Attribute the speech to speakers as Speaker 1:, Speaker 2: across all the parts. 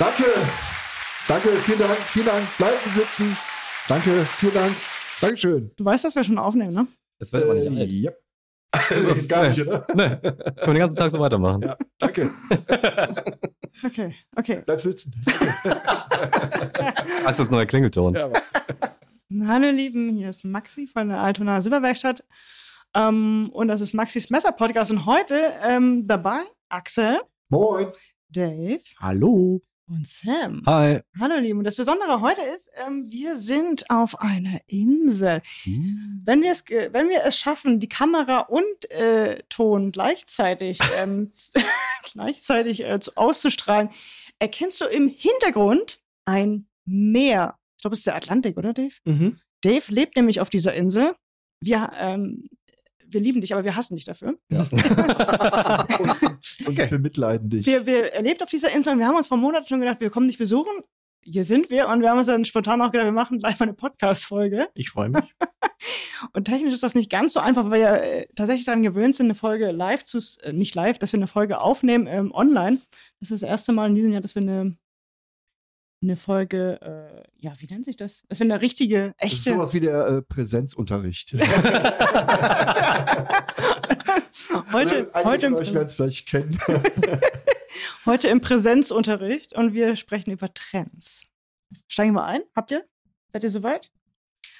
Speaker 1: Danke. Danke, vielen Dank, vielen Dank. Bleiben sitzen. Danke, vielen Dank. Dankeschön.
Speaker 2: Du weißt, dass wir schon aufnehmen, ne?
Speaker 3: Das wird aber nicht alt.
Speaker 1: Ja. Das ist gar nicht, oder?
Speaker 3: Nee, können wir den ganzen Tag so weitermachen.
Speaker 1: Ja, danke.
Speaker 2: Okay, okay.
Speaker 1: Bleib sitzen.
Speaker 3: Hast jetzt neuer Klingelton.
Speaker 1: Ja,
Speaker 2: Hallo ihr Lieben, hier ist Maxi von der Altona Silberwerkstatt. Ähm, und das ist Maxis Messer-Podcast. Und heute ähm, dabei Axel,
Speaker 1: Moin.
Speaker 2: Dave
Speaker 4: Hallo.
Speaker 2: Und Sam.
Speaker 3: Hi.
Speaker 2: Hallo Lieben. Und das Besondere heute ist, ähm, wir sind auf einer Insel. Wenn wir es, wenn wir es schaffen, die Kamera und äh, Ton gleichzeitig, ähm, gleichzeitig äh, zu- auszustrahlen, erkennst du im Hintergrund ein Meer. Ich glaube, es ist der Atlantik, oder Dave?
Speaker 4: Mhm.
Speaker 2: Dave lebt nämlich auf dieser Insel. Wir, ähm, wir lieben dich, aber wir hassen dich dafür.
Speaker 1: Und wir bemitleiden dich.
Speaker 2: Wir, wir, er lebt auf dieser Insel und wir haben uns vor Monaten schon gedacht, wir kommen dich besuchen. Hier sind wir und wir haben uns dann spontan auch gedacht, wir machen gleich mal eine Podcast-Folge.
Speaker 4: Ich freue mich.
Speaker 2: Und technisch ist das nicht ganz so einfach, weil wir ja äh, tatsächlich daran gewöhnt sind, eine Folge live zu, äh, nicht live, dass wir eine Folge aufnehmen ähm, online. Das ist das erste Mal in diesem Jahr, dass wir eine, eine Folge, äh, ja, wie nennt sich das? Dass wir eine richtige,
Speaker 1: Das ist
Speaker 2: echte.
Speaker 1: sowas wie der äh, Präsenzunterricht.
Speaker 2: heute, heute,
Speaker 1: von
Speaker 2: im,
Speaker 1: euch werden es vielleicht kennen.
Speaker 2: heute im Präsenzunterricht und wir sprechen über Trends. Steigen wir ein? Habt ihr? Seid ihr soweit?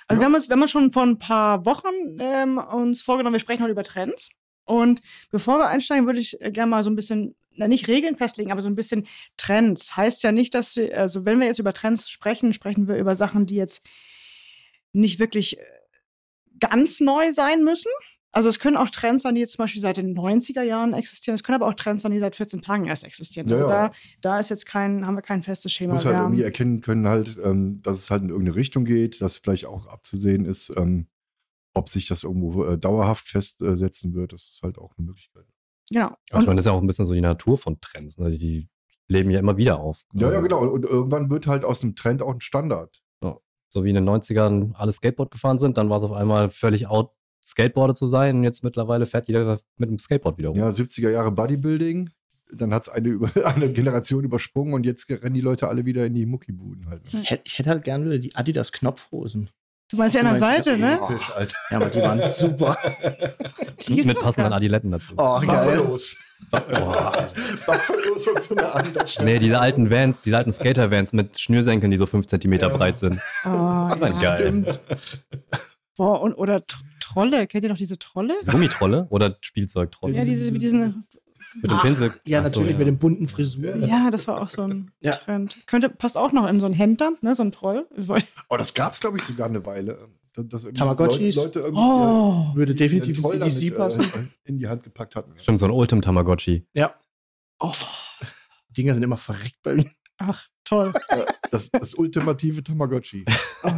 Speaker 2: Also
Speaker 1: Ja.
Speaker 2: wir, haben uns, wir haben uns schon vor ein paar Wochen ähm, uns vorgenommen, wir sprechen heute über Trends. Und bevor wir einsteigen, würde ich äh, gerne mal so ein bisschen, na, nicht Regeln festlegen, aber so ein bisschen Trends. Heißt ja nicht, dass wir, also wenn wir jetzt über Trends sprechen, sprechen wir über Sachen, die jetzt nicht wirklich äh, ganz neu sein müssen. Also es können auch Trends sein, die jetzt zum Beispiel seit den 90er Jahren existieren. Es können aber auch Trends sein, die seit 14 Tagen erst existieren.
Speaker 1: Ja,
Speaker 2: Also. Da, da ist jetzt kein, haben wir kein festes Schema.
Speaker 1: muss halt
Speaker 2: haben-
Speaker 1: irgendwie erkennen können, halt, ähm, dass es halt in irgendeine Richtung geht, dass vielleicht auch abzusehen ist, ähm, ob sich das irgendwo äh, dauerhaft festsetzen wird. Das ist halt auch eine Möglichkeit.
Speaker 2: Genau.
Speaker 3: Aber ich meine, das ist ja auch ein bisschen so die Natur von Trends. Ne? Die leben ja immer wieder auf.
Speaker 1: Ja, ja, genau. Und irgendwann wird halt aus einem Trend auch ein Standard.
Speaker 3: So wie in den 90ern alle Skateboard gefahren sind, dann war es auf einmal völlig out, Skateboarder zu sein. Und jetzt mittlerweile fährt jeder mit dem Skateboard wieder rum.
Speaker 1: Ja, 70er Jahre Bodybuilding. Dann hat es eine, über, eine Generation übersprungen und jetzt rennen die Leute alle wieder in die Muckibuden halt.
Speaker 4: Ich hätte, ich hätte halt gerne wieder die Adidas Knopfhosen.
Speaker 2: Du meinst ja an der Seite, ne?
Speaker 1: Tisch, Alter.
Speaker 4: Ja, aber die waren super.
Speaker 2: Die
Speaker 3: mit passenden Adiletten dazu.
Speaker 4: Oh, geil.
Speaker 1: Buffalos. Buffalos und so eine Adidas.
Speaker 3: Nee, diese alten Vans, diese alten Skater-Vans mit Schnürsenkeln, die so 5 cm
Speaker 1: Ja.
Speaker 3: breit sind.
Speaker 2: Oh,
Speaker 3: Das
Speaker 2: ja.
Speaker 3: geil.
Speaker 4: Stimmt.
Speaker 2: Boah, und, oder Tr Trolle. Kennt ihr noch diese Trolle?
Speaker 3: Gummitrolle oder Spielzeugtrolle?
Speaker 2: Ja, diese, mit diesen.
Speaker 3: Mit dem
Speaker 4: Ah,
Speaker 3: Pinsel.
Speaker 4: Ja,
Speaker 3: Ach so,
Speaker 4: natürlich mit den bunten Frisuren.
Speaker 2: Ja, das war auch so ein
Speaker 4: Ja.
Speaker 2: Trend. Könnte, passt auch noch in so einen Händler, ne? So ein Troll.
Speaker 1: Oh, das gab es, glaube ich, sogar eine Weile. Dass,
Speaker 4: Tamagotchis?
Speaker 1: Leute, Leute irgendwie
Speaker 2: Oh.
Speaker 4: Würde
Speaker 1: äh,
Speaker 4: definitiv
Speaker 1: einen Troll
Speaker 4: in die
Speaker 1: damit,
Speaker 4: passen.
Speaker 1: äh, in die Hand gepackt hatten.
Speaker 3: Stimmt, so ein Ultim Tamagotchi.
Speaker 4: Ja.
Speaker 2: oh.
Speaker 4: Die Dinger sind immer verreckt bei mir.
Speaker 2: Ach, toll.
Speaker 1: Ja, Das, das ultimative Tamagotchi.
Speaker 2: Oh.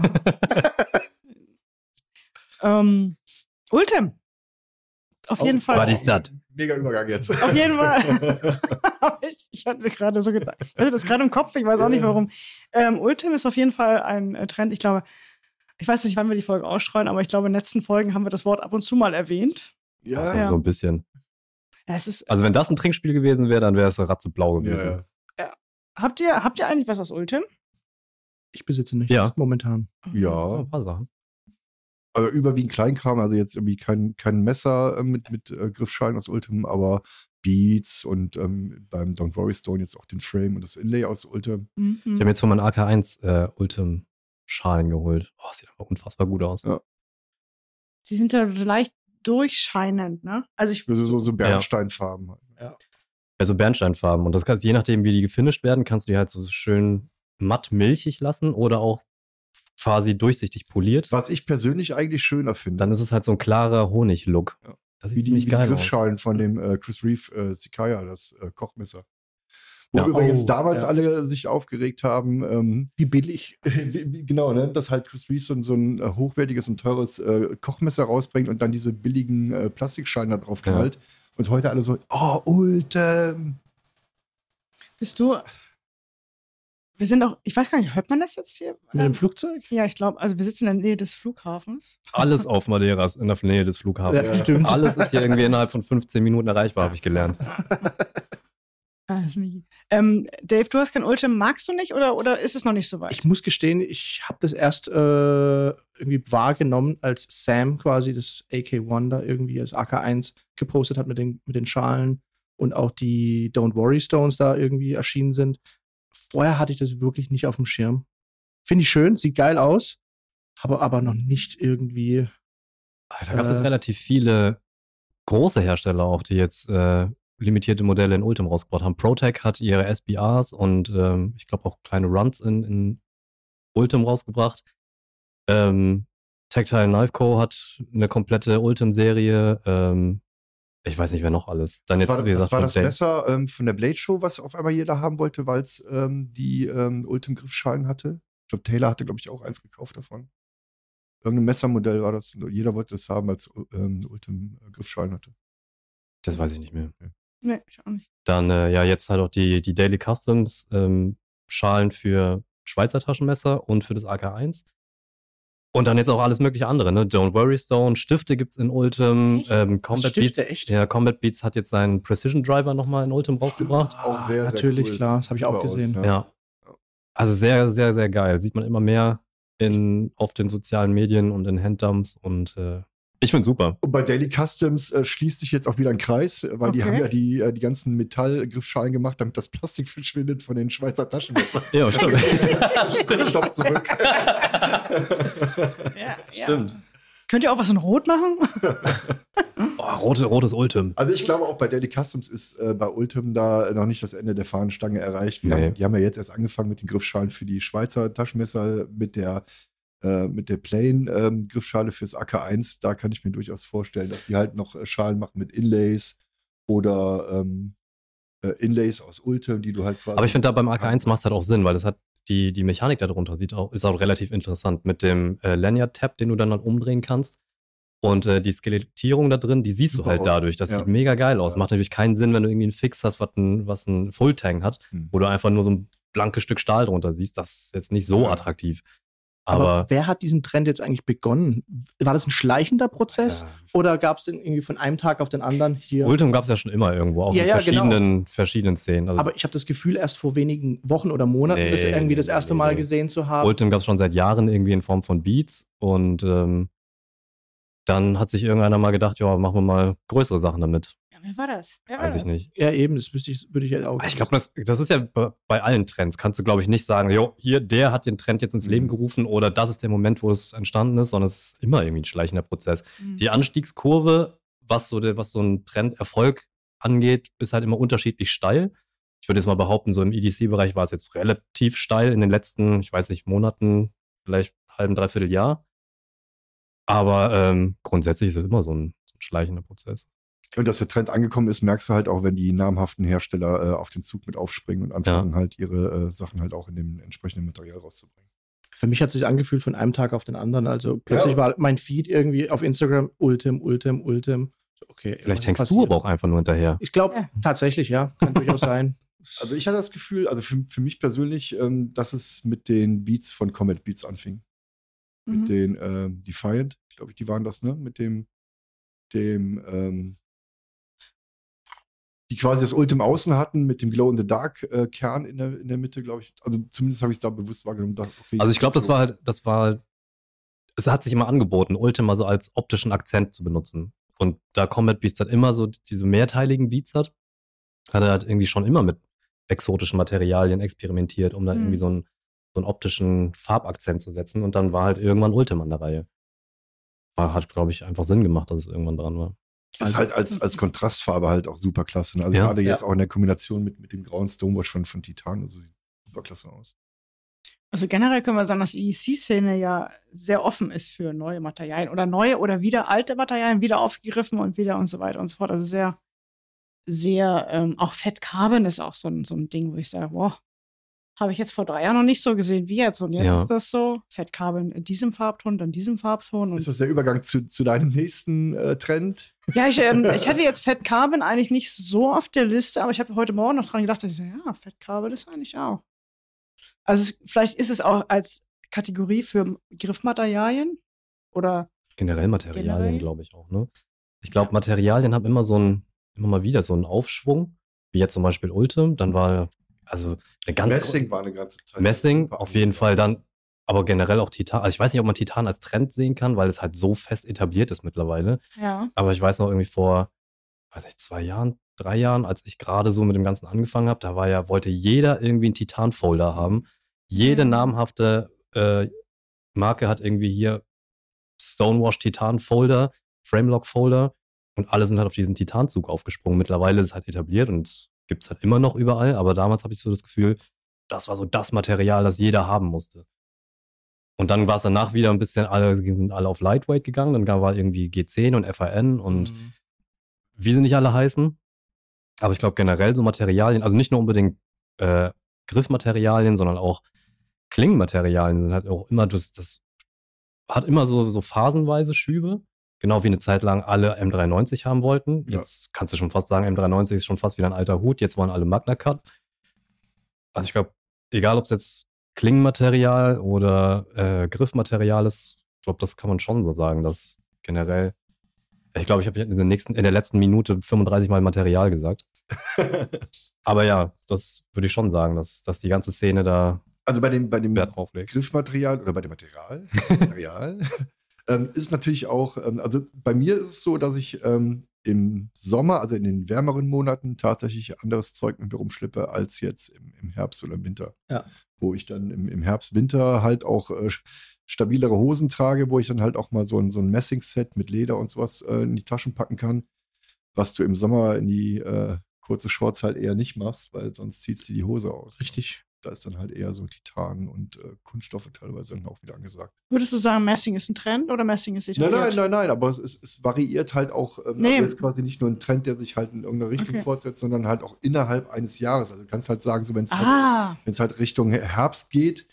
Speaker 2: ähm, Ultim. Auf jeden
Speaker 1: Oh,
Speaker 2: Fall.
Speaker 3: War die Stadt.
Speaker 1: Mega Übergang jetzt.
Speaker 2: Auf jeden Fall. ich, hatte gerade so gedacht. Ich hatte das gerade im Kopf, ich weiß auch nicht warum. Ähm, Ultim ist auf jeden Fall ein äh, Trend. Ich glaube, ich weiß nicht, wann wir die Folge ausstreuen, aber ich glaube, in den letzten Folgen haben wir das Wort ab und zu mal erwähnt.
Speaker 1: Ja,
Speaker 3: Also,
Speaker 2: Ja.
Speaker 3: So ein bisschen.
Speaker 2: Ja, Es ist,
Speaker 3: Also wenn das ein Trinkspiel gewesen wäre, dann wäre es ratzeblau
Speaker 1: ja,
Speaker 3: gewesen.
Speaker 1: ja.
Speaker 2: habt, ihr, habt ihr eigentlich was aus Ultim?
Speaker 4: Ich besitze nicht.
Speaker 3: Ja.
Speaker 4: Momentan.
Speaker 3: Ja,
Speaker 1: ja.
Speaker 3: ein paar Sachen.
Speaker 1: Also überwiegend Kleinkram, also jetzt irgendwie kein, kein Messer äh, mit, mit äh, Griffschalen aus Ultim, aber Beats und ähm, beim Don't Worry Stone jetzt auch den Frame und das Inlay aus Ultim.
Speaker 2: Mhm.
Speaker 3: Ich habe jetzt von meinem AK1 äh, Ultim Schalen geholt. Oh, sieht aber unfassbar gut aus.
Speaker 1: Ja.
Speaker 2: Die sind ja leicht durchscheinend, ne? Also ich,
Speaker 1: Also so, so Bernsteinfarben. halt.
Speaker 3: Also Bernsteinfarben. Und das kannst je nachdem, wie die gefinisht werden, kannst du die halt so schön matt milchig lassen oder auch quasi durchsichtig poliert.
Speaker 1: Was ich persönlich eigentlich schöner finde.
Speaker 3: Dann ist es halt so ein klarer Honig-Look.
Speaker 1: Ja.
Speaker 3: Das
Speaker 1: wie die, wie die
Speaker 3: geil aus.
Speaker 1: Griffschalen von dem äh, Chris Reeve äh, Sikaya, das äh, Kochmesser. Wo
Speaker 3: Ja.
Speaker 1: übrigens
Speaker 4: Oh,
Speaker 1: damals
Speaker 4: ja.
Speaker 1: alle sich aufgeregt haben, ähm,
Speaker 4: Wie billig.
Speaker 1: genau, ne, dass halt Chris Reeve so, ein- so ein äh, hochwertiges und teures äh, Kochmesser rausbringt und dann diese billigen äh, Plastikschalen da drauf
Speaker 3: Ja.
Speaker 1: knallt. Und heute alle so, oh, Ultem.
Speaker 2: bist du. Wir sind auch, ich weiß gar nicht, hört man das jetzt hier?
Speaker 4: Mit dem
Speaker 2: Ähm,
Speaker 4: Flugzeug?
Speaker 2: ja, ich glaube, also wir sitzen in der Nähe des Flughafens.
Speaker 3: Alles auf Madeira ist in der Nähe des Flughafens.
Speaker 4: Ja, stimmt.
Speaker 3: Alles ist hier irgendwie innerhalb von 15 Minuten erreichbar, habe ich gelernt.
Speaker 2: Ah. Ähm, Dave, du hast kein Ultim, magst du nicht oder, oder ist es noch nicht so weit?
Speaker 4: Ich muss gestehen, ich habe das erst äh, irgendwie wahrgenommen, als Sam quasi das AK-1 da irgendwie als AK-1 gepostet hat mit den, mit den Schalen und auch die Don't Worry Stones da irgendwie erschienen sind. Vorher hatte ich das wirklich nicht auf dem Schirm. Finde ich schön, sieht geil aus, habe aber noch nicht irgendwie.
Speaker 3: Da gab es
Speaker 4: Äh.
Speaker 3: jetzt relativ viele große Hersteller auch, die jetzt äh, limitierte Modelle in Ultim rausgebracht haben. ProTech hat ihre SBRs und ähm, ich glaube auch kleine Runs in, in Ultim rausgebracht. Ähm, Tactile Knife Co. hat eine komplette Ultim-Serie. Ähm, ich weiß nicht, wer noch alles. Dann jetzt,
Speaker 1: war,
Speaker 3: wie gesagt,
Speaker 1: war das
Speaker 3: Dan-
Speaker 1: besser ähm, von der Blade Show, was auf einmal jeder haben wollte, weil es ähm, die ähm, Ultim-Griffschalen hatte? Ich glaube, Taylor hatte, glaube ich, auch eins gekauft davon. Irgendein Messermodell war das. Jeder wollte das haben, als ähm, Ultim-Griffschalen hatte.
Speaker 3: Das weiß ich nicht mehr.
Speaker 2: Nee, ich auch nicht.
Speaker 3: Dann äh, ja jetzt halt auch die, die Daily Customs ähm, Schalen für Schweizer Taschenmesser und für das AK1. Und dann jetzt auch alles mögliche andere, ne? Don't Worry Stone, Stifte gibt's in Ultim, ähm, Combat
Speaker 4: Stifte,
Speaker 3: Beats.
Speaker 4: echt?
Speaker 3: Ja, Combat Beats hat jetzt seinen Precision Driver nochmal in Ultim rausgebracht.
Speaker 1: Auch sehr, sehr
Speaker 4: natürlich,
Speaker 1: cool.
Speaker 4: klar, das habe ich auch gesehen.
Speaker 1: Aus,
Speaker 3: Ja. Also sehr, sehr, sehr geil. Sieht man immer mehr in, auf den sozialen Medien und in Handdumps und äh, ich find's super.
Speaker 1: Und bei Daily Customs äh, schließt sich jetzt auch wieder ein Kreis, äh, weil die
Speaker 2: Okay.
Speaker 1: haben ja die, äh, die ganzen Metallgriffschalen gemacht, damit das Plastik verschwindet von den Schweizer Taschenmessern.
Speaker 3: Ja, stimmt.
Speaker 1: Stopp zurück.
Speaker 2: Ja,
Speaker 3: Stimmt.
Speaker 2: Ja. Könnt ihr auch was in Rot machen?
Speaker 3: oh, rote, rotes Ultim.
Speaker 1: Also ich glaube auch bei Daily Customs ist äh, bei Ultim da noch nicht das Ende der Fahnenstange erreicht. Wir
Speaker 3: Nee.
Speaker 1: haben, die haben ja jetzt erst angefangen mit den Griffschalen für die Schweizer Taschenmesser, mit der äh, mit der Plain ähm, Griffschale fürs AK1. Da kann ich mir durchaus vorstellen, dass die halt noch äh, Schalen machen mit Inlays oder ähm, äh, Inlays aus Ultim, die du halt.
Speaker 3: Aber ich finde, da beim AK1 macht es halt auch Sinn, weil das hat die, die Mechanik darunter sieht auch, ist auch relativ interessant mit dem äh, Lanyard-Tab, den du dann halt umdrehen kannst. Und äh, die Skelettierung da drin, die siehst
Speaker 1: Super
Speaker 3: du halt
Speaker 1: aus.
Speaker 3: dadurch. Das
Speaker 1: Ja.
Speaker 3: sieht mega geil aus.
Speaker 1: Ja.
Speaker 3: Macht natürlich keinen Sinn, wenn du irgendwie einen Fix hast, was ein, was ein Full-Tank hat,
Speaker 1: Hm.
Speaker 3: wo du einfach nur so ein blankes Stück Stahl drunter siehst. Das ist jetzt nicht so
Speaker 1: Ja.
Speaker 3: attraktiv.
Speaker 4: Aber,
Speaker 3: Aber,
Speaker 4: wer hat diesen Trend jetzt eigentlich begonnen? War das ein schleichender Prozess?
Speaker 3: äh,
Speaker 4: Oder gab es den irgendwie von einem Tag auf den anderen hier?
Speaker 3: Ultim gab es ja schon immer irgendwo, auch
Speaker 4: Ja,
Speaker 3: in
Speaker 4: ja, genau.
Speaker 3: verschiedenen, verschiedenen Szenen. Also
Speaker 4: Aber ich habe das Gefühl, erst vor wenigen Wochen oder Monaten
Speaker 3: Nee,
Speaker 4: das irgendwie das erste
Speaker 3: nee,
Speaker 4: Mal
Speaker 3: nee.
Speaker 4: gesehen zu haben.
Speaker 3: Ultim gab es schon seit Jahren irgendwie in Form von Beats und ähm, dann hat sich irgendeiner mal gedacht, ja, machen wir mal größere Sachen damit.
Speaker 2: Wer war das? Wer war
Speaker 3: Weiß ich
Speaker 2: das?
Speaker 3: nicht.
Speaker 4: Ja, eben, das wüsste ich, würde ich ja auch.
Speaker 3: Ich glaube, das, das ist ja bei allen Trends. Kannst du, glaube ich, nicht sagen, jo, hier, der hat den Trend jetzt ins Leben
Speaker 1: Mhm.
Speaker 3: gerufen oder das ist der Moment, wo es entstanden ist, sondern es ist immer irgendwie ein schleichender Prozess.
Speaker 2: Hm.
Speaker 3: Die Anstiegskurve, was so, der, was so ein Trenderfolg angeht, ist halt immer unterschiedlich steil. Ich würde jetzt mal behaupten, so im EDC-Bereich war es jetzt relativ steil in den letzten, ich weiß nicht, Monaten, vielleicht halben, dreiviertel Jahr. Aber ähm, grundsätzlich ist es immer so ein, so ein schleichender Prozess.
Speaker 1: Und dass der Trend angekommen ist, merkst du halt auch, wenn die namhaften Hersteller äh, auf den Zug mit aufspringen und anfangen halt ihre äh, Sachen halt auch in dem entsprechenden Material rauszubringen.
Speaker 4: Für mich hat es sich angefühlt von einem Tag auf den anderen. Also plötzlich
Speaker 1: Ja.
Speaker 4: war mein Feed irgendwie auf Instagram Ultim, Ultim, Ultim. Okay.
Speaker 3: Vielleicht hängst
Speaker 4: passiert?
Speaker 3: du aber auch einfach nur hinterher.
Speaker 4: Ich glaube
Speaker 2: Ja.
Speaker 4: tatsächlich, ja. Kann durchaus sein.
Speaker 1: Also ich hatte das Gefühl, also für, für mich persönlich, ähm, dass es mit den Beats von Comet Beats anfing.
Speaker 2: Mhm.
Speaker 1: Mit den ähm, Defiant, glaube ich, die waren das, ne? Mit dem, dem, ähm, die quasi das Ultim außen hatten, mit dem Glow-in-the-Dark-Kern in, der, in der Mitte, glaube ich. Also zumindest habe ich es da bewusst wahrgenommen. Dachte, okay,
Speaker 3: Also ich glaube, das war
Speaker 1: los.
Speaker 3: halt, das war, es hat sich immer angeboten, Ultima so als optischen Akzent zu benutzen. Und da Combat Beats halt immer so diese mehrteiligen Beats hat, hat er halt irgendwie schon immer mit exotischen Materialien experimentiert, um da
Speaker 2: Mhm.
Speaker 3: irgendwie so einen, so einen optischen Farbakzent zu setzen. Und dann war halt irgendwann Ultima an der Reihe. War, hat, glaube ich, einfach Sinn gemacht, dass es irgendwann dran war.
Speaker 1: Das ist halt als, als Kontrastfarbe halt auch super klasse. ne? Also
Speaker 3: Ja.
Speaker 1: gerade jetzt
Speaker 4: Ja.
Speaker 1: auch in der Kombination mit, mit dem grauen Stonewash von, von Titan, also sieht super klasse aus.
Speaker 2: Also generell können wir sagen, dass die EC-Szene ja sehr offen ist für neue Materialien oder neue oder wieder alte Materialien wieder aufgegriffen und wieder und so weiter und so fort. Also sehr, sehr, ähm, auch Fett Carbon ist auch so ein, so ein Ding, wo ich sage, boah, habe ich jetzt vor drei Jahren noch nicht so gesehen wie jetzt. Und jetzt
Speaker 3: Ja.
Speaker 2: ist das so, Fett Carbon in diesem Farbton, dann diesem Farbton.
Speaker 1: Ist das der Übergang zu, zu deinem nächsten äh, Trend?
Speaker 2: ja, ich, ähm, ich hatte jetzt Fett Carbon eigentlich nicht so auf der Liste, aber ich habe heute Morgen noch dran gedacht, dass ich so, ja, Fett Carbon ist eigentlich auch. Also es, vielleicht ist es auch als Kategorie für Griffmaterialien oder
Speaker 3: Generell Materialien,
Speaker 2: Generell?
Speaker 3: glaube ich auch, ne? Ich glaube, Materialien haben immer so einen, immer mal wieder so einen Aufschwung. wie jetzt zum Beispiel Ultim, dann war also eine ganze
Speaker 1: Messing war eine ganze Zeit.
Speaker 3: Messing auf jeden. Fall dann, aber generell auch Titan. Also ich weiß nicht, ob man Titan als Trend sehen kann, weil es halt so fest etabliert ist mittlerweile.
Speaker 2: Ja.
Speaker 3: Aber ich weiß noch irgendwie vor, weiß nicht, zwei Jahren, drei Jahren, als ich gerade so mit dem Ganzen angefangen habe, da war ja, wollte jeder irgendwie einen Titan-Folder haben. Jede
Speaker 2: Mhm.
Speaker 3: namhafte äh, Marke hat irgendwie hier Stonewash Titan-Folder, Framelock-Folder und alle sind halt auf diesen Titan-Zug aufgesprungen. Mittlerweile ist es halt etabliert und gibt es halt immer noch überall, aber damals habe ich so das Gefühl, das war so das Material, das jeder haben musste. Und dann war es danach wieder ein bisschen, alle sind alle auf Lightweight gegangen, dann war irgendwie G10 und FAN und
Speaker 4: Mhm.
Speaker 3: wie sie nicht alle heißen. Aber ich glaube generell so Materialien, also nicht nur unbedingt äh, Griffmaterialien, sondern auch Klingenmaterialien sind halt auch immer, das, das hat immer so, so phasenweise Schübe. Genau wie eine Zeit lang alle M390 haben wollten.
Speaker 1: Ja.
Speaker 3: Jetzt kannst du schon fast sagen, M390 ist schon fast wieder ein alter Hut. Jetzt wollen alle Magna Cut. Also ich glaube, egal ob es jetzt Klingenmaterial oder äh, Griffmaterial ist, ich glaube, das kann man schon so sagen, dass generell ich glaube, ich habe in, der nächsten- in der letzten Minute 35 Mal Material gesagt. Aber ja, das würde ich schon sagen, dass, dass die ganze Szene da
Speaker 1: Also bei dem, bei dem. Griffmaterial oder bei dem Material, Material ähm, ist natürlich auch, ähm, also bei mir ist es so, dass ich ähm, im Sommer, also in den wärmeren Monaten, tatsächlich anderes Zeug mit mir rumschleppe als jetzt im, im Herbst oder im Winter.
Speaker 4: Ja.
Speaker 1: Wo ich dann im, im Herbst, Winter halt auch äh, stabilere Hosen trage, wo ich dann halt auch mal so ein, so ein Messing-Set mit Leder und sowas äh, in die Taschen packen kann. Was du im Sommer in die äh, kurze Shorts halt eher nicht machst, weil sonst zieht sie die Hose aus.
Speaker 4: Richtig.
Speaker 1: Da ist dann halt eher so Titan und äh, Kunststoffe teilweise dann auch wieder angesagt.
Speaker 2: Würdest du sagen, Messing ist ein Trend oder Messing ist
Speaker 1: Nein,
Speaker 2: etabliert?
Speaker 1: nein, nein, nein, aber es, ist, es variiert halt auch. Ähm,
Speaker 2: Nee.
Speaker 1: also jetzt quasi nicht nur ein Trend, der sich halt in irgendeiner Richtung
Speaker 2: Okay.
Speaker 1: fortsetzt, sondern halt auch innerhalb eines Jahres. Also du kannst halt sagen, so wenn es halt,
Speaker 2: Ah,
Speaker 1: wenn's halt Richtung Herbst geht,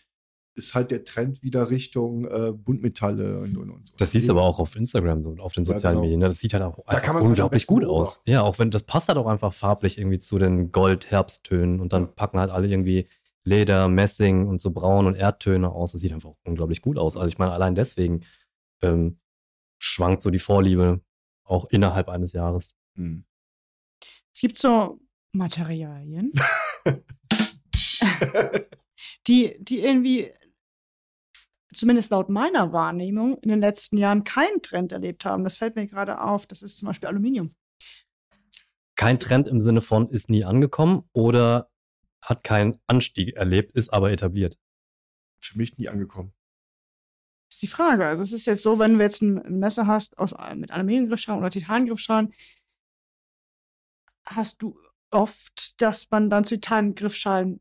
Speaker 1: ist halt der Trend wieder Richtung äh, Buntmetalle und, und, und so.
Speaker 3: Das siehst du aber auch auf Instagram, so auf den
Speaker 1: Ja,
Speaker 3: sozialen
Speaker 1: genau.
Speaker 3: Medien. Ne? Das sieht halt auch
Speaker 1: Da halt
Speaker 3: unglaublich gut aus. Ja, auch wenn das passt halt auch einfach farblich irgendwie zu den Gold-Herbsttönen und dann packen halt alle irgendwie Leder, Messing und so Braun- und Erdtöne aus. Das sieht einfach unglaublich gut aus. Also ich meine, allein deswegen ähm, schwankt so die Vorliebe auch innerhalb eines Jahres.
Speaker 1: Hm.
Speaker 2: es gibt so Materialien, die, die irgendwie, zumindest laut meiner Wahrnehmung, in den letzten Jahren keinen Trend erlebt haben. Das fällt mir gerade auf. Das ist zum Beispiel Aluminium.
Speaker 3: Kein Trend im Sinne von ist nie angekommen oder hat keinen Anstieg erlebt, ist aber etabliert.
Speaker 1: Für mich nie angekommen.
Speaker 2: Das ist die Frage. Also es ist jetzt so, wenn du jetzt ein Messer hast aus, mit Aluminiumgriffschalen oder Titangriffschalen, hast du oft, dass man dann zu Titangriffschalen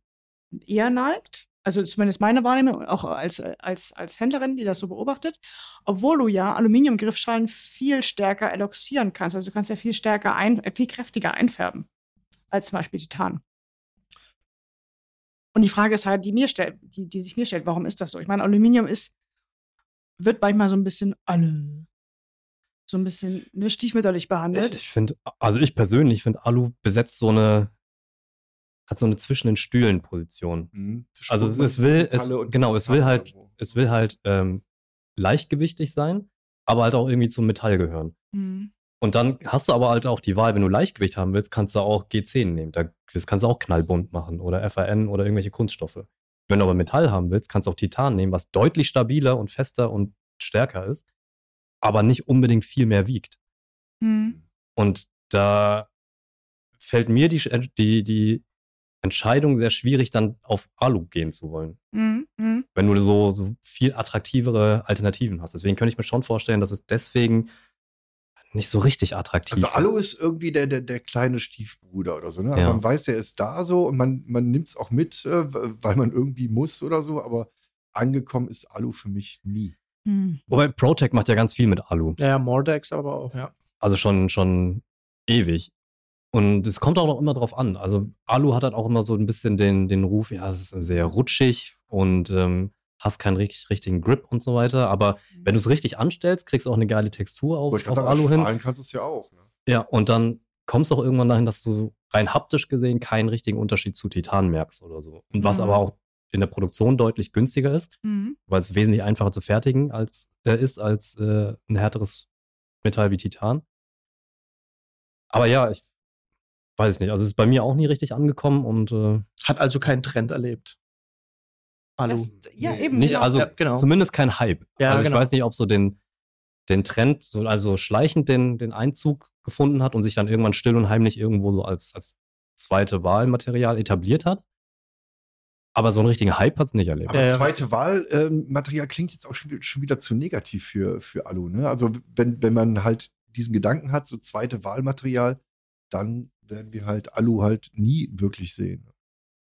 Speaker 2: eher neigt. Also zumindest meine Wahrnehmung, auch als, als, als Händlerin, die das so beobachtet. Obwohl du ja Aluminiumgriffschalen viel stärker eloxieren kannst. Also du kannst ja viel stärker, ein, äh, viel kräftiger einfärben als zum Beispiel Titan. Und die Frage ist halt, die, mir stellt, die, die sich mir stellt, warum ist das so? Ich meine, Aluminium ist, wird manchmal so ein bisschen alle, so ein bisschen ne, stiefmütterlich behandelt.
Speaker 3: Ich finde, also ich persönlich finde, Alu besetzt so eine, hat so eine zwischen den Stühlen Position.
Speaker 1: Hm. Zwischen
Speaker 3: Also es, es will, es, genau, es will halt,
Speaker 1: irgendwo.
Speaker 3: es will halt ähm, leichtgewichtig sein, aber halt auch irgendwie zum Metall gehören.
Speaker 2: Hm.
Speaker 3: Und dann hast du aber halt auch die Wahl, wenn du Leichtgewicht haben willst, kannst du auch G10 nehmen. Da, das kannst du auch knallbunt machen oder FAN oder irgendwelche Kunststoffe. Wenn du aber Metall haben willst, kannst du auch Titan nehmen, was deutlich stabiler und fester und stärker ist, aber nicht unbedingt viel mehr wiegt.
Speaker 2: Hm.
Speaker 3: Und da fällt mir die, die, die Entscheidung sehr schwierig, dann auf Alu gehen zu wollen.
Speaker 2: Hm. Hm.
Speaker 3: Wenn du so, so viel attraktivere Alternativen hast. Deswegen könnte ich mir schon vorstellen, dass es deswegen nicht so richtig attraktiv
Speaker 1: Also Alu
Speaker 3: ist.
Speaker 1: irgendwie der, der, der kleine Stiefbruder oder so. Ne?
Speaker 3: Ja.
Speaker 1: Man weiß, der ist da so und man, man nimmt es auch mit, äh, weil man irgendwie muss oder so, aber angekommen ist Alu für mich nie.
Speaker 2: Hm.
Speaker 3: Wobei ProTech macht ja ganz viel mit Alu.
Speaker 4: Ja, ja, Mordex aber auch, ja.
Speaker 3: Also schon, schon ewig. Und es kommt auch noch immer drauf an. Also Alu hat halt auch immer so ein bisschen den, den Ruf, ja, es ist sehr rutschig und ähm, hast keinen richtig, richtigen Grip und so weiter. Aber wenn du es richtig anstellst, kriegst du auch eine geile Textur auf, auf
Speaker 1: sagen,
Speaker 3: Alu hin.
Speaker 1: kannst du es ja auch. Ne?
Speaker 3: Ja, und dann kommst du auch irgendwann dahin, dass du rein haptisch gesehen keinen richtigen Unterschied zu Titan merkst oder so. Und was
Speaker 2: Mhm.
Speaker 3: aber auch in der Produktion deutlich günstiger ist,
Speaker 2: Hm.
Speaker 3: weil es wesentlich einfacher zu fertigen als, äh, ist als äh, ein härteres Metall wie Titan. Aber ja, ich weiß ich nicht. Also es ist bei mir auch nie richtig angekommen und äh,
Speaker 4: Hat also keinen Trend erlebt. Alu.
Speaker 2: Das, ja, eben.
Speaker 3: nicht,
Speaker 2: genau.
Speaker 3: also
Speaker 4: Ja, genau.
Speaker 3: zumindest kein Hype.
Speaker 4: Ja,
Speaker 3: also ich
Speaker 4: genau.
Speaker 3: weiß nicht, ob so den, den Trend so also schleichend den, den Einzug gefunden hat und sich dann irgendwann still und heimlich irgendwo so als, als zweite Wahlmaterial etabliert hat. Aber so einen richtigen Hype hat es nicht erlebt.
Speaker 1: Aber
Speaker 4: Ja,
Speaker 1: zweite Wahlmaterial klingt jetzt auch schon, schon wieder zu negativ für, für Alu. Ne? Also wenn, wenn man halt diesen Gedanken hat, so zweite Wahlmaterial, dann werden wir halt Alu halt nie wirklich sehen.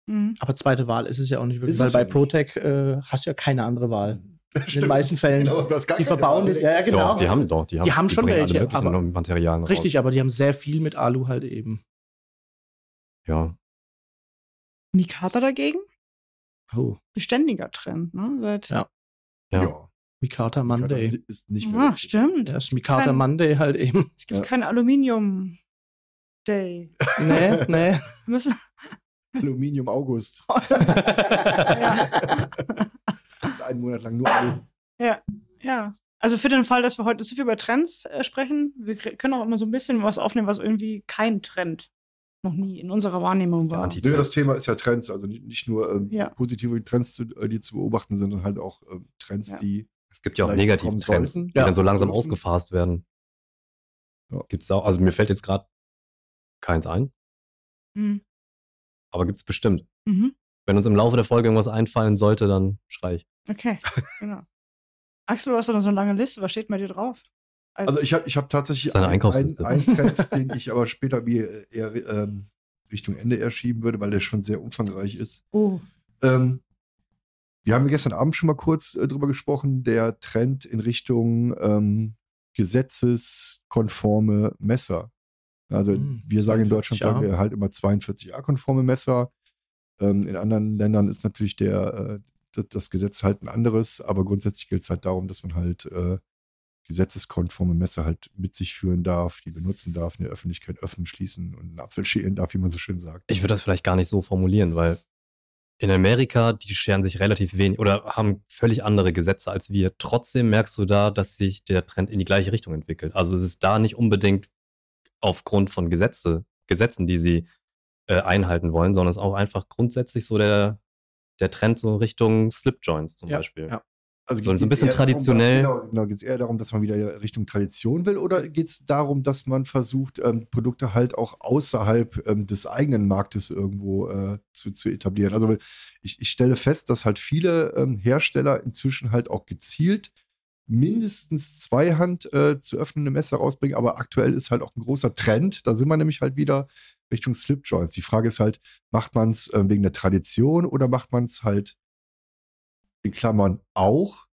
Speaker 2: Mhm.
Speaker 4: Aber zweite Wahl ist es ja auch nicht wirklich,
Speaker 1: Ist
Speaker 4: weil bei. ProTech äh, hast du ja keine andere Wahl. In den meisten Fällen.
Speaker 1: Genau,
Speaker 4: die verbauen das- ja, ja, genau.
Speaker 3: Doch, die haben doch, die haben,
Speaker 4: Die haben schon
Speaker 3: bringen
Speaker 4: welche, aber-
Speaker 3: Materialien raus.
Speaker 4: Richtig, aber die haben sehr viel mit Alu halt eben.
Speaker 3: Ja.
Speaker 2: Mikata dagegen?
Speaker 4: Oh,
Speaker 2: Beständiger Trend, ne? Seit,
Speaker 4: Ja.
Speaker 3: Ja.
Speaker 1: Ja.
Speaker 4: Mikata Monday.
Speaker 1: Das ist nicht mehr.
Speaker 2: Ah, stimmt.
Speaker 4: Das ist Mikata
Speaker 2: Kein-
Speaker 4: Monday halt eben.
Speaker 2: Es gibt
Speaker 1: Ja.
Speaker 2: kein Aluminium Day.
Speaker 4: Nee, nee.
Speaker 2: Wir müssen,
Speaker 1: Aluminium August.
Speaker 2: ja.
Speaker 1: Einen Monat lang nur Alu.
Speaker 2: ja. Also für den Fall, dass wir heute zu viel über Trends äh, sprechen, wir können auch immer so ein bisschen was aufnehmen, was irgendwie kein Trend noch nie in unserer Wahrnehmung war.
Speaker 1: Nö, das Thema ist ja Trends, also nicht, nicht nur ähm,
Speaker 2: Ja.
Speaker 1: positive Trends, zu, äh, die zu beobachten sind, sondern halt auch ähm, Trends,
Speaker 2: Ja.
Speaker 1: die
Speaker 3: Es gibt ja auch negative Trends,
Speaker 1: sollten.
Speaker 3: die dann so langsam ausgefasst werden.
Speaker 1: Ja.
Speaker 3: Gibt's auch, also mir fällt jetzt gerade keins ein,
Speaker 2: Mhm.
Speaker 3: Aber gibt's bestimmt.
Speaker 2: Mhm.
Speaker 3: Wenn uns im Laufe der Folge irgendwas einfallen sollte, dann schrei ich.
Speaker 2: Okay, genau. Axel, du hast doch noch so eine lange Liste. Was steht bei dir drauf? Als-
Speaker 1: Also ich habe ich hab tatsächlich einen,
Speaker 3: Einkaufsliste.
Speaker 1: einen Trend, den ich aber später mir eher ähm, Richtung Ende eher schieben würde, weil der schon sehr umfangreich ist.
Speaker 2: oh,
Speaker 1: Ähm, wir haben gestern Abend schon mal kurz äh, drüber gesprochen, der Trend in Richtung ähm, gesetzeskonforme Messer. Also
Speaker 4: Hm,
Speaker 1: wir sagen in Deutschland
Speaker 4: 42 A.
Speaker 1: sagen wir halt immer 42a-konforme Messer. Ähm, in anderen Ländern ist natürlich der, äh, das, das Gesetz halt ein anderes, aber grundsätzlich gilt es halt darum, dass man halt äh, gesetzeskonforme Messer halt mit sich führen darf, die benutzen darf, in der Öffentlichkeit öffnen, schließen und einen Apfel schälen darf, wie man so schön sagt.
Speaker 3: Ich würde das vielleicht gar nicht so formulieren, weil in Amerika, die scheren sich relativ wenig oder haben völlig andere Gesetze als wir. Trotzdem merkst du da, dass sich der Trend in die gleiche Richtung entwickelt. Also es ist da nicht unbedingt aufgrund von Gesetze, Gesetzen, die sie äh, einhalten wollen, sondern es ist auch einfach grundsätzlich so der, der Trend so Richtung Slipjoints zum
Speaker 4: Ja,
Speaker 3: Beispiel.
Speaker 4: ja.
Speaker 1: Also
Speaker 3: So- so ein bisschen
Speaker 1: eher darum,
Speaker 3: traditionell.
Speaker 1: Genau, genau geht es eher darum, dass man wieder Richtung Tradition will oder geht es darum, dass man versucht, ähm, Produkte halt auch außerhalb ähm, des eigenen Marktes irgendwo äh, zu, zu etablieren? Also ich, ich stelle fest, dass halt viele ähm, Hersteller inzwischen halt auch gezielt mindestens Zweihand äh, zu öffnende Messer rausbringen, aber aktuell ist halt auch ein großer Trend. Da sind wir nämlich halt wieder Richtung Slipjoints. Die Frage ist halt, macht man es äh, wegen der Tradition oder macht man es halt in Klammern auch,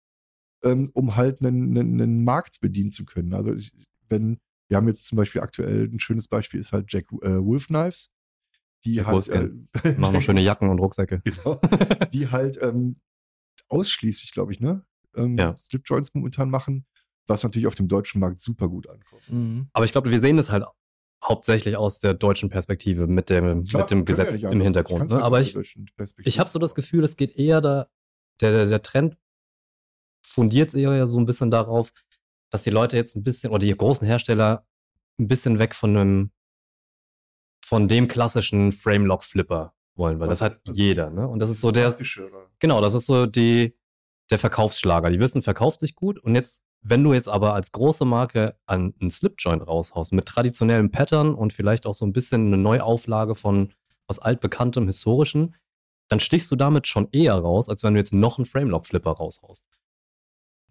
Speaker 1: ähm, um halt einen, einen, einen Markt bedienen zu können. Also ich, wenn, wir haben jetzt zum Beispiel aktuell ein schönes Beispiel ist halt Jack äh, Wolf Knives, die
Speaker 3: Jack
Speaker 1: halt, äh,
Speaker 3: Machen wir schöne Jacken und Rucksäcke.
Speaker 1: genau, die halt ähm, ausschließlich, glaube ich, ne, ähm,
Speaker 3: Ja.
Speaker 1: Slipjoints momentan machen, was natürlich auf dem deutschen Markt super gut ankommt.
Speaker 4: Mhm.
Speaker 3: Aber ich glaube, wir sehen das halt hauptsächlich aus der deutschen Perspektive mit dem,
Speaker 1: Klar,
Speaker 3: mit dem
Speaker 1: können wir ja
Speaker 3: Gesetz
Speaker 1: nicht
Speaker 3: im. Hintergrund. Ne?
Speaker 1: halt
Speaker 3: Aber ich, ich habe so das. Gefühl, es geht eher da, der, der, der Trend fundiert eher so ein bisschen darauf, dass die Leute jetzt ein bisschen, oder die großen Hersteller ein bisschen weg von einem, von dem klassischen Frame-Lock-Flipper wollen, weil das
Speaker 1: Also-
Speaker 3: hat jeder, ne? Und das ist so der. Genau, das ist so die, der Verkaufsschlager. Die wissen, verkauft sich gut. Und jetzt, wenn du jetzt aber als große Marke an einen Slipjoint raushaust mit traditionellem Pattern und vielleicht auch so ein bisschen eine Neuauflage von was altbekanntem, historischen, dann stichst du damit schon eher raus, als wenn du jetzt noch einen Framelock-Flipper raushaust.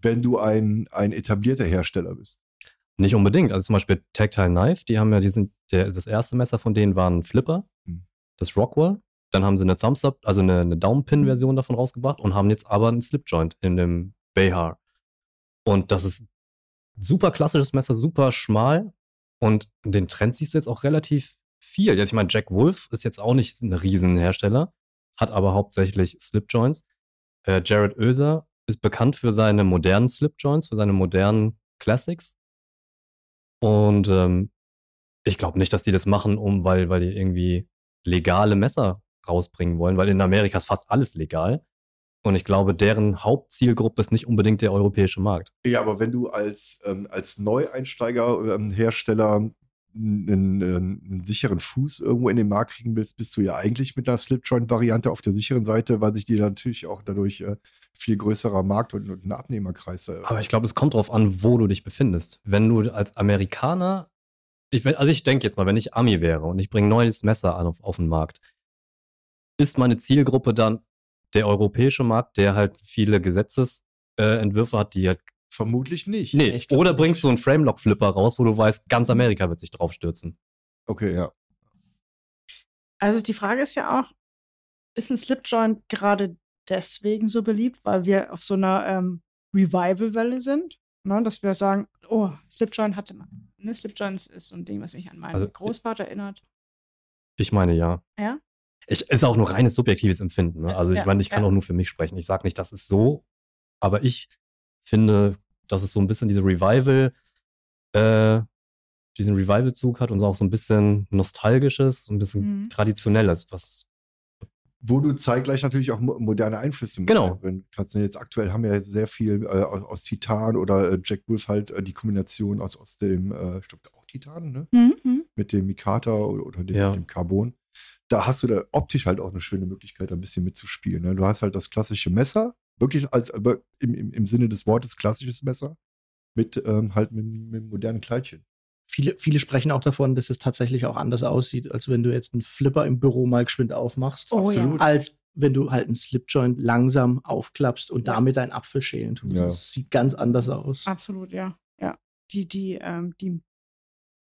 Speaker 1: Wenn du ein, ein etablierter Hersteller bist.
Speaker 3: Nicht unbedingt. Also zum Beispiel Tactile Knife, die haben ja diesen, der, das erste Messer von denen war ein Flipper,
Speaker 1: Hm.
Speaker 3: das Rockwell. Dann haben sie eine Thumbs-Up, also eine, eine Daumenpin-Version davon rausgebracht und haben jetzt aber einen Slipjoint in dem Behar. Und das ist super klassisches Messer, super schmal. Und den Trend siehst du jetzt auch relativ viel. Jetzt, ich meine, Jack Wolf ist jetzt auch nicht ein Riesenhersteller, hat aber hauptsächlich Slipjoints. Äh, Jared Oeser ist bekannt für seine modernen Slipjoints, für seine modernen Classics. Und ähm, ich glaube nicht, dass die das machen, um, weil, weil die irgendwie legale Messer rausbringen wollen, weil in Amerika ist fast alles legal. Und ich glaube, deren Hauptzielgruppe ist nicht unbedingt der europäische Markt.
Speaker 1: Ja, aber wenn du als, ähm, als Neueinsteiger, ähm, Hersteller einen, einen, sicheren Fuß irgendwo in den Markt kriegen willst, bist du ja eigentlich mit einer Slip-Joint-Variante auf der sicheren Seite, weil sich dir natürlich auch dadurch äh, viel größerer Markt und, und ein Abnehmerkreis eröffnet.
Speaker 3: Aber ich glaube, es kommt darauf an, wo du dich befindest. Wenn du als Amerikaner, ich, also ich denke jetzt mal, wenn ich Ami wäre und ich bringe ein neues Messer auf, auf den Markt, ist meine Zielgruppe dann der europäische Markt, der halt viele Gesetzesentwürfe äh, hat, die halt
Speaker 1: Vermutlich nicht.
Speaker 3: Nee, oder bringst du einen Framelock-Flipper raus, wo du weißt, ganz Amerika wird sich drauf stürzen.
Speaker 1: Okay, ja.
Speaker 2: Also die Frage ist ja auch, ist ein Slipjoint gerade deswegen so beliebt, weil wir auf so einer ähm, Revival-Welle sind? Ne? Dass wir sagen, oh, Slipjoint hatte man. Ne? Slipjoints ist so ein Ding, was mich an meinen also, Großvater erinnert.
Speaker 3: Ich meine ja.
Speaker 2: Ja?
Speaker 3: Ich, ist auch nur reines subjektives Empfinden. Ne? Also ich ja, meine, ich kann ja. auch nur für mich sprechen. Ich sage nicht, das ist so, aber ich finde dass es so ein bisschen diese Revival, äh, diesen Revival-Zug hat und so auch so ein bisschen Nostalgisches, so ein bisschen mhm. Traditionelles, was
Speaker 1: wo du zeitgleich natürlich auch moderne Einflüsse
Speaker 3: mit genau.
Speaker 1: kannst. Jetzt aktuell haben wir ja sehr viel äh, aus, aus, Titan oder äh, Jack Wolf halt äh, die Kombination aus, aus dem, äh, ich glaube auch Titan, ne? Mhm, mhm. Mit dem Mikata oder, oder dem, ja. dem, Carbon. Da hast du da optisch halt auch eine schöne Möglichkeit, ein bisschen mitzuspielen. Ne? Du hast halt das klassische Messer, wirklich als aber im, im, im Sinne des Wortes klassisches Messer mit ähm, halt mit, mit einem modernen Kleidchen.
Speaker 4: Viele, viele sprechen auch davon, dass es tatsächlich auch anders aussieht, als wenn du jetzt einen Flipper im Büro mal geschwind aufmachst.
Speaker 2: Oh, Absolut.
Speaker 4: Ja. Als wenn du halt einen Slipjoint langsam aufklappst und ja. damit einen Apfel schälen tust. Ja. Das sieht ganz anders aus.
Speaker 2: Absolut, ja. Ja. Die, die, ähm, die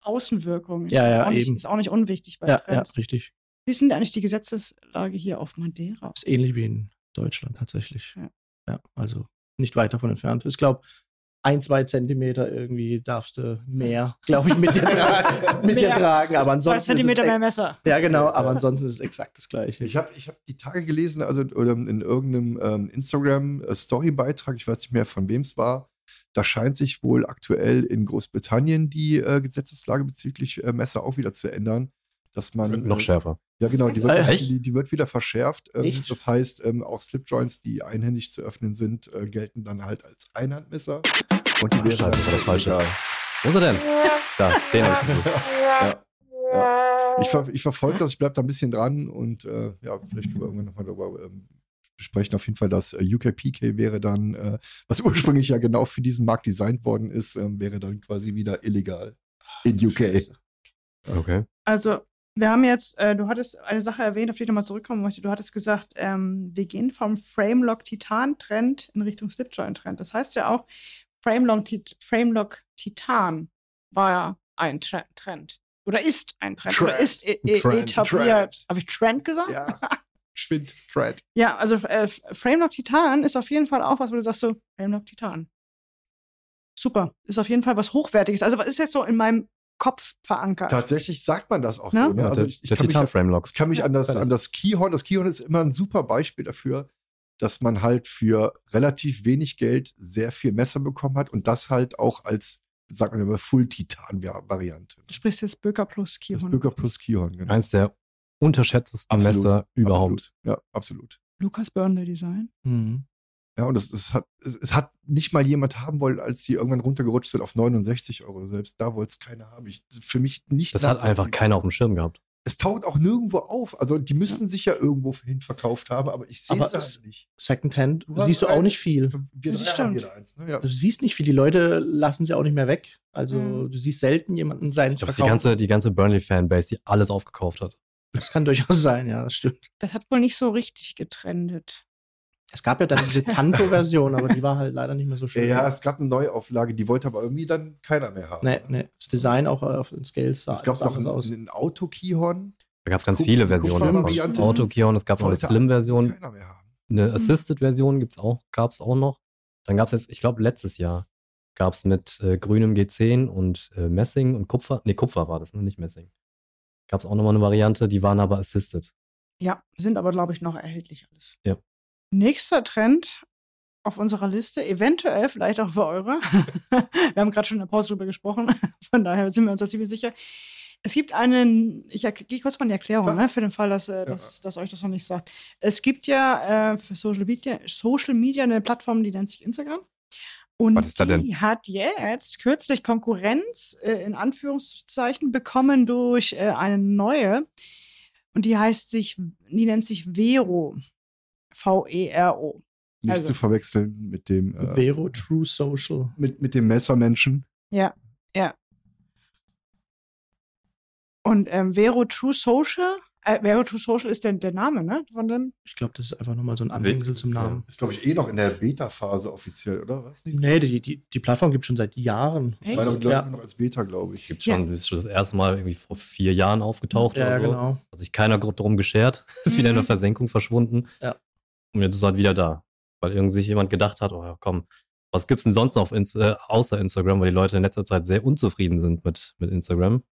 Speaker 2: Außenwirkung
Speaker 4: ja, ja,
Speaker 2: ist, auch
Speaker 4: nicht,
Speaker 2: ist auch nicht unwichtig bei
Speaker 4: ja, ja, richtig.
Speaker 2: Wie ist denn eigentlich die Gesetzeslage hier auf Madeira?
Speaker 4: Ist ähnlich wie in Deutschland tatsächlich. Ja. ja also nicht weit davon entfernt. Ich glaube, ein, zwei Zentimeter irgendwie darfst du mehr, glaube ich, mit dir tragen. mit dir tragen. Aber ansonsten.
Speaker 2: Zwei Zentimeter mehr Messer.
Speaker 4: Ja, genau, aber ansonsten ist es exakt das Gleiche.
Speaker 1: Ich habe ich hab die Tage gelesen, also oder in irgendeinem ähm, Instagram-Story-Beitrag, ich weiß nicht mehr, von wem es war. Da scheint sich wohl aktuell in Großbritannien die äh, Gesetzeslage bezüglich äh, Messer auch wieder zu ändern dass man.
Speaker 3: Noch äh, schärfer.
Speaker 1: Ja, genau, die wird, äh, die, die, wird wieder verschärft. Ähm, das heißt, ähm, auch Slipjoints, die einhändig zu öffnen sind, äh, gelten dann halt als Einhandmesser. Und die wären
Speaker 3: Scheiße, das war der falsche. Wo ist er denn? Da, den habe ich ja,
Speaker 1: ja. Ich, ver ich verfolge das, ich bleibe da ein bisschen dran und äh, ja, vielleicht können wir irgendwann nochmal darüber ähm, besprechen. Auf jeden Fall, das äh, UKPK wäre dann, äh, was ursprünglich ja genau für diesen Markt designt worden ist, ähm, wäre dann quasi wieder illegal in UK. Scheiße.
Speaker 3: Okay.
Speaker 2: Also wir haben jetzt, äh, du hattest eine Sache erwähnt, auf die ich nochmal zurückkommen möchte. Du hattest gesagt, ähm, wir gehen vom Framelock Titan Trend in Richtung Slipjoint Trend. Das heißt ja auch, Framelock, Framelock Titan war ja ein Trend. Oder ist ein Trend. Trend. Oder ist e e Trend, etabliert. Habe ich Trend gesagt?
Speaker 1: Ja. Schwind, Trend.
Speaker 2: Ja, also äh, Framelock Titan ist auf jeden Fall auch was, wo du sagst so, Framelock Titan. Super. Ist auf jeden Fall was Hochwertiges. Also was ist jetzt so in meinem Kopf verankert.
Speaker 1: Tatsächlich sagt man das auch ne? so. Ne?
Speaker 3: Ja, also ich, ich der
Speaker 1: Titan
Speaker 3: Framelock.
Speaker 1: Ich kann mich an das, an das Keyhorn, das Keyhorn ist immer ein super Beispiel dafür, dass man halt für relativ wenig Geld sehr viel Messer bekommen hat und das halt auch als, sagt man immer, Full-Titan-Variante.
Speaker 2: Du sprichst jetzt Böker plus Keyhorn. Das
Speaker 1: Böker plus Keyhorn,
Speaker 3: genau. Eins der unterschätztesten absolut, Messer überhaupt.
Speaker 1: Absolut. Ja, absolut.
Speaker 2: Lukas Burnley Design.
Speaker 1: Mhm. Ja, und es, es, hat, es, es, hat nicht mal jemand haben wollen, als sie irgendwann runtergerutscht sind auf 69 Euro. Selbst da wollte es keiner haben. Ich, für mich nicht.
Speaker 3: Das hat einfach keiner auf dem Schirm gehabt.
Speaker 1: Es taucht auch nirgendwo auf. Also die müssen sich ja irgendwo hin verkauft haben, aber ich sehe es halt nicht.
Speaker 4: Secondhand du siehst du auch nicht viel.
Speaker 1: Wir das stimmt. Eins, ne? ja.
Speaker 4: Du siehst nicht viel. Die Leute lassen sie auch nicht mehr weg. Also mhm. du siehst selten jemanden sein.
Speaker 3: Ich glaube, die ganze, die ganze Burnley-Fanbase, die alles aufgekauft hat.
Speaker 4: Das kann durchaus sein, ja, das stimmt.
Speaker 2: Das hat wohl nicht so richtig getrendet.
Speaker 4: Es gab ja dann diese Tanto-Version, aber die war halt leider nicht mehr so schön.
Speaker 1: Ja, es gab eine Neuauflage, die wollte aber irgendwie dann keiner mehr haben.
Speaker 4: Nee, nee. Das Design auch auf den Scales
Speaker 1: sah Es gab noch ein, aus. ein Auto-Keyhorn.
Speaker 3: Da gab es ganz viele Versionen Auto-Keyhorn. Es gab noch eine Slim-Version. Eine Assisted-Version gibt's auch, gab es auch noch. Dann gab es jetzt, ich glaube, letztes Jahr gab es mit äh, grünem G10 und äh, Messing und Kupfer. Nee, Kupfer war das, ne? nicht Messing. Gab es auch nochmal eine Variante, die waren aber Assisted.
Speaker 2: Ja, sind aber, glaube ich, noch erhältlich alles.
Speaker 3: Ja.
Speaker 2: Nächster Trend auf unserer Liste, eventuell vielleicht auch für eure. Wir haben gerade schon in der Pause drüber gesprochen, von daher sind wir uns da ziemlich sicher. Es gibt einen, ich gehe kurz mal in die Erklärung, ne, für den Fall, dass, äh, dass, dass, euch das noch nicht sagt. Es gibt ja äh, für Social Media, Social Media eine Plattform, die nennt sich Instagram. Und
Speaker 3: Was ist da denn?
Speaker 2: die hat jetzt kürzlich Konkurrenz äh, in Anführungszeichen bekommen durch äh, eine neue. Und die heißt sich, die nennt sich Vero. V-E-R-O.
Speaker 1: Nicht
Speaker 2: Also.
Speaker 1: zu verwechseln mit dem, äh,
Speaker 4: Vero True Social.
Speaker 1: mit, mit dem Messermenschen.
Speaker 2: Ja, ja. Und ähm, Vero True Social, äh, Vero True Social ist der, der Name, ne? Von dem.
Speaker 4: Ich glaube, das ist einfach nochmal so ein Anhängsel zum Namen.
Speaker 1: Ist, glaube ich, eh noch in der Beta-Phase offiziell, oder? Was nicht?
Speaker 4: Nee, die, die, die Plattform gibt es schon seit Jahren.
Speaker 2: Echt?
Speaker 1: Weil die läuft
Speaker 4: Ja.
Speaker 1: noch als Beta, glaube ich.
Speaker 3: Gibt schon, ist schon das erste Mal irgendwie vor vier Jahren aufgetaucht
Speaker 4: Ja,
Speaker 3: oder so.
Speaker 4: genau.
Speaker 3: Hat sich keiner grob darum geschert. Ist wieder in der
Speaker 2: Mhm.
Speaker 3: Versenkung verschwunden.
Speaker 4: Ja.
Speaker 3: Und jetzt ist er halt wieder da. Weil irgendwie sich jemand gedacht hat, oh ja, komm, was gibt's denn sonst noch auf Inst äh, außer Instagram, weil die Leute in letzter Zeit sehr unzufrieden sind mit, mit Instagram.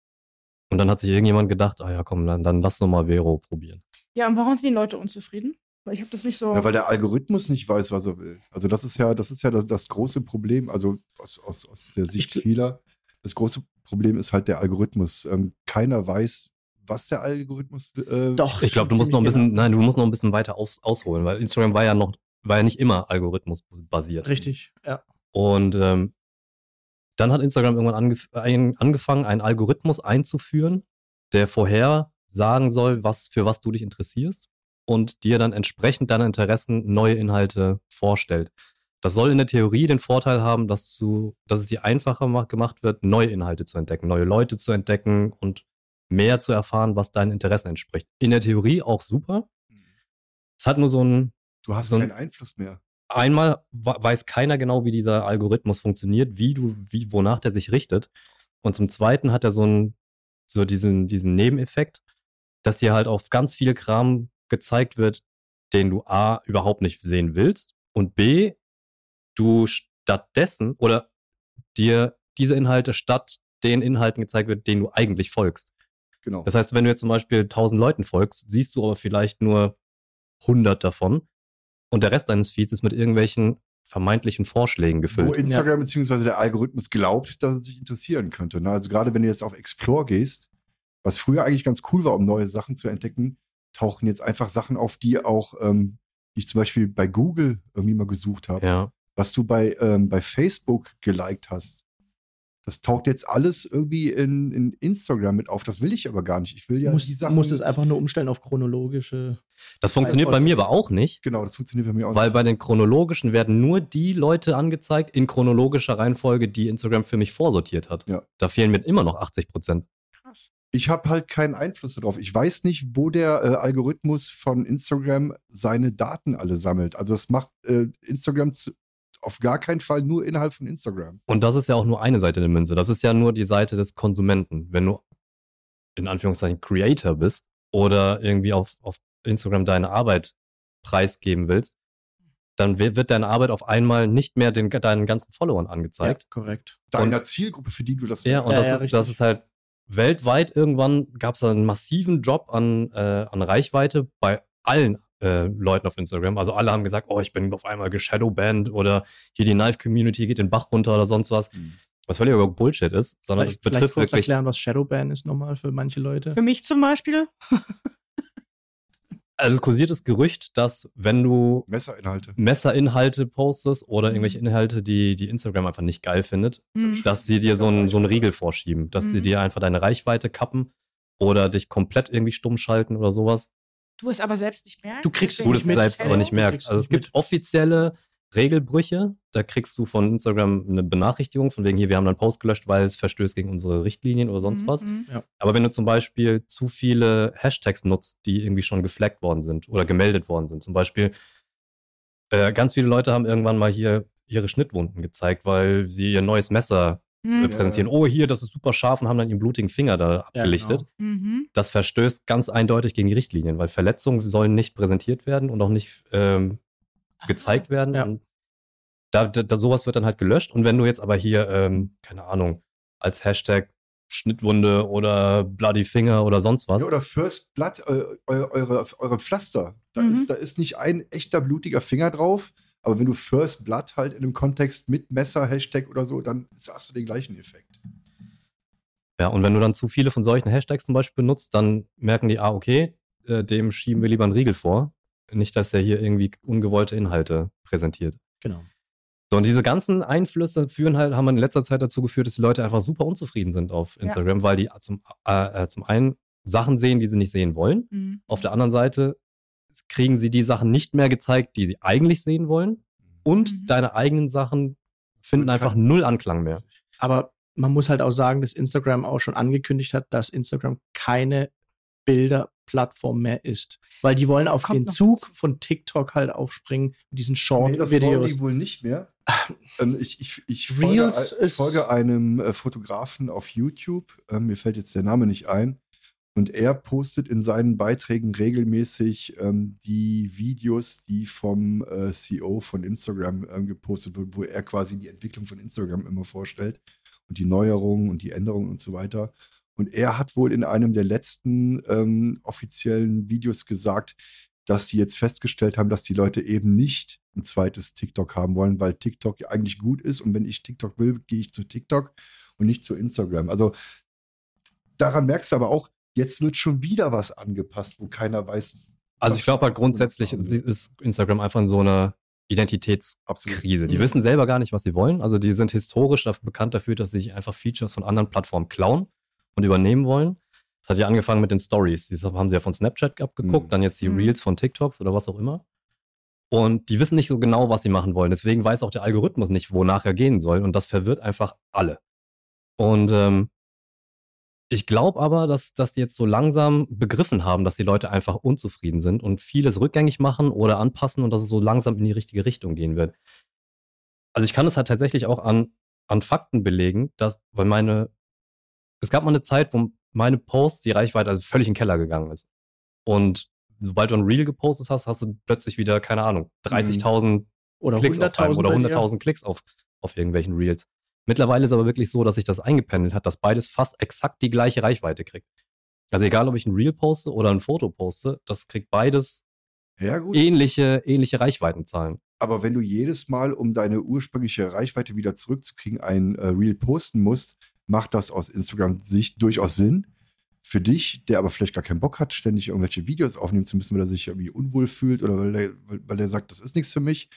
Speaker 3: Und dann hat sich irgendjemand gedacht, ah ja, komm, dann, dann lass doch mal Vero probieren.
Speaker 2: Ja, und warum sind die Leute unzufrieden? Weil ich habe das nicht so.
Speaker 1: Ja, weil der Algorithmus nicht weiß, was er will. Also das ist ja, das ist ja das, das große Problem, also aus, aus, aus der Sicht
Speaker 4: Ich-
Speaker 1: vieler. Das große Problem ist halt der Algorithmus. Ähm, keiner weiß, was der Algorithmus äh,
Speaker 4: Doch.
Speaker 3: Ich glaube, du musst noch ein bisschen, nein, du musst noch ein bisschen weiter aus, ausholen, weil Instagram war ja noch, war ja nicht immer algorithmusbasiert.
Speaker 4: genau. Richtig, ja.
Speaker 3: Und ähm, dann hat Instagram irgendwann angef ein, angefangen, einen Algorithmus einzuführen, der vorher sagen soll, was, für was du dich interessierst und dir dann entsprechend deiner Interessen neue Inhalte vorstellt. Das soll in der Theorie den Vorteil haben, dass, du, dass es dir einfacher ma- gemacht wird, neue Inhalte zu entdecken, neue Leute zu entdecken und mehr zu erfahren, was deinen Interessen entspricht. In der Theorie auch super. Es hat nur so ein,
Speaker 1: Du hast
Speaker 3: so ein-
Speaker 1: keinen Einfluss mehr.
Speaker 3: einmal weiß keiner genau, wie dieser Algorithmus funktioniert, wie du, wie, wonach der sich richtet. Und zum Zweiten hat er so einen, so diesen, diesen Nebeneffekt, dass dir halt auf ganz viel Kram gezeigt wird, den du A überhaupt nicht sehen willst und B, du stattdessen oder dir diese Inhalte statt den Inhalten gezeigt wird, denen du eigentlich folgst.
Speaker 1: Genau.
Speaker 3: Das heißt, wenn du jetzt zum Beispiel 1000 Leuten folgst, siehst du aber vielleicht nur 100 davon und der Rest deines Feeds ist mit irgendwelchen vermeintlichen Vorschlägen
Speaker 1: Wo
Speaker 3: gefüllt.
Speaker 1: Instagram beziehungsweise der Algorithmus glaubt, dass es sich interessieren könnte. Ne? Also gerade wenn du jetzt auf Explore gehst, was früher eigentlich ganz cool war, um neue Sachen zu entdecken, tauchen jetzt einfach Sachen auf, die auch, ähm, die ich zum Beispiel bei Google irgendwie mal gesucht habe.
Speaker 3: Ja.
Speaker 1: was du bei, ähm, bei Facebook geliked hast. Das taucht jetzt alles irgendwie in, in Instagram mit auf. Das will ich aber gar nicht. Ich will ja
Speaker 4: Du musst,
Speaker 1: die Sachen.
Speaker 4: musst es einfach nur umstellen auf chronologische.
Speaker 3: Das funktioniert bei mir aber auch nicht,
Speaker 1: Genau, das funktioniert bei mir auch
Speaker 3: weil
Speaker 1: nicht.
Speaker 3: bei den chronologischen werden nur die Leute angezeigt in chronologischer Reihenfolge, die Instagram für mich vorsortiert hat.
Speaker 1: Ja.
Speaker 3: Da fehlen mir immer noch 80 Prozent.
Speaker 2: Krass.
Speaker 1: Ich habe halt keinen Einfluss darauf. Ich weiß nicht, wo der äh, Algorithmus von Instagram seine Daten alle sammelt. Also das macht äh, Instagram zu, auf gar keinen Fall nur innerhalb von Instagram.
Speaker 3: Und das ist ja auch nur eine Seite der Münze. Das ist ja nur die Seite des Konsumenten. Wenn du in Anführungszeichen Creator bist oder irgendwie auf, auf Instagram deine Arbeit preisgeben willst, dann wi- wird deine Arbeit auf einmal nicht mehr den, deinen ganzen Followern angezeigt.
Speaker 4: Ja, korrekt.
Speaker 1: Deiner Zielgruppe, für die du das
Speaker 3: Ja, und
Speaker 4: Ja,
Speaker 3: das,
Speaker 4: ja,
Speaker 3: ist, das ist halt weltweit irgendwann gab es einen massiven Drop an, äh, an Reichweite bei allen äh, Leuten auf Instagram. Also alle haben gesagt, oh, ich bin auf einmal geshadowbanned oder hier die Knife-Community geht den Bach runter oder sonst was.
Speaker 1: Mhm.
Speaker 3: Was völlig über Bullshit ist, sondern
Speaker 4: Vielleicht,
Speaker 3: das
Speaker 4: vielleicht
Speaker 3: betrifft
Speaker 4: kurz
Speaker 3: wirklich.
Speaker 4: erklären, was Shadowban ist nochmal für manche Leute.
Speaker 2: Für mich zum Beispiel.
Speaker 3: Also es kursiert das Gerücht, dass wenn du
Speaker 1: Messerinhalte.
Speaker 3: Messerinhalte postest oder
Speaker 2: Mhm.
Speaker 3: irgendwelche Inhalte, die, die Instagram einfach nicht geil findet,
Speaker 2: Hm.
Speaker 3: dass sie dir so einen, so einen Riegel vorschieben, dass sie
Speaker 2: Mhm.
Speaker 3: dir einfach deine Reichweite kappen oder dich komplett irgendwie stumm schalten oder sowas.
Speaker 2: Du es aber selbst nicht merkst.
Speaker 4: Du kriegst es nicht mit.
Speaker 3: selbst aber nicht merkst. Also
Speaker 4: es
Speaker 3: gibt
Speaker 4: mit.
Speaker 3: offizielle Regelbrüche, da kriegst du von Instagram eine Benachrichtigung, von wegen hier, wir haben einen Post gelöscht, weil es verstößt gegen unsere Richtlinien oder sonst
Speaker 2: Mhm,
Speaker 3: was.
Speaker 2: mhm.
Speaker 3: Aber wenn du zum Beispiel zu viele Hashtags nutzt, die irgendwie schon geflaggt worden sind oder gemeldet worden sind, zum Beispiel, äh, ganz viele Leute haben irgendwann mal hier ihre Schnittwunden gezeigt, weil sie ihr neues Messer
Speaker 2: Mhm.
Speaker 3: präsentieren. Oh, hier, das ist super scharf und haben dann ihren blutigen Finger da abgelichtet.
Speaker 4: genau.
Speaker 2: Mhm.
Speaker 3: Das verstößt ganz eindeutig gegen die Richtlinien, weil Verletzungen sollen nicht präsentiert werden und auch nicht ähm, gezeigt werden.
Speaker 4: Ja.
Speaker 3: Und da, da, da sowas wird dann halt gelöscht. Und wenn du jetzt aber hier, ähm, keine Ahnung, als Hashtag Schnittwunde oder Bloody Finger oder sonst was.
Speaker 1: Ja, oder First Blood, äh, eu- eure, eure Pflaster. Da,
Speaker 2: Mhm.
Speaker 1: ist, da ist nicht ein echter blutiger Finger drauf, aber wenn du First Blood halt in einem Kontext mit Messer, Hashtag oder so, dann hast du den gleichen Effekt.
Speaker 3: Ja, und wenn du dann zu viele von solchen Hashtags zum Beispiel benutzt, dann merken die, ah, okay, äh, dem schieben wir lieber einen Riegel vor. Nicht, dass er hier irgendwie ungewollte Inhalte präsentiert.
Speaker 4: Genau.
Speaker 3: So, und diese ganzen Einflüsse führen halt, haben in letzter Zeit dazu geführt, dass die Leute einfach super unzufrieden sind auf Instagram, weil die zum, äh, äh, zum einen Sachen sehen, die sie nicht sehen wollen.
Speaker 2: Mhm.
Speaker 3: Auf der anderen Seite kriegen sie die Sachen nicht mehr gezeigt, die sie eigentlich sehen wollen. Und
Speaker 2: Mhm.
Speaker 3: deine eigenen Sachen finden einfach null Anklang mehr.
Speaker 4: Aber man muss halt auch sagen, dass Instagram auch schon angekündigt hat, dass Instagram keine Bilderplattform mehr ist. Weil die wollen auf
Speaker 2: Kommt
Speaker 4: den Zug
Speaker 2: dazu.
Speaker 4: von TikTok halt aufspringen, mit diesen
Speaker 1: Nee, das wollen
Speaker 4: Short-Videos.
Speaker 1: die wohl nicht mehr. ähm, ich, ich, ich, folge, ich folge einem äh, Fotografen auf YouTube. Ähm, mir fällt jetzt der Name nicht ein. Und er postet in seinen Beiträgen regelmäßig ähm, die Videos, die vom äh, CEO von Instagram ähm, gepostet wurden, wo er quasi die Entwicklung von Instagram immer vorstellt und die Neuerungen und die Änderungen und so weiter. Und er hat wohl in einem der letzten ähm, offiziellen Videos gesagt, dass sie jetzt festgestellt haben, dass die Leute eben nicht ein zweites TikTok haben wollen, weil TikTok eigentlich gut ist und wenn ich TikTok will, gehe ich zu TikTok und nicht zu Instagram. Also daran merkst du aber auch, jetzt wird schon wieder was angepasst, wo keiner weiß.
Speaker 3: Also ich glaube halt grundsätzlich ist Instagram einfach in so einer Identitätskrise.
Speaker 1: Absolut.
Speaker 3: Die
Speaker 4: Mhm.
Speaker 3: wissen selber gar nicht, was sie wollen. Also die sind historisch dafür bekannt dafür, dass sie sich einfach Features von anderen Plattformen klauen und übernehmen wollen. Das hat ja angefangen mit den Stories. Die haben sie ja von Snapchat abgeguckt,
Speaker 1: Mhm.
Speaker 3: dann jetzt die
Speaker 2: Mhm.
Speaker 3: Reels von TikToks oder was auch immer. Und die wissen nicht so genau, was sie machen wollen. Deswegen weiß auch der Algorithmus nicht, wonach er gehen soll. Und das verwirrt einfach alle. Und ähm, ich glaube aber, dass, dass die jetzt so langsam begriffen haben, dass die Leute einfach unzufrieden sind und vieles rückgängig machen oder anpassen und dass es so langsam in die richtige Richtung gehen wird. Also ich kann es halt tatsächlich auch an, an Fakten belegen, dass, weil meine, es gab mal eine Zeit, wo meine Posts, die Reichweite also völlig in den Keller gegangen ist. Und sobald du ein Reel gepostet hast, hast du plötzlich wieder, keine Ahnung, 30.000
Speaker 4: Oder
Speaker 3: Klicks auf einem
Speaker 4: 100.000
Speaker 3: oder
Speaker 4: bei dir.
Speaker 3: 100.000 Klicks auf, auf irgendwelchen Reels. Mittlerweile ist aber wirklich so, dass sich das eingependelt hat, dass beides fast exakt die gleiche Reichweite kriegt. Also egal, ob ich ein Reel poste oder ein Foto poste, das kriegt beides
Speaker 1: Ja,
Speaker 3: ähnliche, ähnliche Reichweitenzahlen.
Speaker 1: Aber wenn du jedes Mal, um deine ursprüngliche Reichweite wieder zurückzukriegen, ein äh, Reel posten musst, macht das aus Instagram-Sicht durchaus Sinn. Für dich, der aber vielleicht gar keinen Bock hat, ständig irgendwelche Videos aufnehmen zu müssen, weil er sich irgendwie unwohl fühlt oder weil er, weil, weil er sagt, das ist nichts für mich.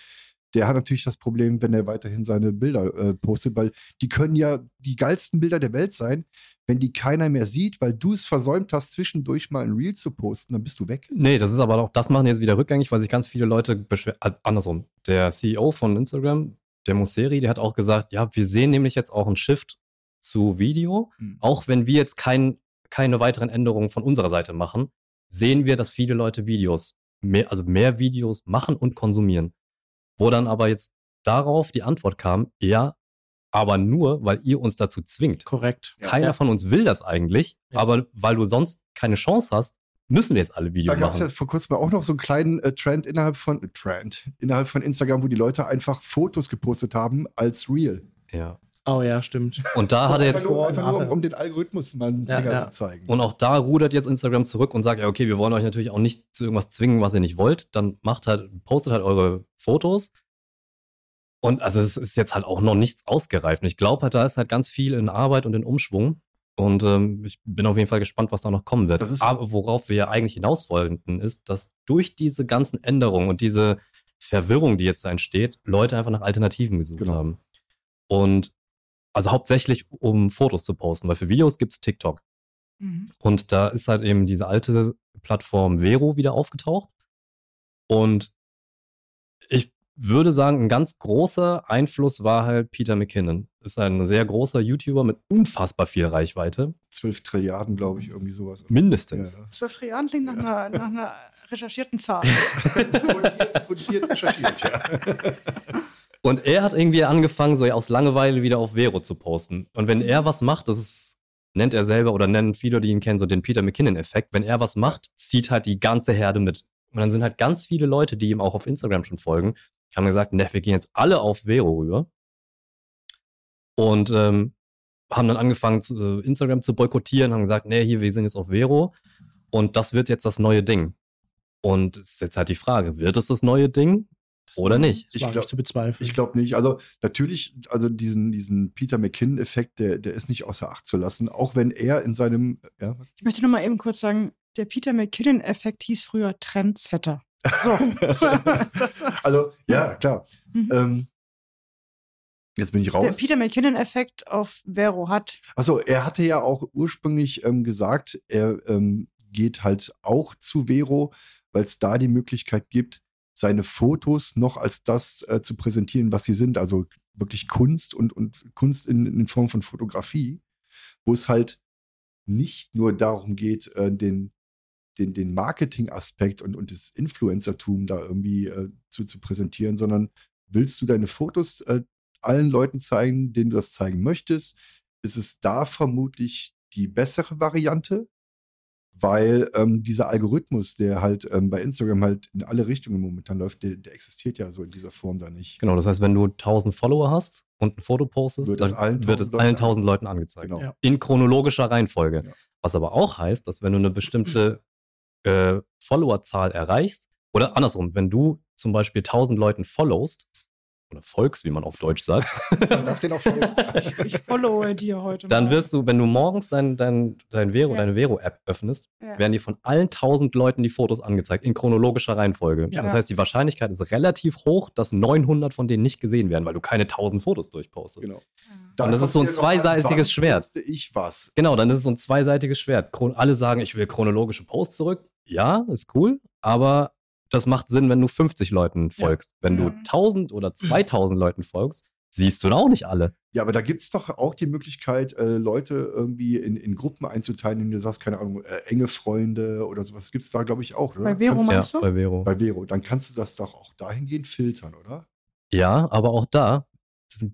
Speaker 1: Der hat natürlich das Problem, wenn er weiterhin seine Bilder äh, postet, weil die können ja die geilsten Bilder der Welt sein. Wenn die keiner mehr sieht, weil du es versäumt hast, zwischendurch mal ein Reel zu posten, dann bist du weg.
Speaker 3: Nee, das ist aber auch, das machen jetzt wieder rückgängig, weil sich ganz viele Leute beschweren. Äh, andersrum. Der CEO von Instagram, der Mosseri, der hat auch gesagt, ja, wir sehen nämlich jetzt auch einen Shift zu Video. Auch wenn wir jetzt kein, keine weiteren Änderungen von unserer Seite machen, sehen wir, dass viele Leute Videos, mehr, also mehr Videos machen und konsumieren. Wo dann aber jetzt darauf die Antwort kam, ja, aber nur, weil ihr uns dazu zwingt.
Speaker 4: Korrekt.
Speaker 3: Keiner
Speaker 4: Ja.
Speaker 3: von uns will das eigentlich,
Speaker 4: Ja.
Speaker 3: aber weil du sonst keine Chance hast, müssen wir jetzt alle
Speaker 1: Da
Speaker 3: Videos
Speaker 1: gab es
Speaker 3: machen.
Speaker 1: ja vor kurzem auch noch so einen kleinen äh, Trend innerhalb von äh, Trend innerhalb von Instagram, wo die Leute einfach Fotos gepostet haben als Real.
Speaker 3: Ja.
Speaker 4: Oh ja, stimmt.
Speaker 3: Und da hat er jetzt
Speaker 1: einfach nur, einfach nur um, um den Algorithmus mal einen
Speaker 4: Ja,
Speaker 1: Finger
Speaker 4: ja.
Speaker 1: zu zeigen.
Speaker 3: Und auch da rudert jetzt Instagram zurück und sagt, ja, okay, wir wollen euch natürlich auch nicht zu irgendwas zwingen, was ihr nicht wollt. Dann macht halt, postet halt eure Fotos. Und also es ist jetzt halt auch noch nichts ausgereift. Und ich glaube halt, da ist halt ganz viel in Arbeit und in Umschwung. Und ähm, ich bin auf jeden Fall gespannt, was da noch kommen wird.
Speaker 1: Das ist-
Speaker 3: Aber worauf wir ja eigentlich hinaus wollten, ist, dass durch diese ganzen Änderungen und diese Verwirrung, die jetzt da entsteht, Leute einfach nach Alternativen gesucht
Speaker 1: Genau.
Speaker 3: haben. Und also hauptsächlich, um Fotos zu posten, weil für Videos gibt's TikTok.
Speaker 2: Mhm.
Speaker 3: Und da ist halt eben diese alte Plattform Vero wieder aufgetaucht. Und ich würde sagen, ein ganz großer Einfluss war halt Peter McKinnon. Ist ein sehr großer YouTuber mit unfassbar viel Reichweite.
Speaker 1: 12 Trilliarden, glaube ich, irgendwie sowas.
Speaker 3: Mindestens.
Speaker 1: Ja.
Speaker 2: 12 Trilliarden klingt nach einer, nach einer recherchierten Zahl.
Speaker 1: fundiert, fundiert recherchiert, ja.
Speaker 3: Und er hat irgendwie angefangen, so aus Langeweile wieder auf Vero zu posten. Und wenn er was macht, das ist, nennt er selber oder nennen viele, die ihn kennen, so den Peter McKinnon-Effekt. Wenn er was macht, zieht halt die ganze Herde mit. Und dann sind halt ganz viele Leute, die ihm auch auf Instagram schon folgen, haben gesagt, ne, wir gehen jetzt alle auf Vero rüber. Und ähm, haben dann angefangen, zu, äh, Instagram zu boykottieren, haben gesagt, nee, hier, wir sind jetzt auf Vero. Und das wird jetzt das neue Ding. Und es ist jetzt halt die Frage, wird es das neue Ding oder nicht?
Speaker 4: Das
Speaker 1: Ich
Speaker 4: war
Speaker 1: glaub-
Speaker 4: nicht zu bezweifeln.
Speaker 1: Ich glaube nicht. Also natürlich, also diesen, diesen Peter McKinnon-Effekt, der, der ist nicht außer Acht zu lassen, auch wenn er in seinem, ja,
Speaker 2: Ich möchte noch mal eben kurz sagen, der Peter McKinnon-Effekt hieß früher Trendsetter. So.
Speaker 1: also ja, klar.
Speaker 2: Mhm.
Speaker 1: Ähm, Jetzt bin ich
Speaker 2: der
Speaker 1: raus.
Speaker 2: Peter McKinnon-Effekt auf Vero hat.
Speaker 1: Achso, er hatte ja auch ursprünglich ähm, gesagt, er ähm, geht halt auch zu Vero, weil es da die Möglichkeit gibt, seine Fotos noch als das äh, zu präsentieren, was sie sind. Also wirklich Kunst und, und Kunst in, in Form von Fotografie, wo es halt nicht nur darum geht, äh, den, den, den Marketing-Aspekt und, und das Influencertum da irgendwie äh, zu, zu präsentieren, sondern willst du deine Fotos äh, allen Leuten zeigen, denen du das zeigen möchtest, ist es da vermutlich die bessere Variante, weil ähm, dieser Algorithmus, der halt ähm, bei Instagram halt in alle Richtungen momentan läuft, der, der existiert ja so in dieser Form da nicht.
Speaker 3: Genau, das heißt, wenn du 1000 Follower hast und ein Foto postest,
Speaker 1: Wird
Speaker 3: dann
Speaker 1: es allen
Speaker 3: wird es
Speaker 1: 1000
Speaker 3: allen
Speaker 1: Leuten
Speaker 3: 1000 Leuten angezeigt.
Speaker 1: Genau.
Speaker 4: Ja.
Speaker 3: In chronologischer Reihenfolge.
Speaker 1: Ja.
Speaker 3: Was aber auch heißt, dass wenn du eine bestimmte äh, Followerzahl erreichst, oder andersrum, wenn du zum Beispiel 1000 Leuten followst, oder folgst, wie man auf Deutsch sagt,
Speaker 1: Man darf den auch folgen.
Speaker 2: Ich followe dir heute.
Speaker 3: dann
Speaker 2: mal.
Speaker 3: wirst du, wenn du morgens dein, dein, dein Vero,
Speaker 2: Ja.
Speaker 3: deine Vero-App öffnest,
Speaker 2: Ja.
Speaker 3: werden dir von allen 1000 Leuten die Fotos angezeigt, in chronologischer Reihenfolge.
Speaker 4: Ja.
Speaker 3: Das heißt, die Wahrscheinlichkeit ist relativ hoch, dass 900 von denen nicht gesehen werden, weil du keine 1000 Fotos durchpostest.
Speaker 1: genau.
Speaker 2: Ja.
Speaker 3: Und das ist so ein zweiseitiges Schwert.
Speaker 1: ich was.
Speaker 3: Genau, dann ist es so ein zweiseitiges Schwert. Alle sagen, ich will chronologische Posts zurück. Ja, ist cool, aber das macht Sinn, wenn du 50 Leuten folgst. Wenn
Speaker 2: Ja.
Speaker 3: du 1000 oder 2000 Leuten folgst, siehst du da auch nicht alle.
Speaker 1: Ja, aber da gibt es doch auch die Möglichkeit, äh, Leute irgendwie in, in Gruppen einzuteilen, indem du sagst, keine Ahnung, äh, enge Freunde oder sowas. Gibt es da, glaube ich, auch. Oder?
Speaker 2: Bei Vero
Speaker 1: Kannst,
Speaker 2: mal-
Speaker 3: Ja,
Speaker 2: Meinst du?
Speaker 3: bei Vero.
Speaker 1: bei Vero. Dann kannst du das doch auch dahingehend filtern, oder?
Speaker 3: Ja, aber auch da,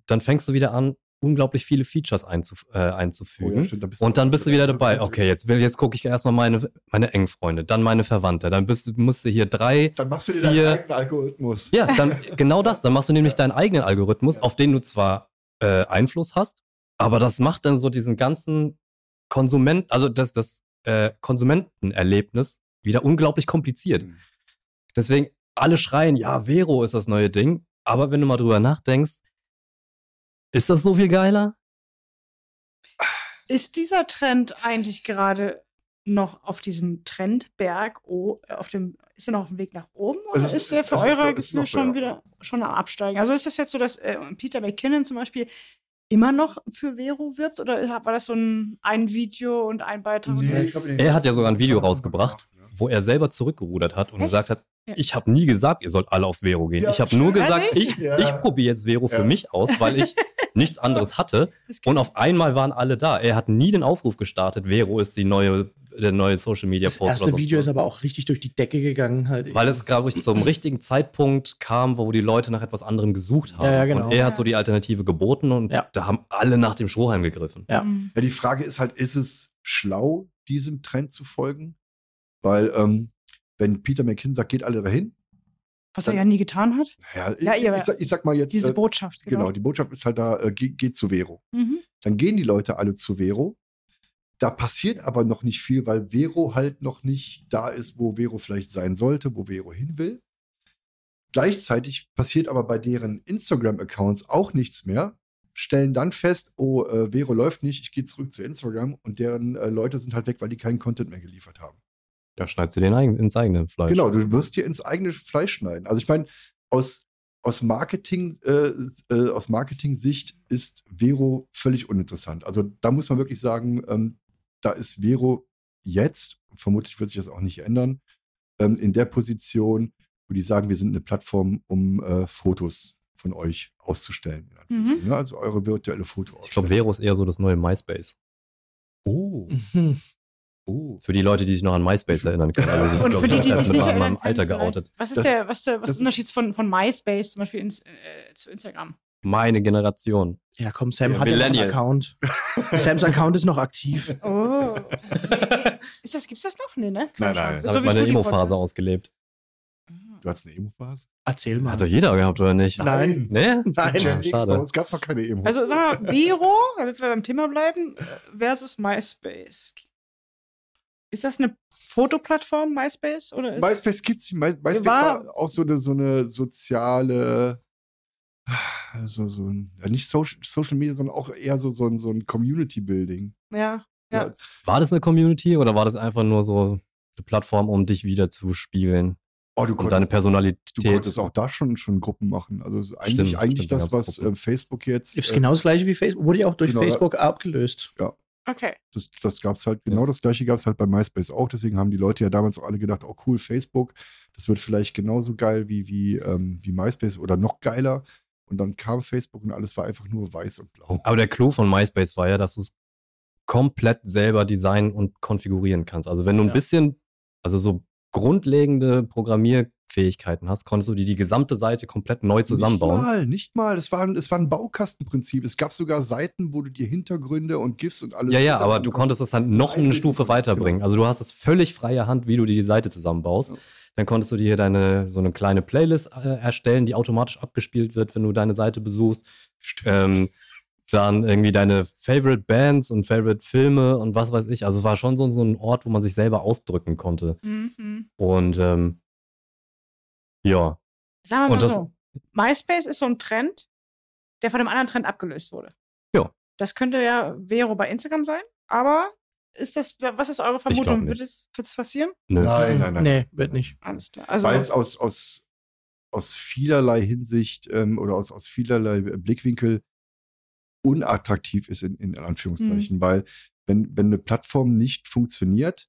Speaker 3: dann fängst du wieder an, unglaublich viele Features einzuf äh, einzufügen.
Speaker 1: Oh stimmt, da
Speaker 3: und dann bist du wieder dabei. Okay, jetzt, will- jetzt gucke ich erstmal meine, meine engen Freunde, dann meine Verwandte, dann bist, musst du hier drei.
Speaker 1: Dann machst du dir
Speaker 3: vier-
Speaker 1: deinen eigenen Algorithmus.
Speaker 3: Ja, dann genau das. Dann machst du nämlich deinen eigenen Algorithmus, auf den du zwar äh, Einfluss hast, aber das macht dann so diesen ganzen Konsument, also das, das äh, Konsumentenerlebnis wieder unglaublich kompliziert.
Speaker 1: Mhm.
Speaker 3: Deswegen, alle schreien, ja, Vero ist das neue Ding. Aber wenn du mal drüber nachdenkst, ist das so viel geiler?
Speaker 2: Ist dieser Trend eigentlich gerade noch auf diesem Trendberg, oh, auf dem, ist er noch auf dem Weg nach oben oder
Speaker 1: Also es
Speaker 2: ist,
Speaker 1: ist-
Speaker 2: er für
Speaker 1: ist
Speaker 2: eure
Speaker 1: noch- es ist
Speaker 2: Gefühl
Speaker 1: noch
Speaker 2: schon wieder schon am Absteigen? Also ist das jetzt so, dass äh, Peter McKinnon zum Beispiel immer noch für Vero wirbt oder war das so ein, ein Video und ein Beitrag? und
Speaker 1: Nee, ich glaub,
Speaker 3: Er hat ja sogar ein Video rausgebracht,
Speaker 1: gemacht,
Speaker 3: wo er selber zurückgerudert hat und
Speaker 2: Echt?
Speaker 3: gesagt hat,
Speaker 2: Ja.
Speaker 3: ich habe nie gesagt, ihr sollt alle auf Vero gehen.
Speaker 1: Ja,
Speaker 3: ich habe nur gesagt, ich,
Speaker 1: Ja.
Speaker 3: ich probiere jetzt Vero für mich aus, weil ich nichts anderes hatte.
Speaker 2: das
Speaker 3: Und auf einmal waren alle da. Er hat nie den Aufruf gestartet, Vero ist die neue, der neue Social Media
Speaker 4: Das
Speaker 3: Post.
Speaker 4: erste
Speaker 3: oder sonst
Speaker 4: Video
Speaker 3: was.
Speaker 4: ist aber auch richtig durch die Decke gegangen. Halt.
Speaker 3: Weil es, glaube ich, zum richtigen Zeitpunkt kam, wo die Leute nach etwas anderem gesucht haben.
Speaker 4: Ja, ja, genau.
Speaker 3: Und er hat so die Alternative geboten und
Speaker 4: Ja.
Speaker 3: da haben alle nach dem Strohhalm gegriffen.
Speaker 4: Ja.
Speaker 2: Mhm.
Speaker 1: Ja, die Frage ist halt, ist es schlau, diesem Trend zu folgen? Weil, ähm, wenn Peter McKinnon sagt, geht alle dahin,
Speaker 2: Was er ja nie getan hat.
Speaker 1: naja,
Speaker 2: Ja,
Speaker 1: ich, ich, sag, ich sag mal jetzt,
Speaker 2: Diese
Speaker 1: äh,
Speaker 2: Botschaft.
Speaker 1: genau, die Botschaft ist halt da, äh, geht, geht zu Vero.
Speaker 2: Mhm.
Speaker 1: Dann gehen die Leute alle zu Vero. Da passiert aber noch nicht viel, weil Vero halt noch nicht da ist, wo Vero vielleicht sein sollte, wo Vero hin will. Gleichzeitig passiert aber bei deren Instagram-Accounts auch nichts mehr. Stellen dann fest, oh, äh, Vero läuft nicht, ich gehe zurück zu Instagram und deren äh, Leute sind halt weg, weil die keinen Content mehr geliefert haben.
Speaker 3: Da schneidest du den eigen, ins eigene Fleisch.
Speaker 1: Genau, du wirst dir ins eigene Fleisch schneiden. Also ich meine, aus, aus Marketing, äh, äh, aus Marketing-Sicht ist Vero völlig uninteressant. Also da muss man wirklich sagen, ähm, da ist Vero jetzt, vermutlich wird sich das auch nicht ändern, ähm, in der Position, wo die sagen, wir sind eine Plattform, um äh, Fotos von euch auszustellen. in Anführungsstrichen, ne? Also eure virtuelle Foto.
Speaker 3: Ich glaube, Vero ist eher so das neue MySpace.
Speaker 1: Oh,
Speaker 4: Mhm.
Speaker 1: Oh.
Speaker 3: Für die Leute, die sich noch an MySpace erinnern können. Also ich
Speaker 2: Und
Speaker 3: glaub,
Speaker 2: für die,
Speaker 3: ich
Speaker 2: die sich nicht erinnern
Speaker 3: meinem Alter geoutet.
Speaker 2: Was ist
Speaker 1: Das-
Speaker 2: der, was, der, was ist der Unterschied von, von MySpace zum Beispiel ins, äh, zu Instagram?
Speaker 3: Meine Generation.
Speaker 4: Ja, komm, Sam
Speaker 3: Ja,
Speaker 4: hat ja noch einen. Account. Sams Account ist noch aktiv.
Speaker 2: Oh. ist das, gibt's das noch? Nee, ne?
Speaker 1: Nein, nein.
Speaker 2: Das
Speaker 3: Da
Speaker 2: ist
Speaker 3: habe
Speaker 2: so
Speaker 3: ich meine. Emo-Phase ausgelebt.
Speaker 1: Du hattest eine Emo-Phase?
Speaker 4: Erzähl mal.
Speaker 3: Hat doch jeder gehabt, oder nicht?
Speaker 4: Nein.
Speaker 3: Nee?
Speaker 4: Nein.
Speaker 1: X,
Speaker 3: schade.
Speaker 1: bei uns gab es noch keine Emo.
Speaker 2: Also sag mal, Vero, damit wir beim Thema bleiben, äh, versus MySpace. Ist das eine Fotoplattform, MySpace? Oder ist
Speaker 1: MySpace gibt's nicht. My, MySpace
Speaker 2: War-
Speaker 1: war, auch so eine, so eine soziale, so, so ein, ja, nicht Social, Social Media, sondern auch eher so, so ein, so ein Community-Building.
Speaker 2: ja. Ja.
Speaker 3: War das eine Community oder war das einfach nur so eine Plattform, um dich wieder zu spiegeln?
Speaker 1: Oh, du
Speaker 3: und deine
Speaker 1: konntest,
Speaker 3: Personalität.
Speaker 1: du konntest auch da schon, schon Gruppen machen. Also eigentlich,
Speaker 3: Stimmt,
Speaker 1: eigentlich
Speaker 3: stimmt, da
Speaker 1: das, was
Speaker 3: Gruppen.
Speaker 1: äh, Facebook jetzt.
Speaker 4: Ist
Speaker 1: äh,
Speaker 4: genau das gleiche wie Facebook. Wurde ja auch durch
Speaker 1: Genau,
Speaker 4: Facebook abgelöst.
Speaker 2: Okay.
Speaker 1: Das, das gab es halt, genau das gleiche gab es halt bei MySpace auch. Deswegen haben die Leute ja damals auch alle gedacht, oh cool, Facebook, das wird vielleicht genauso geil wie, wie, ähm, wie MySpace oder noch geiler. Und dann kam Facebook und alles war einfach nur weiß und blau.
Speaker 3: Aber der Clou von MySpace war ja, dass du es komplett selber designen und konfigurieren kannst. Also wenn du ein
Speaker 4: Ja.
Speaker 3: bisschen, also so grundlegende Programmierfähigkeiten hast, konntest du dir die gesamte Seite komplett neu zusammenbauen.
Speaker 1: Nicht mal, nicht mal. Es war, ein- es war ein Baukastenprinzip. Es gab sogar Seiten, wo du dir Hintergründe und GIFs und alles.
Speaker 3: Ja, ja, aber du konntest es halt noch eine Stufe weiterbringen. Also du hast es völlig freie Hand, wie du dir die Seite zusammenbaust.
Speaker 1: Ja.
Speaker 3: Dann konntest du dir deine so eine kleine Playlist äh, erstellen, die automatisch abgespielt wird, wenn du deine Seite besuchst. Ähm, dann irgendwie deine Favorite Bands und Favorite Filme und was weiß ich. Also es war schon so, so ein Ort, wo man sich selber ausdrücken konnte.
Speaker 2: Mhm.
Speaker 3: Und ähm, ja,
Speaker 2: Sagen wir mal
Speaker 3: Und das-
Speaker 2: so. MySpace ist so ein Trend, der von einem anderen Trend abgelöst wurde.
Speaker 3: Ja.
Speaker 2: Das könnte ja Vero bei Instagram sein, aber ist das, was ist eure Vermutung? Wird es, wird es passieren?
Speaker 3: nö.
Speaker 1: Nein, nein, nein.
Speaker 4: Nee, wird nicht.
Speaker 2: Alles klar. Also,
Speaker 1: Weil es aus, aus, aus vielerlei Hinsicht ähm, oder aus, aus vielerlei Blickwinkel unattraktiv ist, in, in Anführungszeichen. Weil, wenn, wenn eine Plattform nicht funktioniert,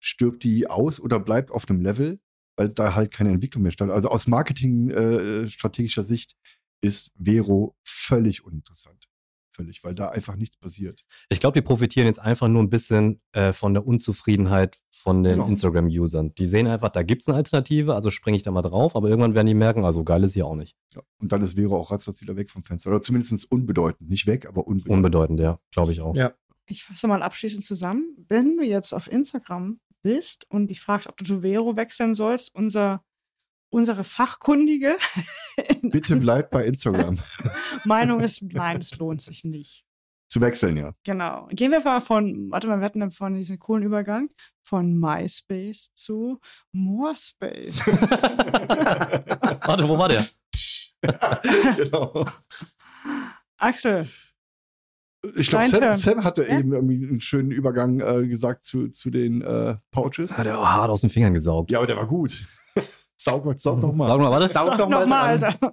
Speaker 1: stirbt die aus oder bleibt auf einem Level, weil da halt keine Entwicklung mehr stattfindet. Also aus Marketing-strategischer Sicht ist Vero völlig uninteressant. Völlig, weil da einfach nichts passiert.
Speaker 3: Ich glaube, die profitieren jetzt einfach nur ein bisschen äh, von der Unzufriedenheit von den
Speaker 1: Genau.
Speaker 3: Instagram-Usern. Die sehen einfach, da gibt es eine Alternative, also springe ich da mal drauf, aber irgendwann werden die merken, also geil ist hier auch nicht.
Speaker 1: Ja. Und dann ist Vero auch ratzfatz wieder weg vom Fenster. Oder zumindest unbedeutend. Nicht weg, aber unbedeutend.
Speaker 3: Unbedeutend, ja, glaube ich auch.
Speaker 4: Ja.
Speaker 2: ich fasse mal abschließend zusammen. Wenn du jetzt auf Instagram bist und dich fragst, ob du zu Vero wechseln sollst, unser, unsere Fachkundige
Speaker 1: Bitte bleibt bei Instagram.
Speaker 2: Meinung ist, nein, es lohnt sich nicht.
Speaker 1: Zu wechseln, ja.
Speaker 2: Genau. Gehen wir mal von, warte mal, wir hatten von diesem coolen Übergang von MySpace zu Morespace.
Speaker 3: Warte, wo war der?
Speaker 1: genau.
Speaker 2: Axel,
Speaker 1: Ich glaube, Sam. Sam hatte
Speaker 2: Ja?
Speaker 1: eben irgendwie einen schönen Übergang äh, gesagt zu, zu den äh, Pouches.
Speaker 3: Hat er auch hart aus den Fingern gesaugt.
Speaker 1: Ja, aber der war gut. Saug mal, saug noch
Speaker 3: Sag
Speaker 1: mal.
Speaker 3: mal, warte.
Speaker 4: Saug
Speaker 2: sag
Speaker 4: doch
Speaker 2: noch
Speaker 4: mal.
Speaker 2: Alter.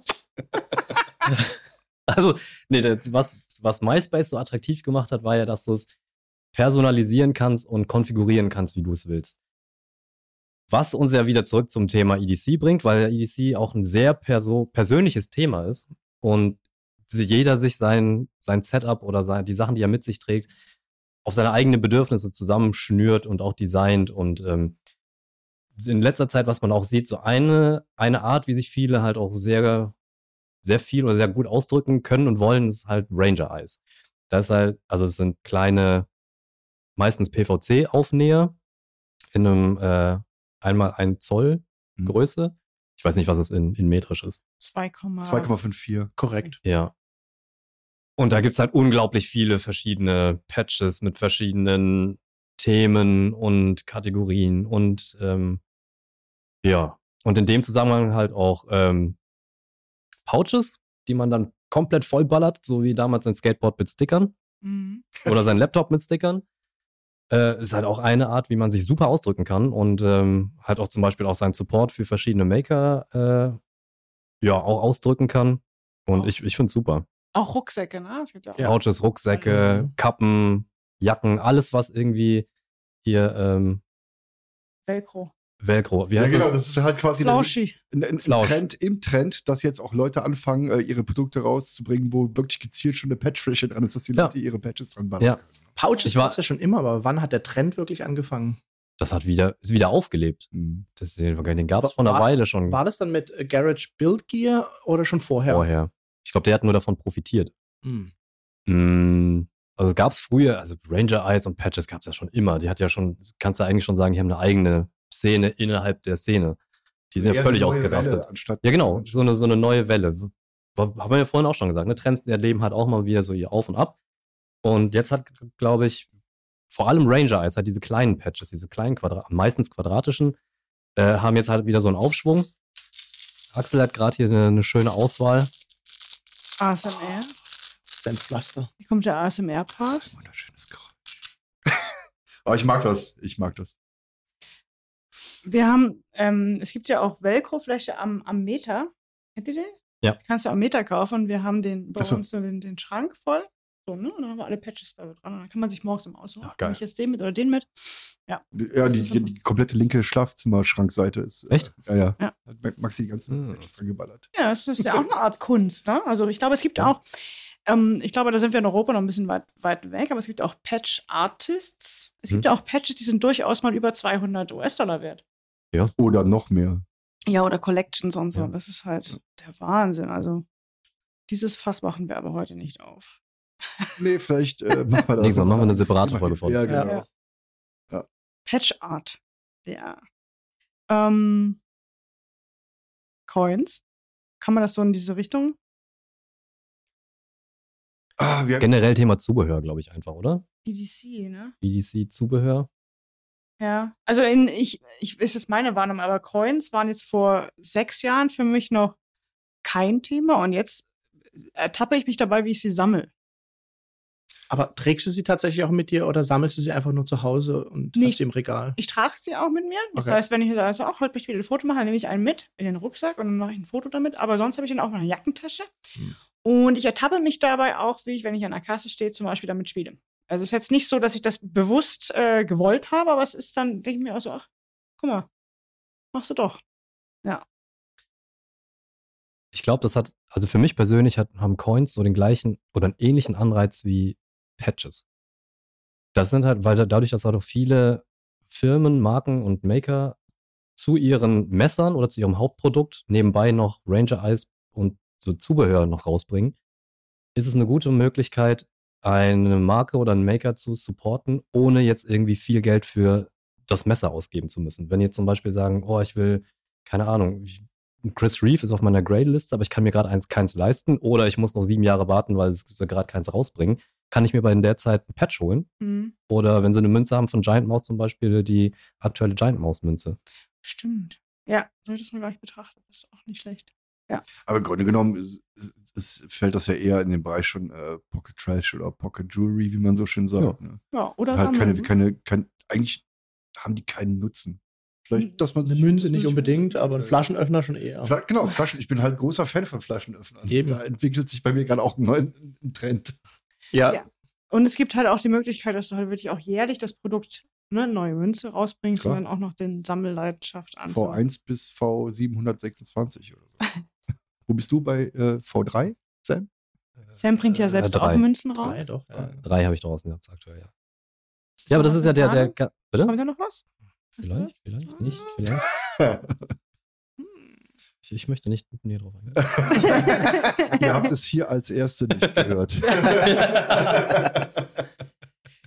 Speaker 3: Also, nee, das, was, was MySpace so attraktiv gemacht hat, war ja, dass du es personalisieren kannst und konfigurieren kannst, wie du es willst. Was uns ja wieder zurück zum Thema EDC bringt, weil EDC auch ein sehr perso persönliches Thema ist und jeder sich sein, sein Setup oder sein, die Sachen, die er mit sich trägt, auf seine eigenen Bedürfnisse zusammenschnürt und auch designt. Und ähm, in letzter Zeit, was man auch sieht, so eine, eine Art, wie sich viele halt auch sehr sehr viel oder sehr gut ausdrücken können und wollen, ist halt Ranger Eyes. Das ist halt, also es sind kleine, meistens PVC-Aufnäher in einem äh, einmal ein Zoll
Speaker 1: Mhm.
Speaker 3: Größe. Ich weiß nicht, was es in, in metrisch ist.
Speaker 2: 2,5.
Speaker 1: 2,54.
Speaker 4: Korrekt.
Speaker 3: Ja. Und da gibt's halt unglaublich viele verschiedene Patches mit verschiedenen Themen und Kategorien und ähm, ja. Und in dem Zusammenhang halt auch ähm, Pouches, die man dann komplett vollballert, so wie damals ein Skateboard mit Stickern
Speaker 2: Mhm.
Speaker 3: oder sein Laptop mit Stickern. Äh, ist halt auch eine Art, wie man sich super ausdrücken kann und ähm, halt auch zum Beispiel auch seinen Support für verschiedene Maker äh, ja auch ausdrücken kann. Und
Speaker 2: Auch.
Speaker 3: ich, ich finde es super.
Speaker 2: Auch Rucksäcke, ne? Es gibt ja auch.
Speaker 4: Ja.
Speaker 3: Pouches, Rucksäcke,
Speaker 4: Mhm.
Speaker 3: Kappen, Jacken, alles, was irgendwie hier ähm,
Speaker 2: Velcro.
Speaker 3: Velcro, wie
Speaker 1: Ja,
Speaker 3: heißt
Speaker 1: genau,
Speaker 3: das?
Speaker 1: das ist halt quasi ein,
Speaker 2: Flauschi.
Speaker 1: ein, ein
Speaker 3: Flausch.
Speaker 1: Trend im Trend, dass jetzt auch Leute anfangen, äh, ihre Produkte rauszubringen, wo wirklich gezielt schon eine Patchfläche dran ist, dass die
Speaker 3: Ja.
Speaker 1: Leute ihre Patches dran ballern
Speaker 3: Ja.
Speaker 4: Pouches
Speaker 3: war
Speaker 4: es ja schon immer, aber wann hat der Trend wirklich angefangen?
Speaker 3: Das hat wieder, ist wieder aufgelebt.
Speaker 1: Mhm.
Speaker 3: Das, den den gab es vor einer Weile schon
Speaker 4: War das dann mit äh, Garage Build Gear oder schon vorher?
Speaker 3: vorher. Ich glaube, der hat nur davon profitiert.
Speaker 4: Hm.
Speaker 3: Mm, Also es gab es früher, also Ranger Eyes und Patches gab es ja schon immer. Die hat ja schon, kannst du eigentlich schon sagen, die haben eine eigene Szene innerhalb der Szene. Die sind ja völlig ausgerastet.
Speaker 1: Welle, anstatt
Speaker 3: Ja, genau, so eine, so eine neue Welle. Haben wir ja vorhin auch schon gesagt, ne? Trends erleben halt auch mal wieder so ihr Auf und Ab. Und jetzt hat, glaube ich, vor allem Ranger Eyes, halt diese kleinen Patches, diese kleinen, Quadra meistens quadratischen, äh, haben jetzt halt wieder so einen Aufschwung. Axel hat gerade hier eine, eine schöne Auswahl.
Speaker 2: ASMR.
Speaker 4: Sein Pflaster.
Speaker 2: Hier kommt der ASMR-Part.
Speaker 1: Wunderschönes Geräusch. Aber ich mag das. Ich mag das.
Speaker 2: Wir haben, ähm, es gibt ja auch Velcro-Fläche am, am Meter. Kennt ihr den?
Speaker 3: Ja.
Speaker 2: Kannst du am Meter kaufen. Wir haben den bei
Speaker 1: so.
Speaker 2: uns den, den Schrank voll. So, ne? Und dann haben wir alle Patches da dran. Und dann kann man sich morgens immer aussuchen.
Speaker 3: Ja, geil.
Speaker 2: Nehme ich jetzt den mit oder den mit?
Speaker 1: Ja,
Speaker 2: Das
Speaker 1: die, die, die komplette linke Schlafzimmerschrankseite ist. äh,
Speaker 3: Echt?
Speaker 1: Ja, ja.
Speaker 2: Ja.
Speaker 1: Hat Maxi die ganzen
Speaker 3: Hm.
Speaker 1: Patches dran geballert.
Speaker 2: Ja, es ist ja auch eine Art Kunst, ne? Also ich glaube, es gibt
Speaker 3: Ja.
Speaker 2: auch, ähm, ich glaube, da sind wir in Europa noch ein bisschen weit, weit weg, aber es gibt auch Patch-Artists. Es gibt
Speaker 3: Mhm.
Speaker 2: ja auch Patches, die sind durchaus mal über 200 US-Dollar wert.
Speaker 1: Oder noch mehr.
Speaker 2: Ja, oder Collections und so.
Speaker 3: Ja.
Speaker 2: Das ist halt der Wahnsinn. Also dieses Fass machen wir aber heute nicht auf.
Speaker 1: Nee, vielleicht äh, machen wir das.
Speaker 3: Nächstes Mal machen wir eine separate Folge von.
Speaker 1: Ja,
Speaker 4: Ja.
Speaker 1: genau.
Speaker 2: Ja. Patch Art. Ja. Ähm, Coins. Kann man das so in diese Richtung?
Speaker 1: Ah, wir,
Speaker 3: Generell Thema Zubehör, glaube ich, einfach, oder?
Speaker 2: EDC, ne?
Speaker 3: EDC-Zubehör.
Speaker 2: Ja. Also in, ich, ich ist jetzt meine Wahrnehmung, aber Coins waren jetzt vor sechs Jahren für mich noch kein Thema und jetzt ertappe ich mich dabei, wie ich sie sammle.
Speaker 4: Aber trägst du sie tatsächlich auch mit dir oder sammelst du sie einfach nur zu Hause und
Speaker 2: Nicht.
Speaker 4: hast sie im Regal?
Speaker 2: Ich trage sie auch mit mir. Das
Speaker 4: Okay.
Speaker 2: heißt, wenn ich da so, ach, heute möchte ich wieder ein Foto machen, dann nehme ich einen mit in den Rucksack und dann mache ich ein Foto damit. Aber sonst habe ich den auch in einer Jackentasche.
Speaker 4: Hm.
Speaker 2: Und ich ertappe mich dabei auch, wie ich, wenn ich an der Kasse stehe, zum Beispiel damit spiele. Also es ist jetzt nicht so, dass ich das bewusst äh, gewollt habe, aber es ist dann, denke ich mir auch so, ach, guck mal, machst du doch.
Speaker 3: Ich glaube, das hat, also für mich persönlich hat, haben Coins so den gleichen oder einen ähnlichen Anreiz wie Patches. Das sind halt, weil da, dadurch, dass halt auch viele Firmen, Marken und Maker zu ihren Messern oder zu ihrem Hauptprodukt nebenbei noch Ranger Eyes und so Zubehör noch rausbringen, ist es eine gute Möglichkeit, eine Marke oder einen Maker zu supporten, ohne jetzt irgendwie viel Geld für das Messer ausgeben zu müssen. Wenn jetzt zum Beispiel sagen, oh, ich will, keine Ahnung, ich, Chris Reeve ist auf meiner Grade-Liste, aber ich kann mir gerade eins keins leisten oder ich muss noch sieben Jahre warten, weil sie gerade keins rausbringen, kann ich mir bei in der Zeit ein Patch holen.
Speaker 2: Hm,
Speaker 3: Oder wenn sie eine Münze haben von Giant Mouse zum Beispiel, die aktuelle Giant Mouse Münze.
Speaker 2: stimmt. Ja, so habe ich das mal gleich betrachtet. Das ist auch nicht schlecht.
Speaker 1: Aber im Grunde genommen ist, ist, fällt das ja eher in den Bereich schon äh, Pocket Trash oder Pocket Jewelry, wie man so schön sagt. Ne?
Speaker 2: Ja, oder
Speaker 1: Halt keine, keine, kein, eigentlich haben die keinen Nutzen. Vielleicht, dass man
Speaker 4: Eine Münze nicht unbedingt, aber ein Flaschenöffner schon eher.
Speaker 1: Genau, Flaschen. Ich bin halt großer Fan von Flaschenöffnern.
Speaker 4: Eben.
Speaker 1: Da entwickelt sich bei mir gerade auch ein neuer ein Trend.
Speaker 4: Ja,
Speaker 2: Ja. Und es gibt halt auch die Möglichkeit, dass du halt wirklich auch jährlich das Produkt, ne, neue Münze rausbringst
Speaker 1: Klar.
Speaker 2: und dann auch noch den Sammelleidenschaft an.
Speaker 1: V1 bis V726 oder so. Wo bist du bei äh, V3, Sam?
Speaker 2: Sam bringt ja
Speaker 3: Äh,
Speaker 2: selbst
Speaker 3: drei.
Speaker 2: auch Münzen
Speaker 4: drei
Speaker 2: raus.
Speaker 4: doch. Ja.
Speaker 3: Drei habe ich draußen jetzt aktuell, ja. Ja, aber das ist ja der, der, Ga- bitte?
Speaker 2: Kommt da noch was?
Speaker 3: Vielleicht, vielleicht nicht, vielleicht.
Speaker 2: Hm.
Speaker 3: Ich, ich möchte nicht näher drauf eingehen.
Speaker 1: Ihr habt es hier als Erste nicht gehört.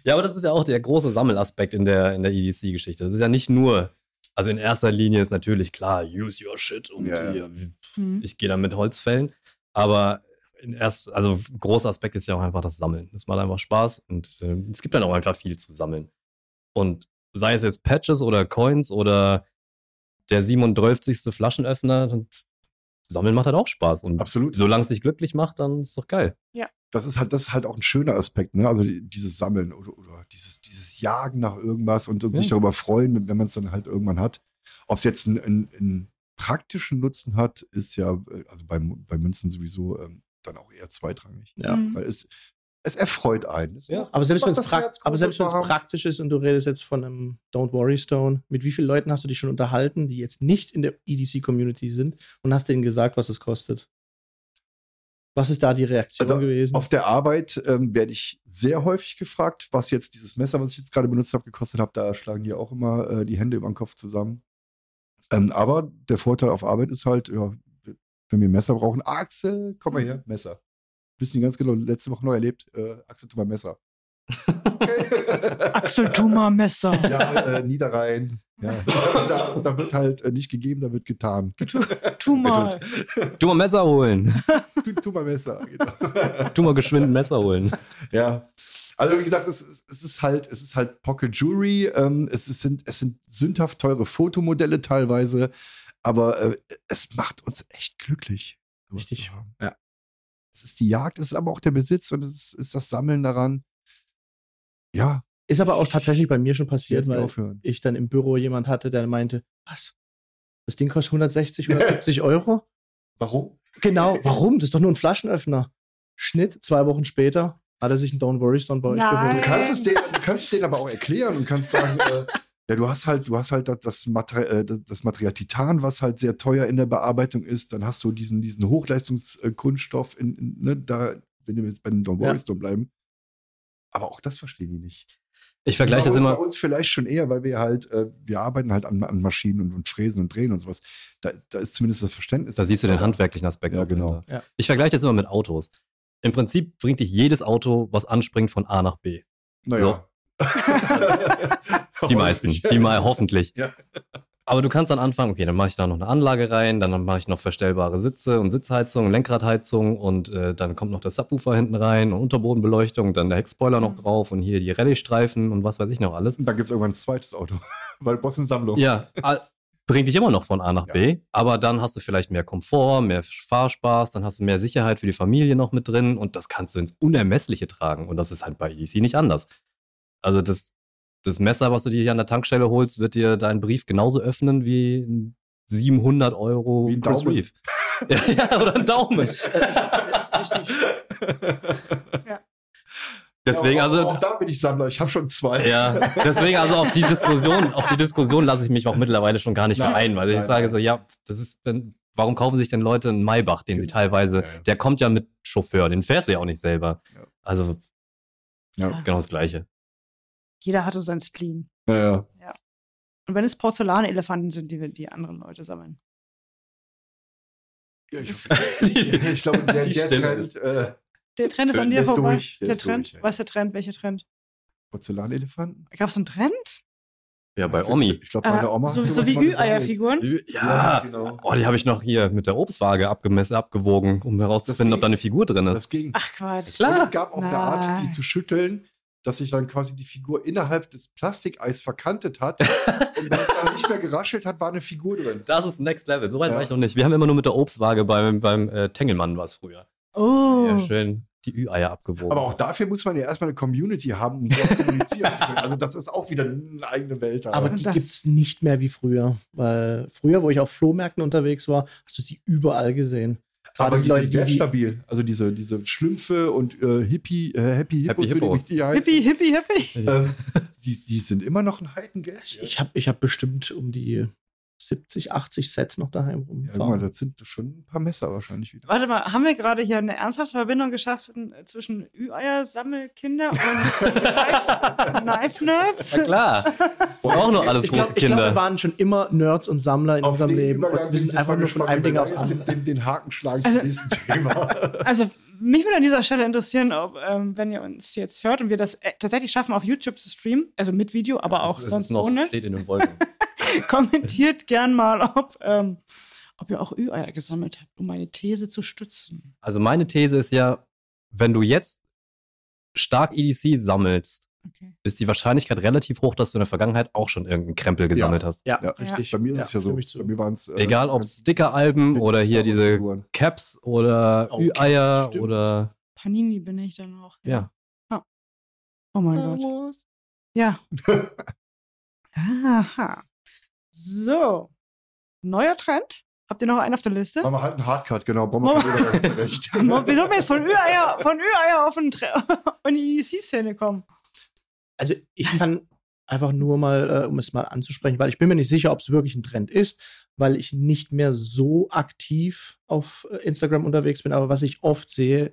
Speaker 3: Ja, aber das ist ja auch der große Sammelaspekt in der, in der EDC-Geschichte. Das ist ja nicht nur, also in erster Linie ist natürlich klar, use your shit und
Speaker 1: Ja, ja.
Speaker 3: hier,
Speaker 2: Hm.
Speaker 3: ich gehe da mit Holzfällen. Aber in erst, also großer Aspekt ist ja auch einfach das Sammeln. Das macht einfach Spaß und äh, es gibt dann auch einfach viel zu sammeln. Und sei es jetzt Patches oder Coins oder der 37. Flaschenöffner, dann sammeln macht halt auch Spaß. Und
Speaker 1: Absolut.
Speaker 3: solange es dich glücklich macht, dann ist es doch geil.
Speaker 1: Das ist halt, das ist halt auch ein schöner Aspekt, ne? Also die- dieses Sammeln oder, oder dieses, dieses Jagen nach irgendwas und, und
Speaker 3: Ja.
Speaker 1: sich darüber freuen, wenn man es dann halt irgendwann hat. Ob es jetzt einen, einen, einen praktischen Nutzen hat, ist ja, äh, also bei, bei Münzen sowieso ähm, dann auch eher zweitrangig.
Speaker 4: Ja.
Speaker 2: Hm.
Speaker 1: Weil es, es erfreut einen. Es
Speaker 3: Ja.
Speaker 4: Aber selbst wenn es
Speaker 1: haben.
Speaker 4: praktisch ist und du redest jetzt von einem Don't Worry Stone, mit wie vielen Leuten hast du dich schon unterhalten, die jetzt nicht in der EDC-Community sind und hast denen gesagt, was es kostet? Was ist da die Reaktion
Speaker 1: Also,
Speaker 4: gewesen?
Speaker 1: Auf der Arbeit ähm, werde ich sehr häufig gefragt, was jetzt dieses Messer, was ich jetzt gerade benutzt habe, gekostet hat. Da schlagen die auch immer äh, die Hände über den Kopf zusammen. Ähm, aber der Vorteil auf Arbeit ist halt, ja, wenn wir Messer brauchen, Axel, komm mal her, Messer. Wissen die ganz genau, letzte Woche neu erlebt, äh, Axel, tu mal Messer.
Speaker 2: Axel Duma Messer.
Speaker 1: ja, äh, Niederrhein. Ja. Da, da wird halt äh, nicht gegeben, da wird getan.
Speaker 2: Tu mal.
Speaker 3: Tu mal Messer holen.
Speaker 1: Tu, tu mal Messer. Genau.
Speaker 3: tu mal geschwind ein Messer holen.
Speaker 1: Ja. Also wie gesagt, es, ist- es ist halt, es ist halt Pocket Jewelry. Ähm, es, ist, sind, es sind sündhaft teure Fotomodelle teilweise, aber äh, es macht uns echt glücklich.
Speaker 4: Richtig. Ja.
Speaker 1: Es ist die Jagd, es ist aber auch der Besitz und es ist, ist das Sammeln daran. Ja,
Speaker 4: Ist aber auch tatsächlich bei mir schon passiert, weil
Speaker 1: aufhören.
Speaker 4: ich dann im Büro jemand hatte, der meinte, was? Das Ding kostet 160, 170 Euro?
Speaker 1: Warum?
Speaker 4: Genau, warum? Das ist doch nur ein Flaschenöffner. Schnitt, zwei Wochen später hat er sich einen Don't Worry Stone bei euch
Speaker 2: Nein.
Speaker 1: Du
Speaker 4: geholt.
Speaker 1: kannst es denen, du kannst es denen aber auch erklären und kannst sagen, äh, ja, du hast halt, du hast halt das, Material, äh, das Material Titan, was halt sehr teuer in der Bearbeitung ist. Dann hast du diesen, diesen Hochleistungskunststoff in, in, ne, da, wenn wir jetzt bei den Don't
Speaker 4: Ja.
Speaker 1: Worry Stone bleiben. Aber auch das verstehen die nicht.
Speaker 3: Ich vergleiche das
Speaker 1: bei,
Speaker 3: immer.
Speaker 1: Bei uns vielleicht schon eher, weil wir halt, äh, wir arbeiten halt an, an Maschinen und, und Fräsen und Drehen und sowas. Da, da ist zumindest das Verständnis.
Speaker 3: Da siehst du den handwerklichen Aspekt.
Speaker 1: Ja, genau.
Speaker 4: Ja.
Speaker 3: Ich vergleiche das immer mit Autos. Im Prinzip bringt dich jedes Auto, was anspringt, von A nach B.
Speaker 1: Naja.
Speaker 3: Die meisten. Die mal hoffentlich.
Speaker 1: Ja.
Speaker 3: Aber du kannst dann anfangen, okay, dann mache ich da noch eine Anlage rein, dann mache ich noch verstellbare Sitze und Sitzheizung, Lenkradheizung und äh, dann kommt noch der Subwoofer hinten rein und Unterbodenbeleuchtung, dann der Heckspoiler noch
Speaker 2: Mhm.
Speaker 3: drauf und hier die Rallye-Streifen und was weiß ich noch alles.
Speaker 1: Und dann gibt es irgendwann ein zweites Auto. weil Boss in Sammlung.
Speaker 3: Ja, bringt dich immer noch von A nach
Speaker 1: Ja.
Speaker 3: B, aber dann hast du vielleicht mehr Komfort, mehr Fahrspaß, dann hast du mehr Sicherheit für die Familie noch mit drin und das kannst du ins Unermessliche tragen und das ist halt bei EDC nicht anders. Also das, das Messer, was du dir hier an der Tankstelle holst, wird dir deinen Brief genauso öffnen wie ein 700 Euro
Speaker 1: Wie ein
Speaker 3: Chris
Speaker 1: Daumen.
Speaker 3: Reeve. ja, ja, oder ein Daumen.
Speaker 4: Äh, richtig.
Speaker 3: Deswegen,
Speaker 1: Ja,
Speaker 3: also,
Speaker 1: auch, auch da bin ich Sammler. Ich habe schon zwei.
Speaker 3: Ja, deswegen also auf die Diskussion, auf die Diskussion lasse ich mich auch mittlerweile schon gar nicht mehr
Speaker 1: Nein,
Speaker 3: ein, weil ich
Speaker 1: nein,
Speaker 3: sage
Speaker 1: nein.
Speaker 3: so, ja, das ist dann, warum kaufen sich denn Leute einen Maybach, den sie
Speaker 1: Genau.
Speaker 3: teilweise,
Speaker 1: Ja, ja.
Speaker 3: der kommt ja mit Chauffeur, den fährst du ja auch nicht selber.
Speaker 1: Ja.
Speaker 3: Also
Speaker 1: Ja.
Speaker 3: genau das Gleiche.
Speaker 2: Jeder hatte seinen Spleen.
Speaker 1: Ja, ja.
Speaker 2: Und wenn es Porzellanelefanten sind, die, wir- die andere Leute sammeln.
Speaker 1: Ja, ich, ich glaube, der, der Trend
Speaker 3: ist-
Speaker 1: äh,
Speaker 2: Der Trend ist an
Speaker 1: Der
Speaker 2: dir vorbei.
Speaker 1: durch, der
Speaker 2: der Trend?
Speaker 1: durch, ja.
Speaker 2: Was ist der Trend? Welcher Trend?
Speaker 1: Porzellanelefanten?
Speaker 2: Gab es einen Trend?
Speaker 3: Ja, bei Omi.
Speaker 1: Ich glaube, meine
Speaker 2: Äh,
Speaker 1: Oma.
Speaker 2: so, so wie. Ü-Eierfiguren?
Speaker 3: Ja,
Speaker 1: genau.
Speaker 3: oh, die habe ich noch hier mit der Obstwaage abgemessen, abgewogen, um herauszufinden, ob da eine Figur drin ist.
Speaker 1: Das ging.
Speaker 2: Ach Quatsch.
Speaker 3: Klar.
Speaker 1: Und es gab auch eine Art, die
Speaker 2: Nein.
Speaker 1: zu schütteln, dass sich dann quasi die Figur innerhalb des Plastikeis verkantet hat. und wenn es dann nicht mehr geraschelt hat, war eine Figur drin.
Speaker 3: Das ist Next Level, so weit
Speaker 1: Ja.
Speaker 3: war ich noch nicht. Wir haben immer nur mit der Obstwaage beim, beim äh, Tengelmann war es früher.
Speaker 2: Oh.
Speaker 3: Ja, schön die Ü-Eier abgewogen.
Speaker 1: Aber auch dafür muss man ja erstmal eine Community haben, um dort kommunizieren zu können. Also das ist auch wieder eine eigene Welt. da.
Speaker 4: Aber die
Speaker 2: Das-
Speaker 4: gibt es nicht mehr wie früher. Weil früher, wo ich auf Flohmärkten unterwegs war, hast du sie überall gesehen. Gerade
Speaker 1: Aber
Speaker 4: die Leute,
Speaker 1: sind
Speaker 4: die
Speaker 1: wertstabil. Also diese, diese Schlümpfe und äh, Hippie, äh, Happy Hippos,
Speaker 3: Happy Hippos.
Speaker 1: die
Speaker 2: Hippie, hippie, hippie.
Speaker 1: Ähm, die, die sind immer noch ein Heidengeld.
Speaker 4: ich habe ich hab bestimmt um die 70, 80 Sets noch daheim
Speaker 1: ja, guck mal,
Speaker 4: rumfahren.
Speaker 1: das sind schon ein paar Messer wahrscheinlich wieder.
Speaker 2: Warte mal, haben wir gerade hier eine ernsthafte Verbindung geschaffen äh, zwischen Ü-Eier-Sammelkinder und Knife- Knife-Nerds?
Speaker 3: Na klar. Und auch nur alles
Speaker 4: ich
Speaker 3: große
Speaker 4: glaube, glaub,
Speaker 3: Kinder.
Speaker 4: wir waren schon immer Nerds und Sammler in unserem
Speaker 1: den
Speaker 4: Leben.
Speaker 1: Übergang
Speaker 4: Und wir sind
Speaker 1: ich
Speaker 4: einfach nur von einem Ding aufs andere.
Speaker 1: Den, den, den Haken schlagen
Speaker 2: Also-
Speaker 1: zum nächsten Thema.
Speaker 2: Also, mich würde an dieser Stelle interessieren, ob, ähm, wenn ihr uns jetzt hört und wir das äh, tatsächlich schaffen, auf YouTube zu streamen, also mit Video, aber auch
Speaker 3: Das ist
Speaker 2: sonst
Speaker 3: noch,
Speaker 2: ohne,
Speaker 3: steht in den Wolken.
Speaker 2: kommentiert gern mal, ob, ähm, ob ihr auch Ü-Eier gesammelt habt, um meine These zu stützen.
Speaker 3: Also meine These ist ja, wenn du jetzt stark EDC sammelst,
Speaker 2: Okay.
Speaker 3: ist die Wahrscheinlichkeit relativ hoch, dass du in der Vergangenheit auch schon irgendeinen Krempel gesammelt hast.
Speaker 4: Ja,
Speaker 1: Ja,
Speaker 4: richtig.
Speaker 1: Bei mir ist es ja so. Bei mir waren es.
Speaker 3: Egal ob Sticker-Alben oder hier diese Caps oder
Speaker 4: Oh,
Speaker 3: Ü-Eier oder
Speaker 2: Panini bin ich dann auch.
Speaker 3: ja.
Speaker 2: Oh mein Gott. Ja. Aha. So. Neuer Trend? Habt ihr noch einen auf der Liste?
Speaker 1: Aber halt einen Hardcut, genau. Bomber
Speaker 2: Oh. Wieso wir jetzt von Ü-Eier von Ü-Eier auf, den in die EDC-Szene kommen?
Speaker 4: Also ich kann einfach nur mal, äh, um es mal anzusprechen, weil ich bin mir nicht sicher, ob es wirklich ein Trend ist, weil ich nicht mehr so aktiv auf äh, Instagram unterwegs bin. Aber was ich oft sehe,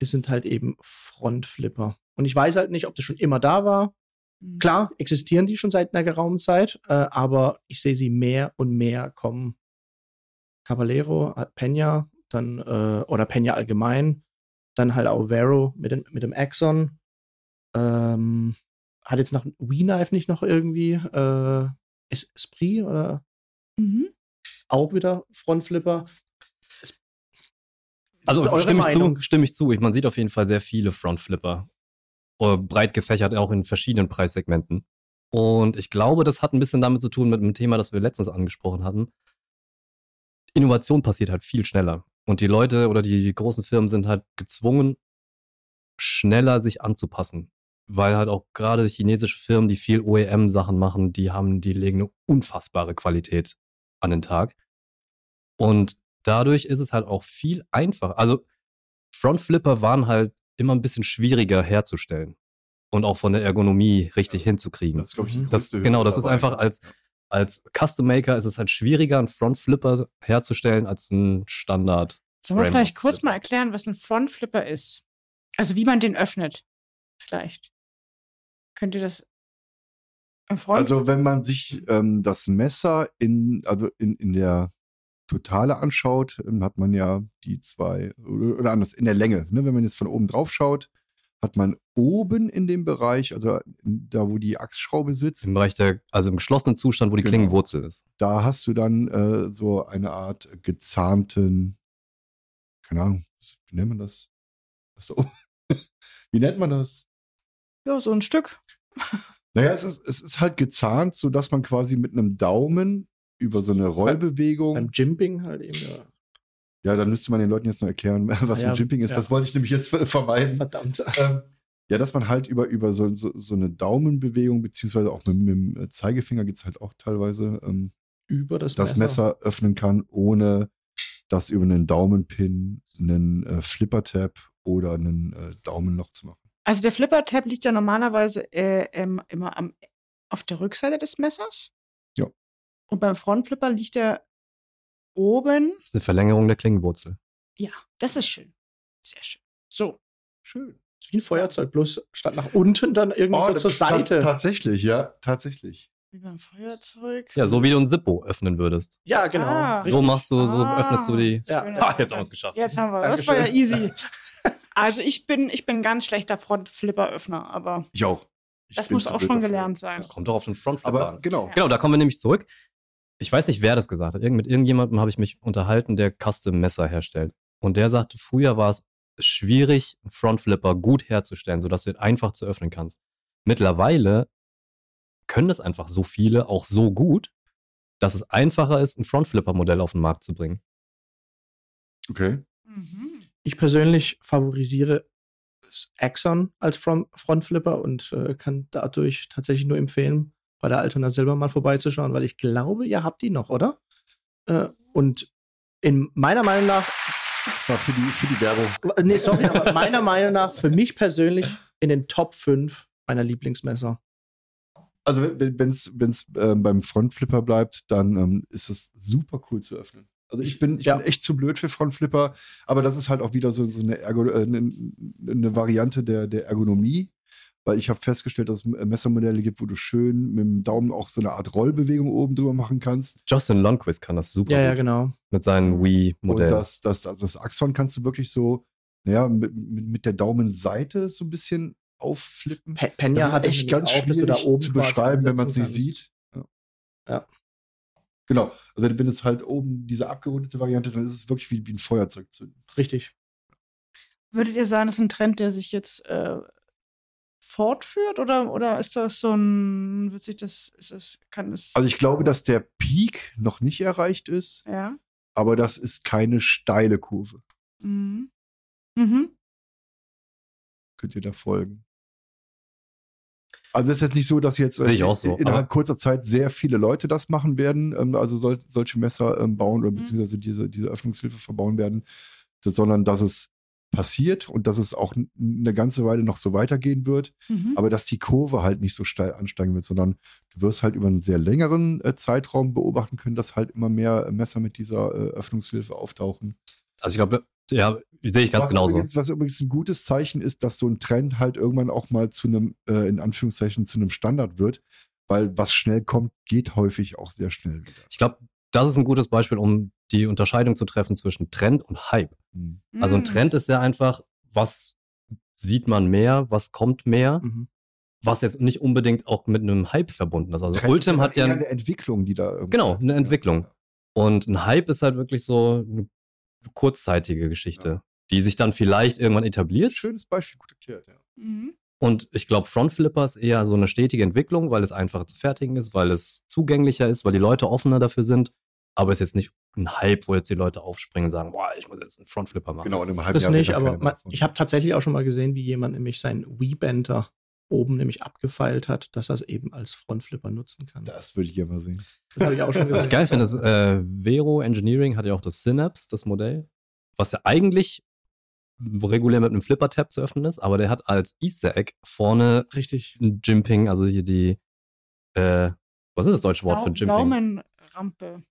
Speaker 4: es sind halt eben Frontflipper. Und ich weiß halt nicht, ob das schon immer da war.
Speaker 2: Hm.
Speaker 4: Klar, existieren die schon seit einer geraumen Zeit, äh, aber ich sehe sie mehr und mehr kommen. Caballero, äh, Peña, dann, äh, oder Peña allgemein, dann halt auch Vero mit, dem- mit dem Axon. Ähm, hat jetzt noch Wii-Knife nicht noch irgendwie äh, Es- Esprit oder
Speaker 2: Mhm.
Speaker 4: auch wieder Frontflipper?
Speaker 3: Also
Speaker 4: ist eure
Speaker 3: stimme ich, zu, stimme ich zu. Ich, man sieht auf jeden Fall sehr viele Frontflipper. Äh, Breit gefächert auch in verschiedenen Preissegmenten. Und ich glaube, das hat ein bisschen damit zu tun mit einem Thema, das wir letztens angesprochen hatten. Innovation passiert halt viel schneller. Und die Leute oder die großen Firmen sind halt gezwungen, schneller sich anzupassen. Weil halt auch gerade chinesische Firmen, die viel OEM-Sachen machen, die haben, die legen eine unfassbare Qualität an den Tag. Und dadurch ist es halt auch viel einfacher. Also Frontflipper waren halt immer ein bisschen schwieriger herzustellen und auch von der Ergonomie richtig hinzukriegen.
Speaker 1: Das ist, glaube ich, die
Speaker 4: Mhm.
Speaker 3: Das, genau, das ist einfach als, als Custom Maker ist es halt schwieriger, einen Frontflipper herzustellen als ein Standard.
Speaker 2: Sollen wir vielleicht kurz mal erklären, was ein Frontflipper ist? Also wie man den öffnet. Vielleicht. Könnt ihr das Front?
Speaker 1: Also wenn man sich ähm, das Messer in, also in, in der Totale anschaut, ähm, hat man ja die zwei, oder anders, in der Länge. Ne? Wenn man jetzt von oben drauf schaut, hat man oben in dem Bereich, also da wo die Achsschraube sitzt,
Speaker 3: Im Bereich der, also im geschlossenen Zustand, wo die
Speaker 1: Genau.
Speaker 3: Klingenwurzel ist.
Speaker 1: da hast du dann äh, so eine Art gezahnten, keine Ahnung, wie nennt man das? Was da oben- wie nennt man das?
Speaker 2: Ja, so ein Stück.
Speaker 1: Naja, es ist, es ist halt gezahnt, sodass man quasi mit einem Daumen über so eine Rollbewegung.
Speaker 4: Beim Jimping halt eben, ja.
Speaker 1: ja, dann müsste man den Leuten jetzt noch erklären, was
Speaker 4: Ja,
Speaker 1: ein Jimping ist.
Speaker 4: ja.
Speaker 1: Das wollte ich nämlich jetzt ver- vermeiden.
Speaker 4: Verdammt.
Speaker 1: Ähm, ja, dass man halt über, über so, so, so eine Daumenbewegung, beziehungsweise auch mit, mit dem Zeigefinger geht es halt auch teilweise, ähm,
Speaker 4: Über das,
Speaker 1: das Messer öffnen kann, ohne das über einen Daumenpin, einen äh, Flipper-Tab oder einen äh, Daumenloch zu machen.
Speaker 2: Also der Flipper-Tab liegt ja normalerweise äh, ähm, immer am, auf der Rückseite des Messers.
Speaker 1: Ja.
Speaker 2: Und beim Frontflipper liegt er oben.
Speaker 3: Das ist eine Verlängerung der Klingenwurzel.
Speaker 2: Ja, das ist schön. Sehr schön. So.
Speaker 1: Schön.
Speaker 4: Ist wie ein Feuerzeug, bloß statt nach unten dann irgendwie so
Speaker 1: das-
Speaker 4: zur Seite.
Speaker 1: Tatsächlich, ja, tatsächlich.
Speaker 2: Wie beim Feuerzeug.
Speaker 3: Ja, so wie du ein Zippo öffnen würdest.
Speaker 4: Ja, genau.
Speaker 2: Ah.
Speaker 3: So machst du, so
Speaker 2: Ah.
Speaker 3: öffnest du die.
Speaker 4: Ja.
Speaker 3: Ah, jetzt haben wir's geschafft.
Speaker 2: Jetzt haben wir. Das war ja easy. Also ich bin, ich bin ein ganz schlechter Frontflipper-Öffner, aber
Speaker 1: Ich auch. Ich
Speaker 2: das muss auch schon
Speaker 1: dafür.
Speaker 2: gelernt sein.
Speaker 3: Kommt doch auf den Frontflipper
Speaker 1: Aber
Speaker 3: an.
Speaker 1: genau.
Speaker 3: Genau, da kommen wir nämlich zurück. Ich weiß nicht, wer das gesagt hat. Irgend, mit irgendjemandem habe ich mich unterhalten, der Custom-Messer herstellt. Und der sagte, früher war es schwierig, einen Frontflipper gut herzustellen, sodass du ihn einfach zu öffnen kannst. Mittlerweile können das einfach so viele auch so gut, dass es einfacher ist, ein Frontflipper-Modell auf den Markt zu bringen.
Speaker 1: Okay.
Speaker 2: Mhm.
Speaker 4: Ich persönlich favorisiere das Axon als Front Frontflipper und äh, kann dadurch tatsächlich nur empfehlen, bei der Altona selber mal vorbeizuschauen, weil ich glaube, ihr habt die noch, oder? Äh, und in meiner Meinung nach,
Speaker 1: Das war für die, für die Werbung.
Speaker 4: äh, nee, sorry, aber meiner Meinung nach für mich persönlich in den Top 5 meiner Lieblingsmesser.
Speaker 1: Also wenn es ähm, beim Frontflipper bleibt, dann ähm, ist es super cool zu öffnen. Also ich bin, ich
Speaker 4: Ja.
Speaker 1: bin echt zu blöd für Frontflipper, aber das ist halt auch wieder so, so eine, Ergo äh, eine, eine Variante der, der Ergonomie, weil ich habe festgestellt, dass es Messermodelle gibt, wo du schön mit dem Daumen auch so eine Art Rollbewegung oben drüber machen kannst.
Speaker 3: Justin Lundquist kann das super
Speaker 4: Ja, ja, genau.
Speaker 3: mit seinen
Speaker 1: Und
Speaker 3: Wii-Modellen.
Speaker 1: das, das, das, das Axon kannst du wirklich so, naja, mit, mit, mit der Daumenseite so ein bisschen aufflippen.
Speaker 4: Pe Penya
Speaker 1: das ist
Speaker 4: hat das
Speaker 1: echt ganz
Speaker 4: auch, du da
Speaker 1: schwierig
Speaker 4: oben
Speaker 1: zu beschreiben, wenn man es nicht
Speaker 4: kannst.
Speaker 1: sieht.
Speaker 4: Ja.
Speaker 1: Genau. Also wenn es halt oben diese abgerundete Variante, dann ist es wirklich wie, wie ein Feuerzeug zünden.
Speaker 4: Richtig.
Speaker 2: Würdet ihr sagen, das ist ein Trend, der sich jetzt äh, fortführt oder, oder ist das so ein, wird sich das, ist das, kann es.
Speaker 1: Also ich glaube, dass der Peak noch nicht erreicht ist,
Speaker 2: Ja.
Speaker 1: aber das ist keine steile Kurve.
Speaker 2: Mhm. Mhm.
Speaker 1: Könnt ihr da folgen? Also es ist jetzt nicht so, dass jetzt äh,
Speaker 3: so,
Speaker 1: innerhalb
Speaker 3: aber-
Speaker 1: kurzer Zeit sehr viele Leute das machen werden, ähm, also soll, solche Messer ähm, bauen oder
Speaker 2: Mhm.
Speaker 1: beziehungsweise diese, diese Öffnungshilfe verbauen werden, sondern dass es passiert und dass es auch eine ganze Weile noch so weitergehen wird,
Speaker 2: Mhm.
Speaker 1: aber dass die Kurve halt nicht so steil ansteigen wird, sondern du wirst halt über einen sehr längeren äh, Zeitraum beobachten können, dass halt immer mehr Messer mit dieser äh, Öffnungshilfe auftauchen.
Speaker 3: Also ich glaube, ja, sehe ich ganz
Speaker 1: was
Speaker 3: genauso.
Speaker 1: Übrigens, was übrigens ein gutes Zeichen ist, dass so ein Trend halt irgendwann auch mal zu einem, äh, in Anführungszeichen, zu einem Standard wird, weil was schnell kommt, geht häufig auch sehr schnell wieder.
Speaker 3: Ich glaube, das ist ein gutes Beispiel, um die Unterscheidung zu treffen zwischen Trend und Hype.
Speaker 1: Hm.
Speaker 3: Also ein
Speaker 2: Mhm.
Speaker 3: Trend ist ja einfach, was sieht man mehr, was kommt mehr,
Speaker 4: Mhm.
Speaker 3: was jetzt nicht unbedingt auch mit einem Hype verbunden ist. Also
Speaker 1: Trend ist
Speaker 3: Ultim hat ja
Speaker 1: eine Entwicklung, die da irgendwie.
Speaker 3: Genau, eine Entwicklung. und ein Hype ist halt wirklich so eine kurzzeitige Geschichte,
Speaker 1: Ja.
Speaker 3: die sich dann vielleicht irgendwann etabliert.
Speaker 1: Schönes Beispiel, gut erklärt, ja.
Speaker 2: Mhm.
Speaker 3: Und ich glaube, Frontflipper ist eher so eine stetige Entwicklung, weil es einfacher zu fertigen ist, weil es zugänglicher ist, weil die Leute offener dafür sind. Aber es ist jetzt nicht ein Hype, wo jetzt die Leute aufspringen und sagen, boah, ich muss jetzt einen Frontflipper machen.
Speaker 1: Genau, in einem halben
Speaker 4: Das
Speaker 1: Jahr
Speaker 4: nicht, aber man, ich habe tatsächlich auch schon mal gesehen, wie jemand nämlich seinen Wii-Benter oben nämlich abgefeilt hat, dass er es eben als Frontflipper nutzen kann.
Speaker 1: Das würde ich gerne mal sehen.
Speaker 4: Das habe ich auch schon
Speaker 3: Was ich
Speaker 4: gesagt.
Speaker 3: geil finde, ist, äh, Vero Engineering hat ja auch das Synapse, das Modell, was ja eigentlich regulär mit einem Flipper-Tab zu öffnen ist, aber der hat als Easter Egg vorne
Speaker 4: Richtig.
Speaker 3: ein Jimping, also hier die, äh, was ist das deutsche Wort für
Speaker 2: Dau-
Speaker 3: Jimping?
Speaker 2: Daumenrampe.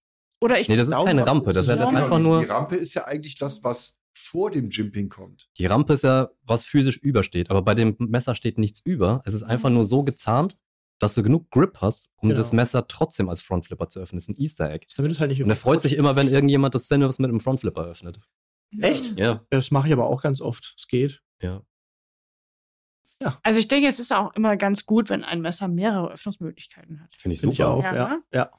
Speaker 2: Oder ich
Speaker 3: Nee, das ist keine Rampe, das ist ja
Speaker 2: Daumen-
Speaker 3: einfach
Speaker 1: Die
Speaker 3: nur,
Speaker 1: Rampe ist ja eigentlich das, was vor dem Jimping kommt.
Speaker 3: die Rampe ist ja, was physisch übersteht, aber bei dem Messer steht nichts über. Es ist einfach nur so gezahnt, dass du genug Grip hast, um
Speaker 4: Genau.
Speaker 3: das Messer trotzdem als Frontflipper zu öffnen. Das ist ein Easter Egg.
Speaker 4: Halt nicht
Speaker 3: Und er freut sich immer, wenn irgendjemand das Synapse mit einem Frontflipper öffnet.
Speaker 4: Echt?
Speaker 3: Ja,
Speaker 4: Das mache ich aber auch ganz oft. Es geht.
Speaker 3: ja.
Speaker 2: Also ich denke, es ist auch immer ganz gut, wenn ein Messer mehrere Öffnungsmöglichkeiten hat.
Speaker 3: Finde ich
Speaker 4: Finde ich
Speaker 3: super.
Speaker 4: auch,
Speaker 2: Ja,
Speaker 4: ja. ja.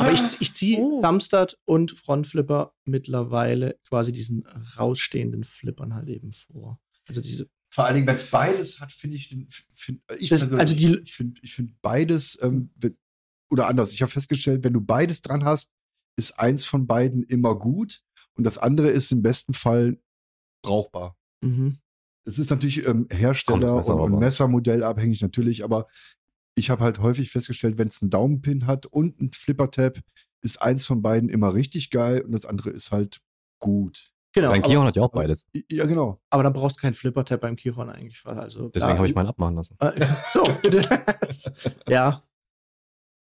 Speaker 4: Aber ich, ich ziehe
Speaker 2: Oh.
Speaker 4: Thumbstud und Frontflipper mittlerweile quasi diesen rausstehenden Flippern halt eben vor. Also diese
Speaker 1: Vor allen Dingen, wenn es beides hat, finde ich, find, ich
Speaker 4: Das- also die-
Speaker 1: ich finde ich find beides, ähm, wenn- oder anders, ich habe festgestellt, wenn du beides dran hast, ist eins von beiden immer gut und das andere ist im besten Fall brauchbar.
Speaker 4: mhm.
Speaker 1: Es ist natürlich ähm, Hersteller
Speaker 3: Messer
Speaker 1: und, und. Messermodell abhängig natürlich, aber ich habe halt häufig festgestellt, wenn es einen Daumenpin hat und einen Flipper-Tab, ist eins von beiden immer richtig geil und das andere ist halt gut.
Speaker 4: Genau. Aber,
Speaker 3: Kion hat ja auch beides.
Speaker 1: Ja, genau.
Speaker 4: aber dann brauchst du keinen Flipper-Tab beim Kiron eigentlich. weil Also,
Speaker 3: Deswegen habe ich meinen abmachen lassen.
Speaker 4: Äh, so, bitte. ja,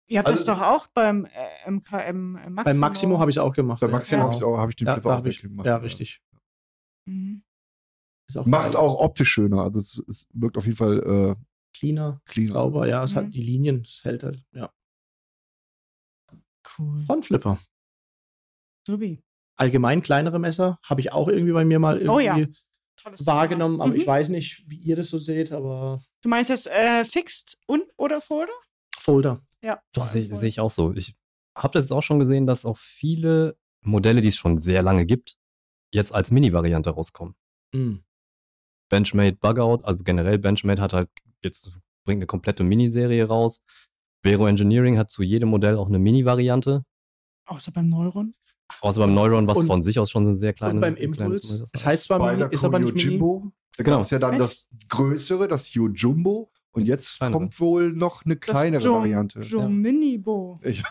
Speaker 2: Ihr habt
Speaker 1: Also-
Speaker 2: das doch auch beim äh, MKM Maximo.
Speaker 4: beim Maximo habe ich es auch gemacht.
Speaker 1: Bei Maximum
Speaker 2: Ja.
Speaker 1: habe hab ich den
Speaker 4: ja,
Speaker 1: Flipper auch
Speaker 4: ich,
Speaker 1: weggemacht.
Speaker 4: ja, richtig.
Speaker 2: Mhm.
Speaker 4: Ist auch
Speaker 1: Macht es auch optisch schöner. Also es, es wirkt auf jeden Fall äh, cleaner.
Speaker 4: sauber. Ja, es
Speaker 2: Mhm.
Speaker 4: hat die Linien, es hält halt. Ja.
Speaker 2: Cool.
Speaker 4: Frontflipper.
Speaker 2: Subi.
Speaker 4: Allgemein kleinere Messer habe ich auch irgendwie bei mir mal irgendwie
Speaker 2: Oh ja.
Speaker 4: Wahrgenommen,
Speaker 2: Thema.
Speaker 4: aber
Speaker 2: Mhm.
Speaker 4: ich weiß nicht, wie ihr das so seht, aber
Speaker 2: Du meinst jetzt äh, Fixed und oder Folder?
Speaker 4: Folder.
Speaker 2: Ja.
Speaker 3: Das
Speaker 2: vor
Speaker 3: sehe sehe ich auch so. Ich habe das jetzt auch schon gesehen, dass auch viele Modelle, die es schon sehr lange gibt, jetzt als Mini-Variante rauskommen.
Speaker 4: Mhm.
Speaker 3: Benchmade Bugout, also generell Benchmade hat halt jetzt bringt eine komplette Miniserie raus. Vero Engineering hat zu jedem Modell auch eine Mini-Variante.
Speaker 2: Außer beim Neuron.
Speaker 3: Außer beim Neuron, was
Speaker 4: Und-
Speaker 3: von sich aus schon eine sehr kleine
Speaker 4: Und beim Impuls.
Speaker 3: Modell
Speaker 4: Es
Speaker 3: ist.
Speaker 4: heißt zwar Mini, ist aber nicht Mini.
Speaker 1: Jimbo. Da
Speaker 3: Genau.
Speaker 1: es ja dann
Speaker 2: Echt?
Speaker 1: das größere, das Yojumbo. Und jetzt
Speaker 3: kleinere.
Speaker 1: kommt wohl noch eine kleinere
Speaker 2: Jo-
Speaker 1: Variante.
Speaker 2: Jo Minibo.
Speaker 1: Ich,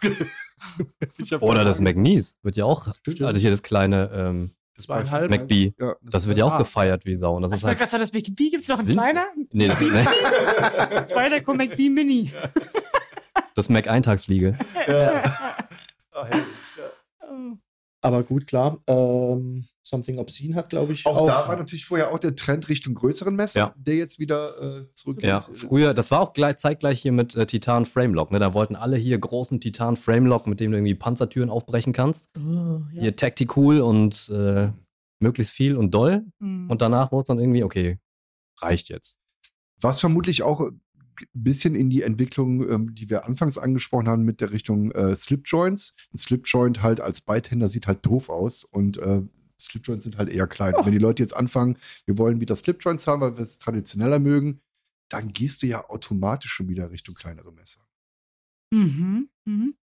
Speaker 1: ich hab
Speaker 3: Oder das. McNeese wird ja auch,
Speaker 4: Stimmt.
Speaker 3: also hier das kleine ähm,
Speaker 4: Zweieinhalb.
Speaker 1: war-
Speaker 3: McBee,
Speaker 1: Ja,
Speaker 3: das wird ja auch gefeiert wie Sau. Und das
Speaker 2: Ich
Speaker 3: ist
Speaker 2: wollte
Speaker 3: halt,
Speaker 2: gerade sagen, das McBee gibt es noch ein
Speaker 3: Winzig.
Speaker 2: kleiner?
Speaker 3: nee, das, nee,
Speaker 2: Spider McBee Mini.
Speaker 3: das Mac-Eintagsfliege.
Speaker 1: Ja.
Speaker 2: Oh.
Speaker 4: Aber gut, klar. Ähm, Something Obscene hat, glaube ich,
Speaker 1: Auch,
Speaker 4: auch.
Speaker 1: da war natürlich vorher auch der Trend Richtung größeren Messer,
Speaker 3: Ja.
Speaker 1: der jetzt wieder äh, zurückgeht.
Speaker 3: Ja, früher, das war auch gleich, zeitgleich hier mit äh, Titan Framelock. Ne? Da wollten alle hier großen Titan Framelock, mit dem du irgendwie Panzertüren aufbrechen kannst.
Speaker 2: Oh, ja.
Speaker 3: Hier Tactical und äh, möglichst viel und doll.
Speaker 2: Hm.
Speaker 3: Und danach wurde es dann irgendwie, okay, reicht jetzt.
Speaker 1: Was vermutlich auch ein bisschen in die Entwicklung, ähm, die wir anfangs angesprochen haben, mit der Richtung äh, Slipjoints. Ein Slipjoint halt als Beithänder sieht halt doof aus und äh, Slipjoints sind halt eher klein. Wenn die Leute jetzt anfangen, wir wollen wieder Slipjoints haben, weil wir es traditioneller mögen, dann gehst du ja automatisch schon wieder Richtung kleinere Messer.
Speaker 2: Mhm. Mhm.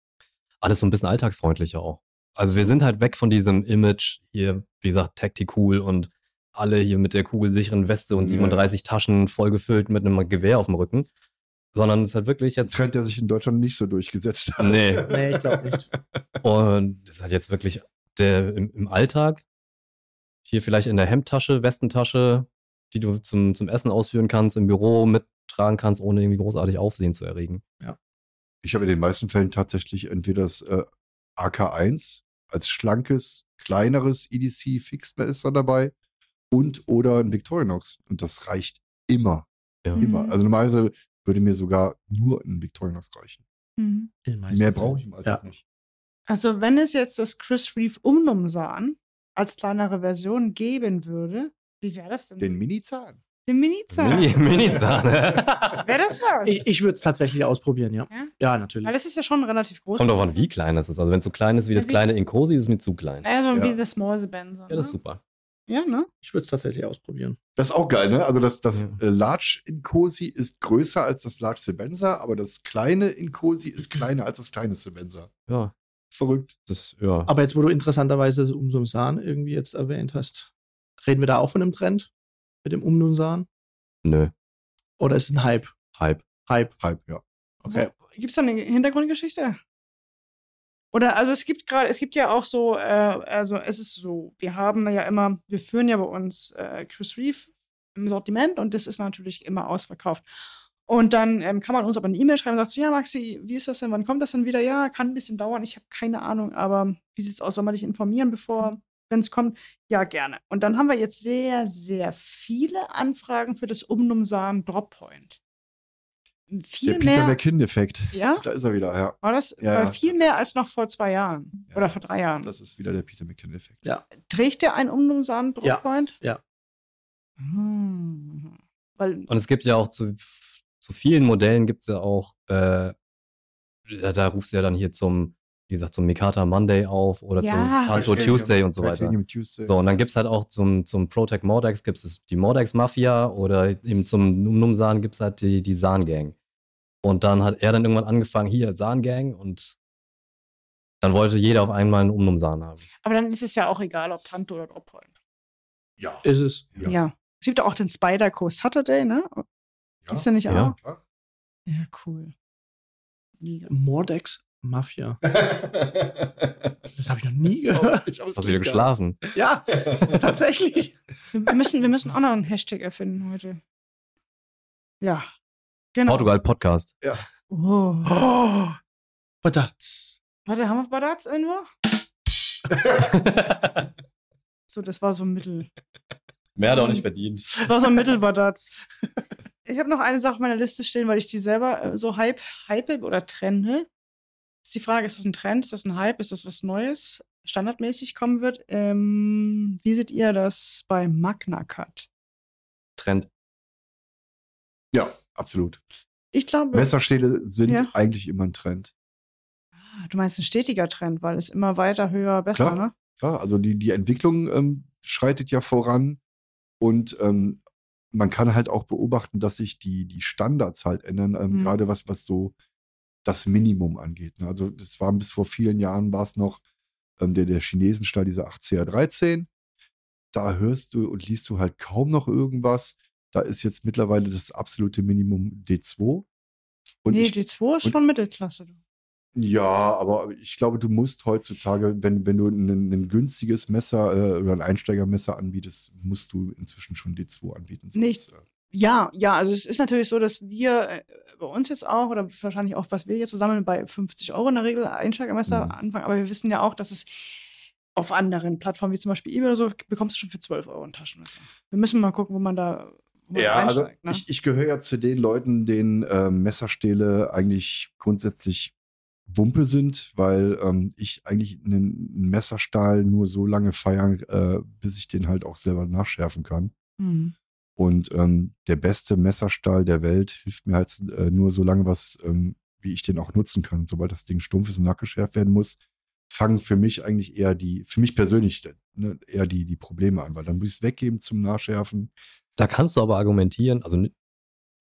Speaker 3: Alles so ein bisschen alltagsfreundlicher auch. Also wir sind halt weg von diesem Image hier, wie gesagt, Tactical und alle hier mit der kugelsicheren Weste und
Speaker 1: Ja.
Speaker 3: 37 Taschen vollgefüllt mit einem Gewehr auf dem Rücken. Sondern es ist halt wirklich jetzt.
Speaker 1: Trend, der sich in Deutschland nicht so durchgesetzt hat.
Speaker 3: Nee.
Speaker 4: Nee, ich glaube nicht.
Speaker 3: Und das ist halt jetzt wirklich der im, im Alltag. Hier vielleicht in der Hemdtasche, Westentasche, die du zum, zum Essen ausführen kannst, im Büro mittragen kannst, ohne irgendwie großartig Aufsehen zu erregen.
Speaker 1: Ich habe in den meisten Fällen tatsächlich entweder das äh, AK1 als schlankes, kleineres E EDC-Fixmesser dabei und oder ein Victorinox. Und das reicht immer.
Speaker 3: Ja.
Speaker 2: Mhm.
Speaker 1: Immer. Also normalerweise würde mir sogar nur ein Victorinox reichen.
Speaker 2: Mhm.
Speaker 1: Mehr brauche ich im Alltag
Speaker 4: Ja.
Speaker 1: nicht.
Speaker 2: Also, wenn es jetzt das Chris Reeve Umnumsan als kleinere Version geben würde, wie wäre das denn?
Speaker 1: Den Mini-Zahn.
Speaker 2: Den Mini-Zahn.
Speaker 3: Mini, Mini-Zahn.
Speaker 2: Wäre das was?
Speaker 4: Ich, ich würde es tatsächlich ausprobieren, ja.
Speaker 2: Ja?
Speaker 4: Ja, natürlich.
Speaker 2: Weil das ist ja schon relativ groß.
Speaker 3: Kommt drauf an, wie klein das ist. Also wenn es so klein ist wie das
Speaker 2: Ja, wie-
Speaker 3: kleine Inkosi, ist es mir zu klein.
Speaker 2: Naja, so
Speaker 1: Ja.
Speaker 2: wie das Small Benson.
Speaker 3: Ja, das ist super.
Speaker 2: Ja, ne?
Speaker 4: Ich würde es tatsächlich ausprobieren.
Speaker 1: Das ist auch geil, ne? Also das, das
Speaker 3: Ja.
Speaker 1: äh, Large Incosi ist größer als das Large Sebenza, aber das kleine Incosi ist kleiner als das kleine Sebenza.
Speaker 3: Ja,
Speaker 1: Verrückt.
Speaker 3: das, ja.
Speaker 4: Aber jetzt, wo du interessanterweise Umsumsan irgendwie jetzt erwähnt hast, reden wir da auch von einem Trend? Mit dem Umnunsan?
Speaker 3: Nö.
Speaker 4: Oder ist es ein Hype?
Speaker 3: Hype.
Speaker 4: Hype.
Speaker 1: Hype, ja.
Speaker 4: Okay.
Speaker 2: Gibt es da eine Hintergrundgeschichte? Oder also es gibt gerade, es gibt ja auch so, äh, also es ist so, wir haben ja immer, wir führen ja bei uns äh, Chris Reeve im Sortiment und das ist natürlich immer ausverkauft. Und dann ähm, kann man uns aber eine E-Mail schreiben und sagt so, ja, Maxi, wie ist das denn? Wann kommt das denn wieder? Ja, kann ein bisschen dauern. Ich habe keine Ahnung, aber wie sieht es aus? Soll man dich informieren, bevor, wenn es kommt? Ja, gerne. Und dann haben wir jetzt sehr, sehr viele Anfragen für das Umnumsan Droppoint. Viel
Speaker 1: der Peter
Speaker 2: mehr.
Speaker 1: McKinnon-Effekt.
Speaker 2: Ja?
Speaker 1: Da ist er wieder, ja.
Speaker 2: War das
Speaker 1: Ja,
Speaker 2: war
Speaker 1: ja.
Speaker 2: viel mehr als noch vor zwei Jahren
Speaker 1: Ja.
Speaker 2: oder vor drei Jahren?
Speaker 1: Das ist wieder der Peter McKinnon-Effekt.
Speaker 4: Ja.
Speaker 2: Trägt der einen Umnumsan
Speaker 4: Ja,
Speaker 2: Droppoint?
Speaker 4: ja.
Speaker 2: Hm. Weil,
Speaker 3: Und es gibt ja auch zu, zu vielen Modellen gibt es ja auch, äh, da, da rufst du ja dann hier zum, wie gesagt, zum Mikata Monday auf oder
Speaker 2: Ja.
Speaker 3: zum Tanto Tuesday und so weiter.
Speaker 1: Tuesday.
Speaker 3: So, und dann gibt es halt auch zum, zum Protect Mordex gibt es die Mordex Mafia oder eben zum Num Num San gibt es halt die, die San Gang. Und dann hat er dann irgendwann angefangen, hier San Gang und dann wollte jeder auf einmal einen Umnum San haben.
Speaker 2: aber dann ist es ja auch egal, ob Tanto oder Droppoint.
Speaker 1: ja.
Speaker 4: Ist es.
Speaker 1: Ja.
Speaker 2: Ja. Es gibt auch den Spider-Co Saturday, ne?
Speaker 1: Ja.
Speaker 2: Ist der nicht
Speaker 3: Ja.
Speaker 2: auch?
Speaker 1: Klar.
Speaker 2: Ja, cool. Mega.
Speaker 4: Mordex Mafia. Das habe ich noch nie gehört.
Speaker 1: Ich
Speaker 3: Hast du wieder geschlafen?
Speaker 4: Ja, tatsächlich.
Speaker 2: Wir müssen, wir müssen auch noch einen Hashtag erfinden heute. Ja. Genau.
Speaker 3: Portugal Podcast.
Speaker 2: Oh.
Speaker 4: Oh, verdammt.
Speaker 2: Warte, haben wir Badats irgendwo? So, das war so ein Mittel.
Speaker 3: Mehr hat auch nicht verdient.
Speaker 2: Das war so ein Mittelbadatz. Ich habe noch eine Sache auf meiner Liste stehen, weil ich die selber äh, so hype, hype oder trende. Ist die Frage, ist das ein Trend? Ist das ein Hype? Ist das was Neues? Standardmäßig kommen wird? Ähm, wie seht ihr das bei Magna Cut?
Speaker 3: Trend.
Speaker 1: Ja, absolut.
Speaker 2: Ich glaube,
Speaker 1: Messerstähle sind
Speaker 2: Ja.
Speaker 1: eigentlich immer ein Trend.
Speaker 2: Ah, du meinst ein stetiger Trend, weil es immer weiter, höher, besser,
Speaker 1: Klar.
Speaker 2: ne?
Speaker 1: Klar, also die, die Entwicklung ähm, schreitet ja voran und ähm, man kann halt auch beobachten, dass sich die, die Standards halt ändern, ähm,
Speaker 2: Mhm.
Speaker 1: gerade was, was so das Minimum angeht. Ne? Also das war bis vor vielen Jahren war es noch ähm, der, der Chinesenstahl, dieser 8CR13. Da hörst du und liest du halt kaum noch irgendwas. Da ist jetzt mittlerweile das absolute Minimum D2. Und
Speaker 2: nee,
Speaker 1: ich,
Speaker 2: D2 ist schon Mittelklasse.
Speaker 1: Ja, aber ich glaube, du musst heutzutage, wenn, wenn du ein, ein günstiges Messer äh, oder ein Einsteigermesser anbietest, musst du inzwischen schon D2 anbieten.
Speaker 2: Nicht.
Speaker 1: äh,
Speaker 2: Ja, ja, also es ist natürlich so, dass wir äh, bei uns jetzt auch, oder wahrscheinlich auch, was wir jetzt zusammen bei 50 Euro in der Regel Einsteigermesser
Speaker 1: Mhm.
Speaker 2: anfangen, aber wir wissen ja auch, dass es auf anderen Plattformen wie zum Beispiel eBay oder so, bekommst du schon für 12 Euro ein Taschenmesser. Wir müssen mal gucken, wo man da
Speaker 1: Ja, also
Speaker 2: ne?
Speaker 1: ich, ich gehöre ja zu den Leuten, denen äh, Messerstähle eigentlich grundsätzlich Wumpe sind, weil ähm, ich eigentlich einen, Messerstahl nur so lange feiern, äh, bis ich den halt auch selber nachschärfen kann.
Speaker 2: Mhm.
Speaker 1: Und ähm, der beste Messerstahl der Welt hilft mir halt äh, nur so lange was, ähm, wie ich den auch nutzen kann. Sobald das Ding stumpf ist und nachgeschärft werden muss, fangen für mich eigentlich eher die, für mich persönlich ne, eher die, die Probleme an, weil dann muss ich es weggeben zum Nachschärfen.
Speaker 3: Da kannst du aber argumentieren, also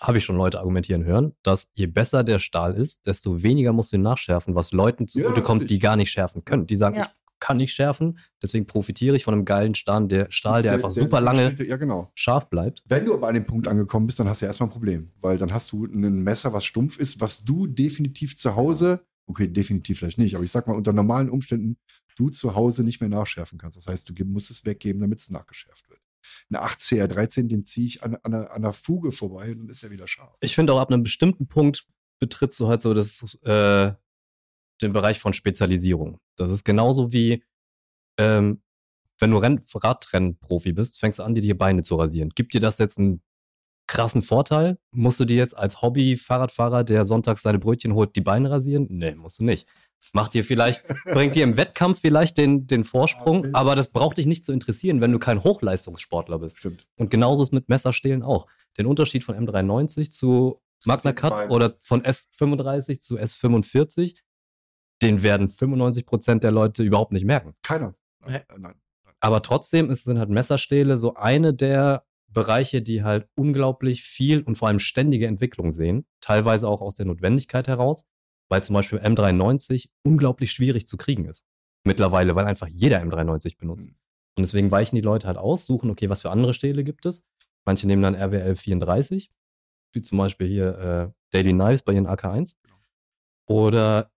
Speaker 3: habe ich schon Leute argumentieren hören, dass je besser der Stahl ist, desto weniger musst du ihn nachschärfen, was Leuten zugutekommt, die
Speaker 1: natürlich.
Speaker 3: gar nicht schärfen können. Die sagen,
Speaker 2: Ja.
Speaker 3: ich kann nicht schärfen, deswegen profitiere ich von einem geilen Stahl, der Stahl, der, einfach super lange
Speaker 1: Ja, genau.
Speaker 3: scharf bleibt.
Speaker 1: Wenn du aber an dem Punkt angekommen bist, dann hast du erstmal ein Problem, weil dann hast du ein Messer, was stumpf ist, was du definitiv zu Hause, okay, definitiv vielleicht nicht, aber ich sag mal, unter normalen Umständen du zu Hause nicht mehr nachschärfen kannst. Das heißt, du musst es weggeben, damit es nachgeschärft wird. Eine 8CR13, den ziehe ich an, an, einer, an einer Fuge vorbei und dann ist er wieder scharf.
Speaker 3: Ich finde auch ab einem bestimmten Punkt betrittst du halt so das, äh, den Bereich von Spezialisierung. Das ist genauso wie, ähm, wenn du Renn Radrennprofi bist, fängst du an, dir die Beine zu rasieren. Gibt dir das jetzt einen krassen Vorteil? Musst du dir jetzt als Hobby-Fahrradfahrer, der sonntags seine Brötchen holt, die Beine rasieren? Nee, musst du nicht. Macht dir vielleicht, bringt dir im Wettkampf vielleicht den, den Vorsprung,
Speaker 1: Okay.
Speaker 3: aber das braucht dich nicht zu interessieren, wenn du kein Hochleistungssportler bist.
Speaker 1: Stimmt.
Speaker 3: Und genauso ist mit Messerstählen auch. Den Unterschied von M93 zu Magna Cut oder von S35 zu S45, den werden 95% der Leute überhaupt nicht merken.
Speaker 1: Keiner.
Speaker 4: Nee.
Speaker 1: Nein, nein.
Speaker 3: Aber trotzdem ist, sind halt Messerstähle so eine der Bereiche, die halt unglaublich viel und vor allem ständige Entwicklung sehen. Teilweise auch aus der Notwendigkeit heraus, weil zum Beispiel M93 unglaublich schwierig zu kriegen ist. Mittlerweile, weil einfach jeder M93 benutzt.
Speaker 1: Mhm.
Speaker 3: Und deswegen weichen die Leute halt aus, suchen, okay, was für andere Stähle gibt es. Manche nehmen dann RWL 34. wie zum Beispiel hier äh, Daily Knives bei ihren AK1. Oder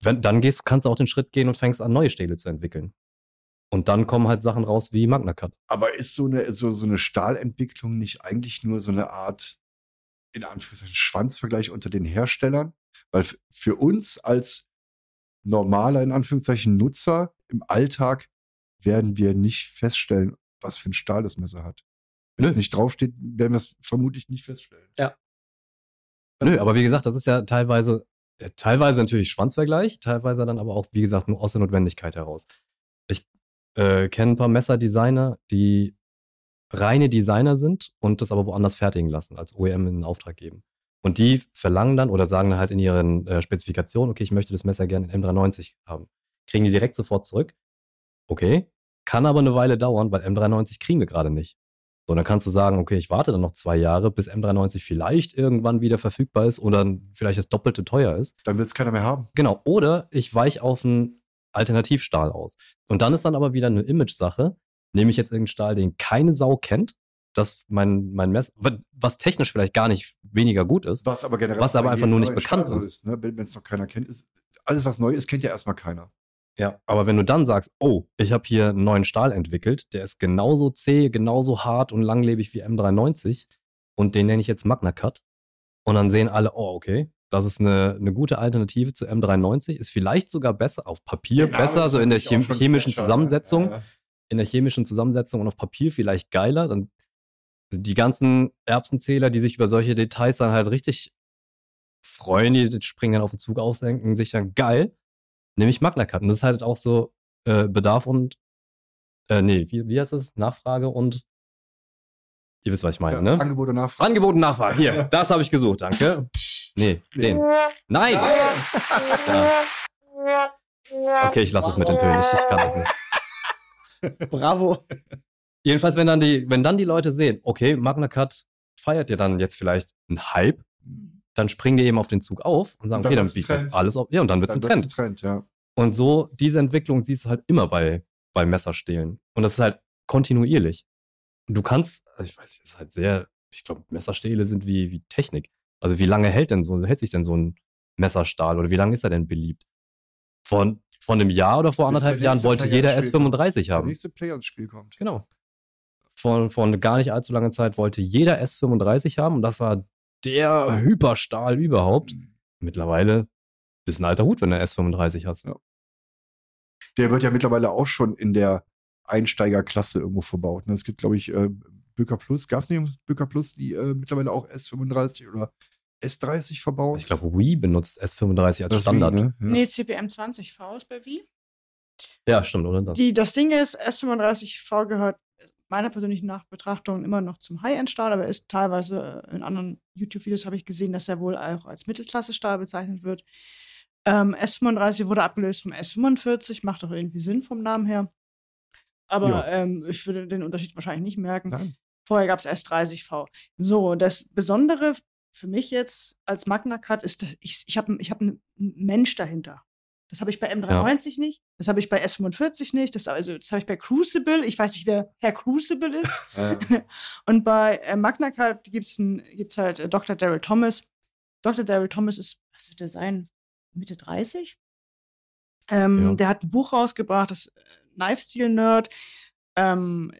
Speaker 3: wenn, dann gehst, kannst du auch den Schritt gehen und fängst an, neue Stähle zu entwickeln. Und dann kommen halt Sachen raus wie Magna Cut.
Speaker 1: Aber ist so eine, so, so eine Stahlentwicklung nicht eigentlich nur so eine Art, in Anführungszeichen, Schwanzvergleich unter den Herstellern? Weil für uns als normaler, in Anführungszeichen, Nutzer im Alltag werden wir nicht feststellen, was für ein Stahl das Messer hat. Wenn es nicht draufsteht, werden wir es vermutlich nicht feststellen.
Speaker 3: Nö, aber wie gesagt, das ist ja teilweise, äh, teilweise natürlich Schwanzvergleich, teilweise dann aber auch, wie gesagt, nur aus der Notwendigkeit heraus. Ich äh, kenne ein paar Messerdesigner, die reine Designer sind und das aber woanders fertigen lassen, als OEM in Auftrag geben. Und die verlangen dann oder sagen dann halt in ihren äh, Spezifikationen, okay, ich möchte das Messer gerne in M390 haben. Kriegen die direkt sofort zurück. Okay, kann aber eine Weile dauern, weil M390 kriegen wir gerade nicht. So, dann kannst du sagen, okay, ich warte dann noch zwei Jahre, bis M390 vielleicht irgendwann wieder verfügbar ist oder vielleicht das Doppelte teuer ist.
Speaker 1: Dann wird es keiner mehr haben.
Speaker 3: Genau. Oder ich weiche auf einen Alternativstahl aus. Und dann ist dann aber wieder eine Image-Sache. Nehme ich jetzt irgendeinen Stahl, den keine Sau kennt, das mein, mein Messer, was technisch vielleicht gar nicht weniger gut ist.
Speaker 1: Was aber generell
Speaker 3: Was aber einfach nur nicht bekannt
Speaker 1: Stahl so
Speaker 3: ist.
Speaker 1: ne? Wenn es noch keiner kennt, ist alles, was neu ist, kennt ja erstmal keiner.
Speaker 3: Ja, aber wenn du dann sagst, oh, ich habe hier einen neuen Stahl entwickelt, der ist genauso zäh, genauso hart und langlebig wie M390 und den nenne ich jetzt Magna Cut und dann sehen alle, oh, okay, das ist eine, eine gute Alternative zu M390, ist vielleicht sogar besser, auf Papier
Speaker 1: Name
Speaker 3: besser, so in der chem chemischen? Zusammensetzung,
Speaker 1: Ja, ja.
Speaker 3: in der chemischen Zusammensetzung und auf Papier vielleicht geiler, dann die ganzen Erbsenzähler, die sich über solche Details dann halt richtig freuen, die springen dann auf den Zug aus, denken sich dann geil, nämlich Magna Cut. Und das ist halt auch so äh, Bedarf und, äh, nee, wie, wie heißt das? Nachfrage und, ihr wisst, was ich meine,
Speaker 1: Ja,
Speaker 3: ne?
Speaker 1: Angebot und Nachfrage.
Speaker 3: Angebot und Nachfrage. Hier, das habe ich gesucht, danke. Nee, den. Nein! Ja. Okay, ich lasse es mit den Tönen. Ich, ich kann das nicht.
Speaker 4: Bravo.
Speaker 3: Jedenfalls, wenn dann die, wenn dann die Leute sehen, okay, Magna Cut feiert ja dann jetzt vielleicht einen Hype, dann springen die eben auf den Zug auf und sagen,
Speaker 1: Und dann
Speaker 3: okay, dann wir
Speaker 1: Trend.
Speaker 3: alles auf. Ja, und dann wird es ein Trend.
Speaker 1: Trend, ja.
Speaker 3: Und so, diese Entwicklung siehst du halt immer bei, bei Messerstehlen. Und das ist halt kontinuierlich. Du kannst, also ich weiß, das ist halt sehr, ich glaube, Messerstähle sind wie, wie Technik. Also wie lange hält denn so, hält sich denn so ein Messerstahl oder wie lange ist er denn beliebt? Von, von einem Jahr oder vor anderthalb Jahren wollte jeder
Speaker 1: ins Spiel kommt.
Speaker 3: S35
Speaker 1: Bis der
Speaker 3: haben.
Speaker 1: nächste Player ins Spiel kommt.
Speaker 3: Genau. Von, von gar nicht allzu langer Zeit wollte jeder S35 haben und das war der Hyperstahl überhaupt. Mittlerweile bist ein alter Hut, wenn du S35 hast.
Speaker 1: Ja. Der wird ja mittlerweile auch schon in der Einsteigerklasse irgendwo verbaut. ne? Es gibt, glaube ich, äh, Böker Plus. Gab es nicht Böker Plus, die äh, mittlerweile auch S35 oder S30 verbauen?
Speaker 3: Ich glaube, Wii benutzt S35 als
Speaker 1: Das
Speaker 3: Standard.
Speaker 1: wie, ne? ja.
Speaker 2: Nee, CPM 20V ist bei Wii.
Speaker 3: Ja, stimmt, oder? Das.
Speaker 2: Die, das Ding ist, S35V gehört meiner persönlichen Nachbetrachtung immer noch zum High-End-Stahl, aber ist teilweise äh, in anderen YouTube-Videos habe ich gesehen, dass er wohl auch als Mittelklasse-Stahl bezeichnet wird. Ähm, S35 wurde abgelöst vom S45, macht auch irgendwie Sinn vom Namen her. Aber
Speaker 1: Ja.
Speaker 2: ähm, ich würde den Unterschied wahrscheinlich nicht merken.
Speaker 1: Nein.
Speaker 2: Vorher gab es S30V. So, das Besondere für mich jetzt als Magna Cut ist, ich, ich habe ich hab einen Mensch dahinter. Das habe ich bei M390 nicht, das habe ich bei S45 nicht, das, also, das habe ich bei Crucible. Ich weiß nicht, wer Herr Crucible ist. Und bei äh, Magna gibt es gibt's halt äh, Dr. Daryl Thomas. Dr. Daryl Thomas ist, was wird der sein? Mitte 30? Ähm,
Speaker 3: Ja.
Speaker 2: Der hat ein Buch rausgebracht, das äh, Knife Steel Nerd. Ähm,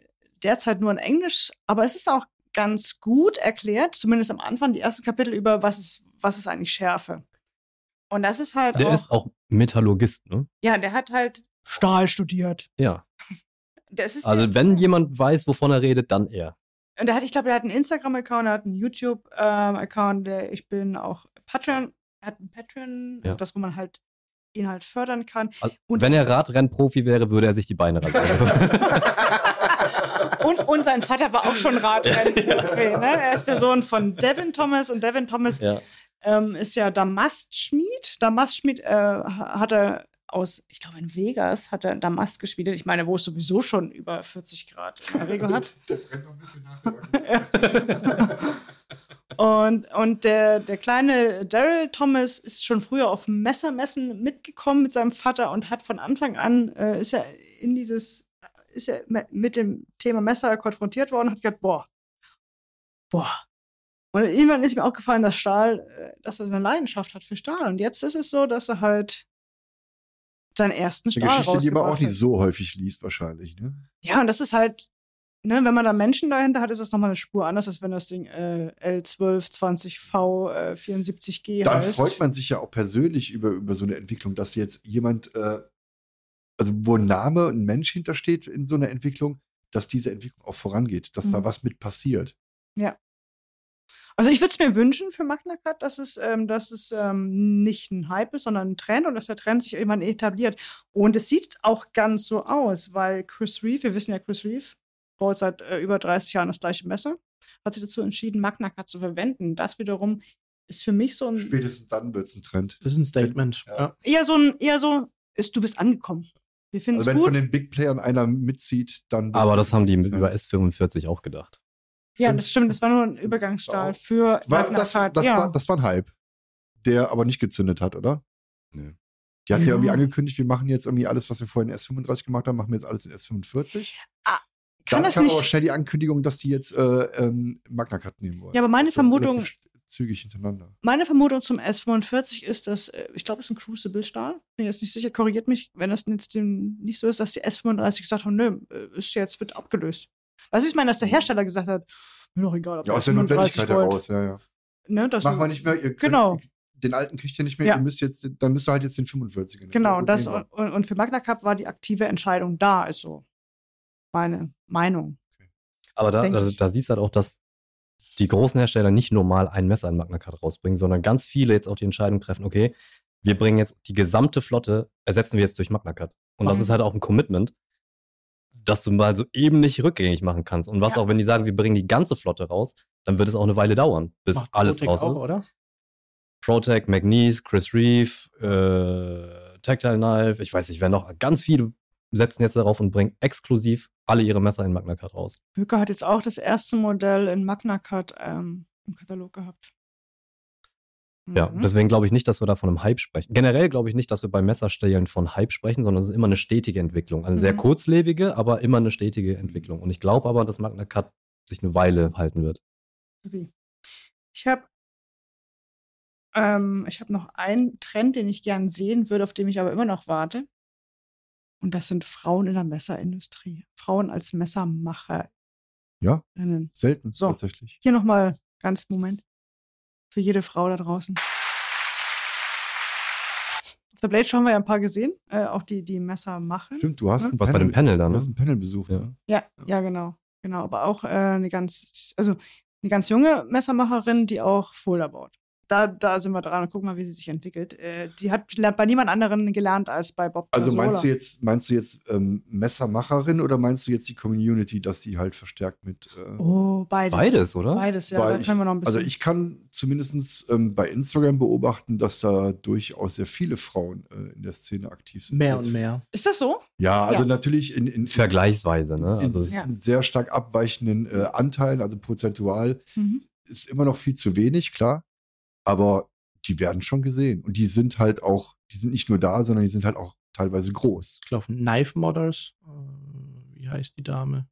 Speaker 2: derzeit nur in Englisch, aber es ist auch ganz gut erklärt, zumindest am Anfang, die ersten Kapitel über was ist, was ist eigentlich Schärfe. Und das ist halt
Speaker 3: Der
Speaker 2: auch,
Speaker 3: ist auch Metallurgist, ne?
Speaker 2: ja, der hat halt Stahl studiert.
Speaker 3: Ja.
Speaker 2: Das ist
Speaker 3: Also,
Speaker 2: der,
Speaker 3: wenn jemand weiß, wovon er redet, dann er.
Speaker 2: Und der hat, ich glaube, der hat einen Instagram-Account, er hat einen YouTube-Account, der ich bin auch Patreon, er hat einen Patreon,
Speaker 3: Ja.
Speaker 2: also das, wo man halt ihn halt fördern kann.
Speaker 3: Also,
Speaker 2: Und-
Speaker 3: wenn er Radrennprofi wäre, würde er sich die Beine rasieren.
Speaker 2: und, und sein Vater war auch schon Radrennprofi. Ne? Er ist der Sohn von Devin Thomas und Devin Thomas
Speaker 3: ja.
Speaker 2: Ähm, ist ja Damastschmied. Damastschmied äh, ha- hat er aus, ich glaube in Vegas, hat er Damast geschmiedet. Ich meine, wo es sowieso schon über 40 Grad in der Regel hat.
Speaker 1: der brennt noch ein bisschen nach.
Speaker 2: Und, und der, der kleine Daryl Thomas ist schon früher auf Messermessen mitgekommen mit seinem Vater und hat von Anfang an, äh, ist er in dieses, ist er mit dem Thema Messer konfrontiert worden und hat gesagt, boah, boah. Und irgendwann ist mir auch gefallen, dass Stahl, äh, dass er eine Leidenschaft hat für Stahl. Und jetzt ist es so, dass er halt seinen ersten
Speaker 1: Eine
Speaker 2: Stahl
Speaker 1: Geschichte, die man auch nicht so häufig liest, wahrscheinlich. Ne?
Speaker 2: Ja, und das ist halt, ne, wenn man da Menschen dahinter hat, ist das nochmal eine Spur anders, als wenn das Ding äh, L1220V äh, 74G
Speaker 1: Dann
Speaker 2: heißt.
Speaker 1: freut man sich ja auch persönlich über, über so eine Entwicklung, dass jetzt jemand, äh, also wo ein Name, ein Mensch hintersteht in so einer Entwicklung, dass diese Entwicklung auch vorangeht, dass da
Speaker 2: Mhm.
Speaker 1: was mit passiert.
Speaker 2: Also ich würde es mir wünschen für Magna Cut, dass es, ähm, dass es ähm, nicht ein Hype ist, sondern ein Trend und dass der Trend sich irgendwann etabliert. Und es sieht auch ganz so aus, weil Chris Reeve, wir wissen ja, Chris Reeve baut seit äh, über 30 Jahren das gleiche Messer, hat sich dazu entschieden, Magna Cut zu verwenden. Das wiederum ist für mich so ein
Speaker 1: Spätestens dann wird es ein Trend.
Speaker 4: Das ist ein Statement.
Speaker 1: Ja.
Speaker 4: Ja.
Speaker 2: eher so ein, eher so, ist, du bist angekommen. Wir finden
Speaker 1: Also wenn von
Speaker 2: gut.
Speaker 1: den Big Playern einer mitzieht, dann.
Speaker 3: Aber das haben die über S45 auch gedacht.
Speaker 2: Ja, das stimmt, das war nur ein Übergangsstahl
Speaker 1: Auch.
Speaker 2: für
Speaker 1: war, das, das,
Speaker 2: ja.
Speaker 1: war, das war ein Hype, der aber nicht gezündet hat, oder?
Speaker 3: Nö.
Speaker 1: Die hatten ja
Speaker 2: Ja.
Speaker 1: irgendwie angekündigt, wir machen jetzt irgendwie alles, was wir vorhin in S35 gemacht haben, machen wir jetzt alles in S45.
Speaker 2: Kann
Speaker 1: Dann
Speaker 2: das
Speaker 1: kam aber
Speaker 2: nicht.
Speaker 1: schnell die Ankündigung, dass die jetzt äh, ähm, Magna Cut nehmen wollen.
Speaker 2: Ja, aber meine
Speaker 1: Das war
Speaker 2: Vermutung-
Speaker 1: Zügig hintereinander.
Speaker 2: Meine Vermutung zum S45 ist, dass, äh, ich glaube, es ist ein Crucible-Stahl. Bin jetzt nicht sicher, korrigiert mich, wenn das jetzt nicht so ist, dass die S35 gesagt haben, nö, äh, ist jetzt, wird abgelöst. Weißt du, ich meine, dass der Hersteller gesagt hat, mir doch egal, ob
Speaker 1: Ja, aus der
Speaker 2: S35
Speaker 1: Notwendigkeit heraus, ja, ja.
Speaker 2: Ne, das,
Speaker 1: Machen wir nicht mehr, ihr könnt,
Speaker 2: Genau.
Speaker 1: den alten kriegt ihr nicht mehr,
Speaker 2: Ja.
Speaker 1: ihr müsst jetzt, dann müsst ihr halt jetzt den 45er nehmen.
Speaker 2: Genau, und, das, und, und für Magna Cup war die aktive Entscheidung da, ist so meine Meinung.
Speaker 3: Aber da, da, da siehst du halt auch, dass die großen Hersteller nicht nur mal ein Messer in Magna Cut rausbringen, sondern ganz viele jetzt auch die Entscheidung treffen, okay, wir bringen jetzt die gesamte Flotte, ersetzen wir jetzt durch Magna Cut. Und das
Speaker 2: Mhm.
Speaker 3: ist halt auch ein Commitment, dass du mal so eben nicht rückgängig machen kannst. Und was
Speaker 2: Ja.
Speaker 3: auch, wenn die sagen, wir bringen die ganze Flotte raus, dann wird es auch eine Weile dauern, bis
Speaker 4: Macht
Speaker 3: alles
Speaker 4: Protec
Speaker 3: raus
Speaker 4: auch,
Speaker 3: ist.
Speaker 4: oder?
Speaker 3: Protec, McNeese, Chris Reeve, äh, Tactile Knife, ich weiß nicht, wer noch, ganz viele setzen jetzt darauf und bringen exklusiv alle ihre Messer in Magna Cut raus.
Speaker 2: Böker hat jetzt auch das erste Modell in Magna Cut ähm, im Katalog gehabt.
Speaker 3: Ja,
Speaker 2: Mhm.
Speaker 3: deswegen glaube ich nicht, dass wir da von einem Hype sprechen. Generell glaube ich nicht, dass wir bei Messerstellen von Hype sprechen, sondern es ist immer eine stetige Entwicklung. Eine sehr
Speaker 2: Mhm.
Speaker 3: kurzlebige, aber immer eine stetige Entwicklung. Und ich glaube aber, dass Magna Cut sich eine Weile halten wird.
Speaker 2: Wie? Ich habe ähm, ich habe noch einen Trend, den ich gern sehen würde, auf den ich aber immer noch warte. Und das sind Frauen in der Messerindustrie. Frauen als Messermacherinnen.
Speaker 1: Ja. Selten,
Speaker 2: So.
Speaker 1: tatsächlich.
Speaker 2: Hier nochmal ganz Moment. Für jede Frau da draußen. Auf der Blade Show haben wir ja ein paar gesehen. Äh, auch die, die Messer machen.
Speaker 1: Stimmt, du hast
Speaker 2: Ja.
Speaker 1: ein
Speaker 3: Was bei dem Panel dann,
Speaker 1: Du
Speaker 3: ne?
Speaker 1: hast einen Panelbesuch,
Speaker 3: Ja.
Speaker 1: ja.
Speaker 2: Ja, ja, genau. Genau. Aber auch äh, eine ganz, also eine ganz junge Messermacherin, die auch Folder baut. Da, da sind wir dran und gucken mal, wie sie sich entwickelt. Äh, die hat bei niemand anderen gelernt als bei Bob
Speaker 1: Also meinst du jetzt, meinst du jetzt ähm, Messermacherin oder meinst du jetzt die Community, dass die halt verstärkt mit äh,
Speaker 2: Oh, beides.
Speaker 3: Beides, oder?
Speaker 2: Beides, ja.
Speaker 1: Ich-
Speaker 2: können wir noch ein bisschen.
Speaker 1: Also ich kann zumindest ähm, bei Instagram beobachten, dass da durchaus sehr viele Frauen äh, in der Szene aktiv sind.
Speaker 4: Mehr und mehr.
Speaker 2: ist das so?
Speaker 1: Ja, also
Speaker 2: Ja.
Speaker 1: natürlich in, in,
Speaker 3: Vergleichsweise, ne? Also
Speaker 1: in
Speaker 2: Ja.
Speaker 1: sehr stark abweichenden äh, Anteilen, also prozentual
Speaker 2: Mhm.
Speaker 1: ist immer noch viel zu wenig, klar. Aber die werden schon gesehen. Und die sind halt auch, die sind nicht nur da, sondern die sind halt auch teilweise groß.
Speaker 4: Ich glaube, Knife Modders. Äh, wie heißt die Dame?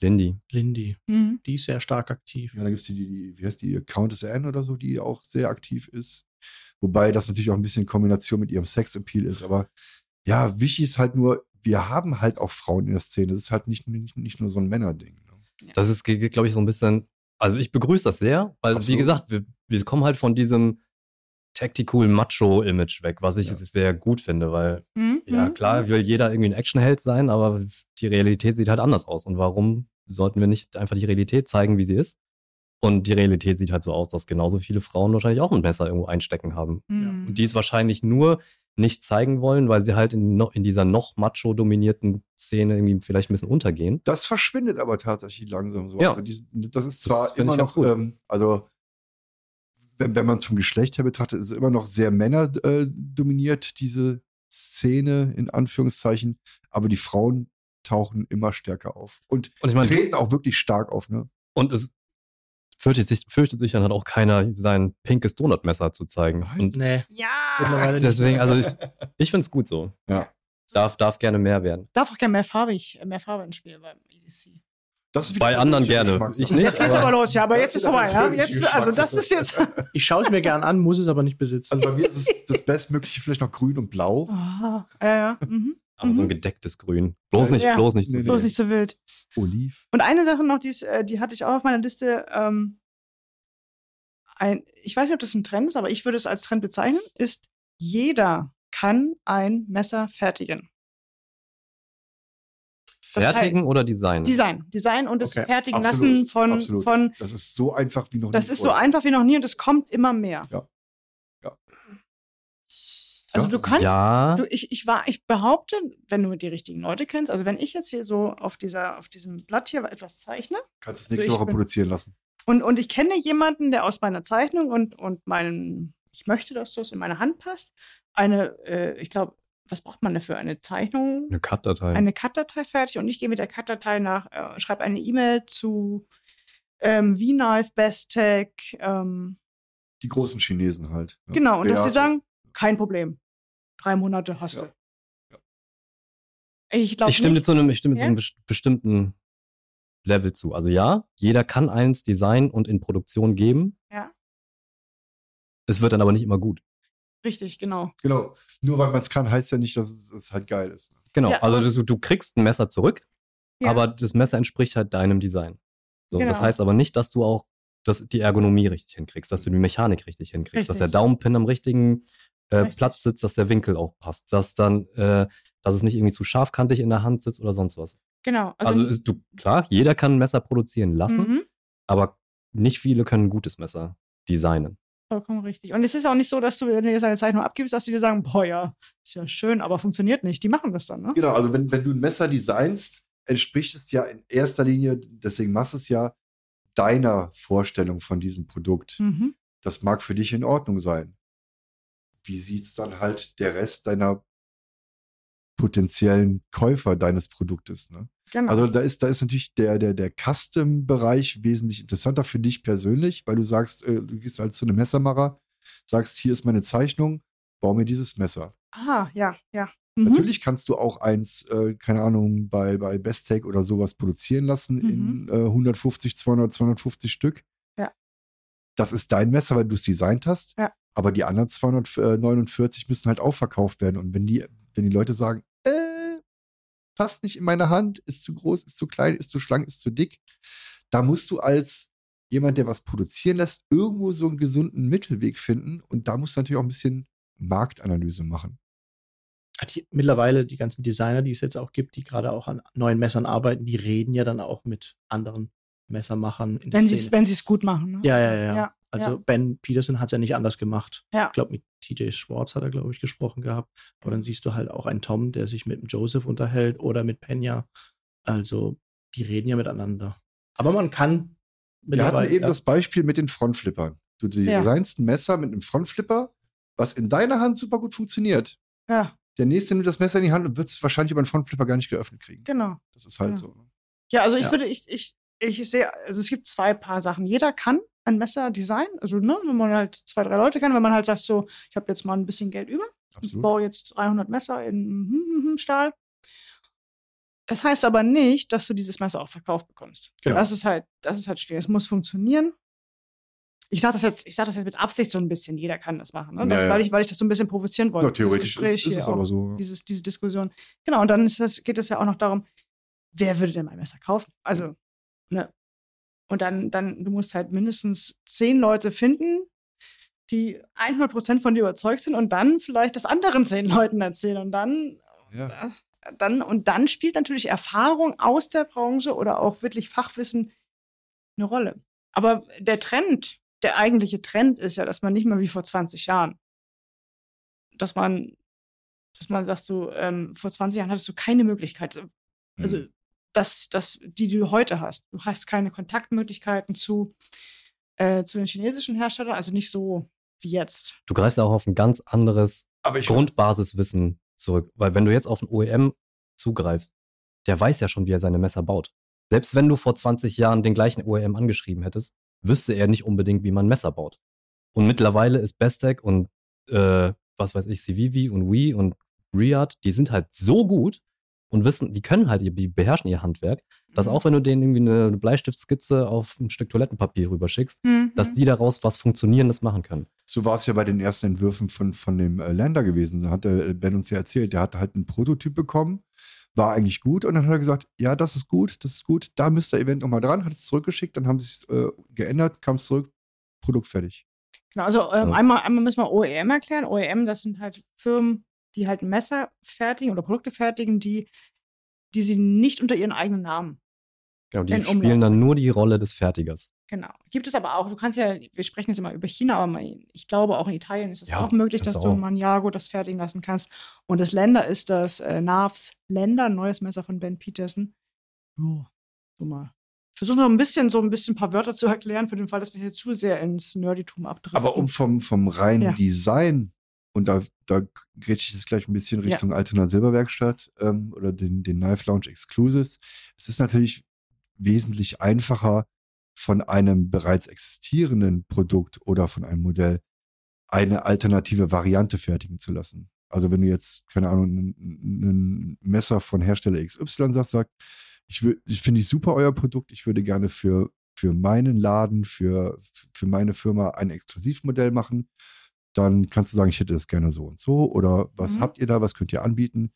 Speaker 3: Lindy.
Speaker 4: Lindy.
Speaker 2: Mhm.
Speaker 4: Die ist sehr stark aktiv.
Speaker 1: Ja, da gibt es die, die, wie heißt die, Countess Anne oder so, die auch sehr aktiv ist. Wobei das natürlich auch ein bisschen in Kombination mit ihrem Sexappeal ist. Aber ja, wichtig ist halt nur, wir haben halt auch Frauen in der Szene. Das ist halt nicht, nicht, nicht nur so ein Männerding. Ne?
Speaker 3: Das ist, glaube ich, so ein bisschen. Also ich begrüße das sehr, weil, wie
Speaker 1: Absolut.
Speaker 3: gesagt, wir, wir kommen halt von diesem Tactical Macho-Image weg, was ich
Speaker 1: Ja.
Speaker 3: sehr gut finde, weil
Speaker 2: Mhm.
Speaker 3: Ja,
Speaker 2: Mhm.
Speaker 3: klar will jeder irgendwie ein Actionheld sein, aber die Realität sieht halt anders aus. Und warum sollten wir nicht einfach die Realität zeigen, wie sie ist? Und die Realität sieht halt so aus, dass genauso viele Frauen wahrscheinlich auch ein Messer irgendwo einstecken haben.
Speaker 2: Mhm.
Speaker 3: Und die es wahrscheinlich nur nicht zeigen wollen, weil sie halt in, in dieser noch macho-dominierten Szene irgendwie vielleicht ein bisschen untergehen.
Speaker 1: Das verschwindet aber tatsächlich langsam so.
Speaker 3: Ja.
Speaker 1: Also die, das ist
Speaker 3: Das
Speaker 1: zwar
Speaker 3: finde
Speaker 1: immer noch, ähm, also wenn, wenn man zum Geschlecht her betrachtet, ist es immer noch sehr Männer äh, dominiert, diese Szene in Anführungszeichen, aber die Frauen tauchen immer stärker auf und
Speaker 3: Und ich meine,
Speaker 1: treten auch wirklich stark auf, ne?
Speaker 3: und es fürchtet sich, fürchtet sich dann halt auch keiner, sein pinkes Donutmesser zu zeigen. Und
Speaker 4: Nee.
Speaker 2: Ja.
Speaker 3: Deswegen, also ich, ich finde es gut so.
Speaker 1: Ja.
Speaker 3: Darf, darf gerne mehr werden.
Speaker 2: Darf auch gerne mehr farbig, mehr Farbe ins Spiel beim EDC.
Speaker 1: Das ist wieder
Speaker 3: Bei anderen gerne. Ich nicht,
Speaker 2: Jetzt geht's
Speaker 3: aber-
Speaker 2: aber los, ja, aber jetzt ist vorbei. Ja? Jetzt, also das ist jetzt.
Speaker 4: Ich schaue es mir gern an, muss es aber nicht besitzen.
Speaker 1: Also bei mir ist es das Bestmögliche vielleicht noch grün und blau.
Speaker 2: Ah, ja, ja. Mhm.
Speaker 3: Aber so ein
Speaker 2: Mhm.
Speaker 3: gedecktes Grün. Bloß nicht,
Speaker 2: Ja.
Speaker 3: bloß nicht
Speaker 1: Nee,
Speaker 3: so
Speaker 1: nee.
Speaker 2: Bloß nicht so wild.
Speaker 1: Oliv.
Speaker 2: Und eine Sache noch, die, ist, äh, die hatte ich auch auf meiner Liste. Ähm, ein, ich weiß nicht, ob das ein Trend ist, aber ich würde es als Trend bezeichnen, ist, jeder kann ein Messer fertigen. Das
Speaker 3: Fertigen
Speaker 2: heißt,
Speaker 3: oder Design?
Speaker 2: Design. Design und das
Speaker 4: Okay,
Speaker 2: Fertigen
Speaker 1: absolut,
Speaker 2: lassen von,
Speaker 1: absolut.
Speaker 2: von
Speaker 1: Das ist so einfach wie noch
Speaker 2: das
Speaker 1: nie
Speaker 2: ist so
Speaker 1: vorher.
Speaker 2: einfach wie noch nie und es kommt immer mehr.
Speaker 1: Ja. Ja.
Speaker 2: Also du kannst,
Speaker 3: Ja.
Speaker 2: du, ich, ich war, ich behaupte, wenn du die richtigen Leute kennst, also wenn ich jetzt hier so auf dieser, auf diesem Blatt hier etwas zeichne,
Speaker 1: Kannst es nächste
Speaker 2: Ich
Speaker 1: Woche
Speaker 2: bin-
Speaker 1: produzieren lassen.
Speaker 2: Und, und ich kenne jemanden, der aus meiner Zeichnung und, und meinen, ich möchte, dass das in meine Hand passt, eine, äh, ich glaube, was braucht man dafür? Eine Zeichnung,
Speaker 3: Eine Cut-Datei.
Speaker 2: eine Cut-Datei fertig und ich gehe mit der Cut-Datei nach, äh, schreibe eine E-Mail zu ähm, V-Knife, Bestech, ähm,
Speaker 1: Die großen Chinesen halt. ne?
Speaker 2: genau, und dass sie sagen, kein Problem. Drei Monate hast
Speaker 1: Ja.
Speaker 2: du. Ich glaube
Speaker 3: ich stimme dir
Speaker 2: nicht.
Speaker 3: zu einem, ich stimme
Speaker 2: Ja?
Speaker 3: zu einem bes- bestimmten Level zu. Also ja, jeder kann eins designen und in Produktion geben.
Speaker 2: Ja.
Speaker 3: Es wird dann aber nicht immer gut.
Speaker 2: Richtig, genau.
Speaker 1: Genau. Nur weil man es kann, heißt ja nicht, dass es, es halt geil ist.
Speaker 3: Genau.
Speaker 2: Ja,
Speaker 3: also du, du kriegst ein Messer zurück,
Speaker 2: Ja.
Speaker 3: aber das Messer entspricht halt deinem Design. So, Das
Speaker 2: Genau.
Speaker 3: heißt aber nicht, dass du auch das, die Ergonomie richtig hinkriegst, dass du die Mechanik richtig hinkriegst, dass der
Speaker 2: Richtig.
Speaker 3: Daumenpin am richtigen äh,
Speaker 2: Richtig.
Speaker 3: Platz sitzt, dass der Winkel auch passt, dass dann, äh, dass es nicht irgendwie zu scharfkantig in der Hand sitzt oder sonst was.
Speaker 2: Genau.
Speaker 3: Also, ist, du, klar, jeder kann ein Messer produzieren lassen,
Speaker 2: mhm.
Speaker 3: aber nicht viele können ein gutes Messer designen.
Speaker 2: Vollkommen richtig. Und es ist auch nicht so, dass du, wenn du jetzt eine Zeichnung abgibst, dass die dir sagen, boah, ja, ist ja schön, aber funktioniert nicht. Die machen das dann, ne?
Speaker 1: Genau, also wenn, wenn du ein Messer designst, entspricht es ja in erster Linie, deswegen machst du es ja, deiner Vorstellung von diesem Produkt.
Speaker 2: Mhm.
Speaker 1: Das mag für dich in Ordnung sein. Wie sieht's dann halt der Rest deiner potenziellen Käufer deines Produktes? Ne?
Speaker 2: Genau.
Speaker 1: Also da ist, da ist natürlich der, der, der Custom-Bereich wesentlich interessanter für dich persönlich, weil du sagst, äh, du gehst halt zu einem Messermacher, sagst, hier ist meine Zeichnung, bau mir dieses Messer.
Speaker 2: ah, ja, ja. Mhm.
Speaker 1: Natürlich kannst du auch eins, äh, keine Ahnung, bei, bei Besttech oder sowas produzieren lassen in äh, 150, 200, 250 Stück.
Speaker 2: Ja.
Speaker 1: Das ist dein Messer, weil du es designt hast.
Speaker 2: Ja.
Speaker 1: Aber die anderen 249 müssen halt auch verkauft werden. Und wenn die, wenn die Leute sagen, äh, passt nicht in meine Hand, ist zu groß, ist zu klein, ist zu schlank, ist zu dick, da musst du als jemand, der was produzieren lässt, irgendwo so einen gesunden Mittelweg finden. Und da musst du natürlich auch ein bisschen Marktanalyse machen.
Speaker 4: Die, mittlerweile die ganzen Designer, die es jetzt auch gibt, die gerade auch an neuen Messern arbeiten, die reden ja dann auch mit anderen Messermachern
Speaker 2: Wenn sie es wenn sie's gut machen. Ne?
Speaker 4: Ja, ja, ja.
Speaker 2: ja,
Speaker 4: also
Speaker 2: ja.
Speaker 4: Ben Peterson hat es ja nicht anders gemacht.
Speaker 2: Ja.
Speaker 4: Ich glaube, mit TJ Schwartz hat er, glaube ich, gesprochen gehabt. Aber dann siehst du halt auch einen Tom, der sich mit dem Joseph unterhält oder mit Pena. Also, die reden ja miteinander. Aber man kann
Speaker 1: Wir hatten eben
Speaker 4: ja,
Speaker 1: das Beispiel mit den Frontflippern. Du
Speaker 2: Ja.
Speaker 1: designst ein Messer mit einem Frontflipper, was in deiner Hand super gut funktioniert.
Speaker 2: ja,
Speaker 1: Der nächste nimmt das Messer in die Hand und wird es wahrscheinlich über einen Frontflipper gar nicht geöffnet kriegen.
Speaker 2: genau.
Speaker 1: Das ist halt
Speaker 2: Ja.
Speaker 1: so. ne?
Speaker 2: Ja, also ich
Speaker 4: Ja.
Speaker 2: würde, ich, ich, ich sehe, also es gibt zwei Paar Sachen. Jeder kann ein Messer designen, also ne, wenn man halt zwei, drei Leute kann, wenn man halt sagt so, ich habe jetzt mal ein bisschen Geld über, ich
Speaker 1: Absolut.
Speaker 2: baue jetzt 300 Messer in mhm, mhm, Stahl. Das heißt aber nicht, dass du dieses Messer auch verkauft bekommst.
Speaker 4: Genau.
Speaker 2: Das ist halt, das ist halt schwierig. Es muss funktionieren. Ich sage das jetzt, ich sage das jetzt mit Absicht so ein bisschen. Jeder kann das machen, ne? das,
Speaker 1: Ja, ja.
Speaker 2: weil ich, weil ich das so ein bisschen provozieren wollte.
Speaker 1: Ja, theoretisch ist, ist es aber so.
Speaker 2: dieses, diese Diskussion. Genau, und dann das, geht es ja auch noch darum, wer würde denn mein Messer kaufen? Also, ne. Und dann, dann, du musst halt mindestens zehn Leute finden, die 100% von dir überzeugt sind und dann vielleicht das anderen zehn Leuten erzählen. Und dann,
Speaker 1: Ja.
Speaker 2: dann, und dann spielt natürlich Erfahrung aus der Branche oder auch wirklich Fachwissen eine Rolle. Aber der Trend, der eigentliche Trend ist ja, dass man nicht mehr wie vor 20 Jahren, dass man, dass man sagt, so, ähm, vor 20 Jahren hattest du keine Möglichkeit, also
Speaker 1: Mhm.
Speaker 2: Das, das, die du heute hast. Du hast keine Kontaktmöglichkeiten zu, äh, zu den chinesischen Herstellern, also nicht so wie jetzt.
Speaker 3: Du greifst ja auch auf ein ganz anderes
Speaker 1: Aber ich
Speaker 3: Grundbasiswissen zurück. Weil wenn du jetzt auf einen OEM zugreifst, der weiß ja schon, wie er seine Messer baut. Selbst wenn du vor 20 Jahren den gleichen OEM angeschrieben hättest, wüsste er nicht unbedingt, wie man Messer baut. Und mittlerweile ist Bestec und äh, was weiß ich, Civivi und Wii und Riyadh, die sind halt so gut, und wissen, die können halt, die beherrschen ihr Handwerk, dass
Speaker 2: Mhm.
Speaker 3: auch wenn du denen irgendwie eine Bleistiftskizze auf ein Stück Toilettenpapier rüberschickst,
Speaker 2: Mhm.
Speaker 3: dass die daraus was Funktionierendes machen können.
Speaker 1: So war es ja bei den ersten Entwürfen von, von dem äh, Lander gewesen. Da hat der Ben uns ja erzählt, der hatte halt einen Prototyp bekommen, war eigentlich gut und dann hat er gesagt, ja, das ist gut, das ist gut, da müsst ihr Event nochmal dran, hat es zurückgeschickt, dann haben sie es äh, geändert, kam es zurück, Produkt fertig.
Speaker 2: Genau, also ähm,
Speaker 3: Ja.
Speaker 2: einmal, einmal müssen wir OEM erklären. OEM, das sind halt Firmen, die halt Messer fertigen oder Produkte fertigen, die, die sie nicht unter ihren eigenen Namen.
Speaker 3: Genau, die
Speaker 2: In Umlauf.
Speaker 3: spielen dann nur die Rolle des Fertigers.
Speaker 2: Genau. Gibt es aber auch, du kannst ja, wir sprechen jetzt immer über China, aber ich glaube auch in Italien ist es
Speaker 3: Ja,
Speaker 2: auch möglich, dass
Speaker 3: du
Speaker 2: du
Speaker 3: auch.
Speaker 2: in Maniago das fertigen lassen kannst. Und das Länder ist das äh, Narvs Länder, ein neues Messer von Ben Peterson. Jo, so mal. Ich versuche noch ein bisschen, so ein bisschen ein paar Wörter zu erklären, für den Fall, dass wir hier zu sehr ins Nerditum abdriften.
Speaker 1: Aber um vom, vom reinen
Speaker 2: Ja.
Speaker 1: Design, und da, da grätsche ich jetzt gleich ein bisschen
Speaker 2: Ja.
Speaker 1: Richtung Altona Silberwerkstatt ähm, oder den, den Knife Lounge Exclusives. Es ist natürlich wesentlich einfacher, von einem bereits existierenden Produkt oder von einem Modell eine alternative Variante fertigen zu lassen. Also wenn du jetzt, keine Ahnung, ein, Messer von Hersteller XY sagst, sagt, ich, ich finde ich super euer Produkt, ich würde gerne für, für meinen Laden, für, für meine Firma ein Exklusivmodell machen, dann kannst du sagen, ich hätte das gerne so und so oder was
Speaker 2: Mhm.
Speaker 1: habt ihr da, was könnt ihr anbieten?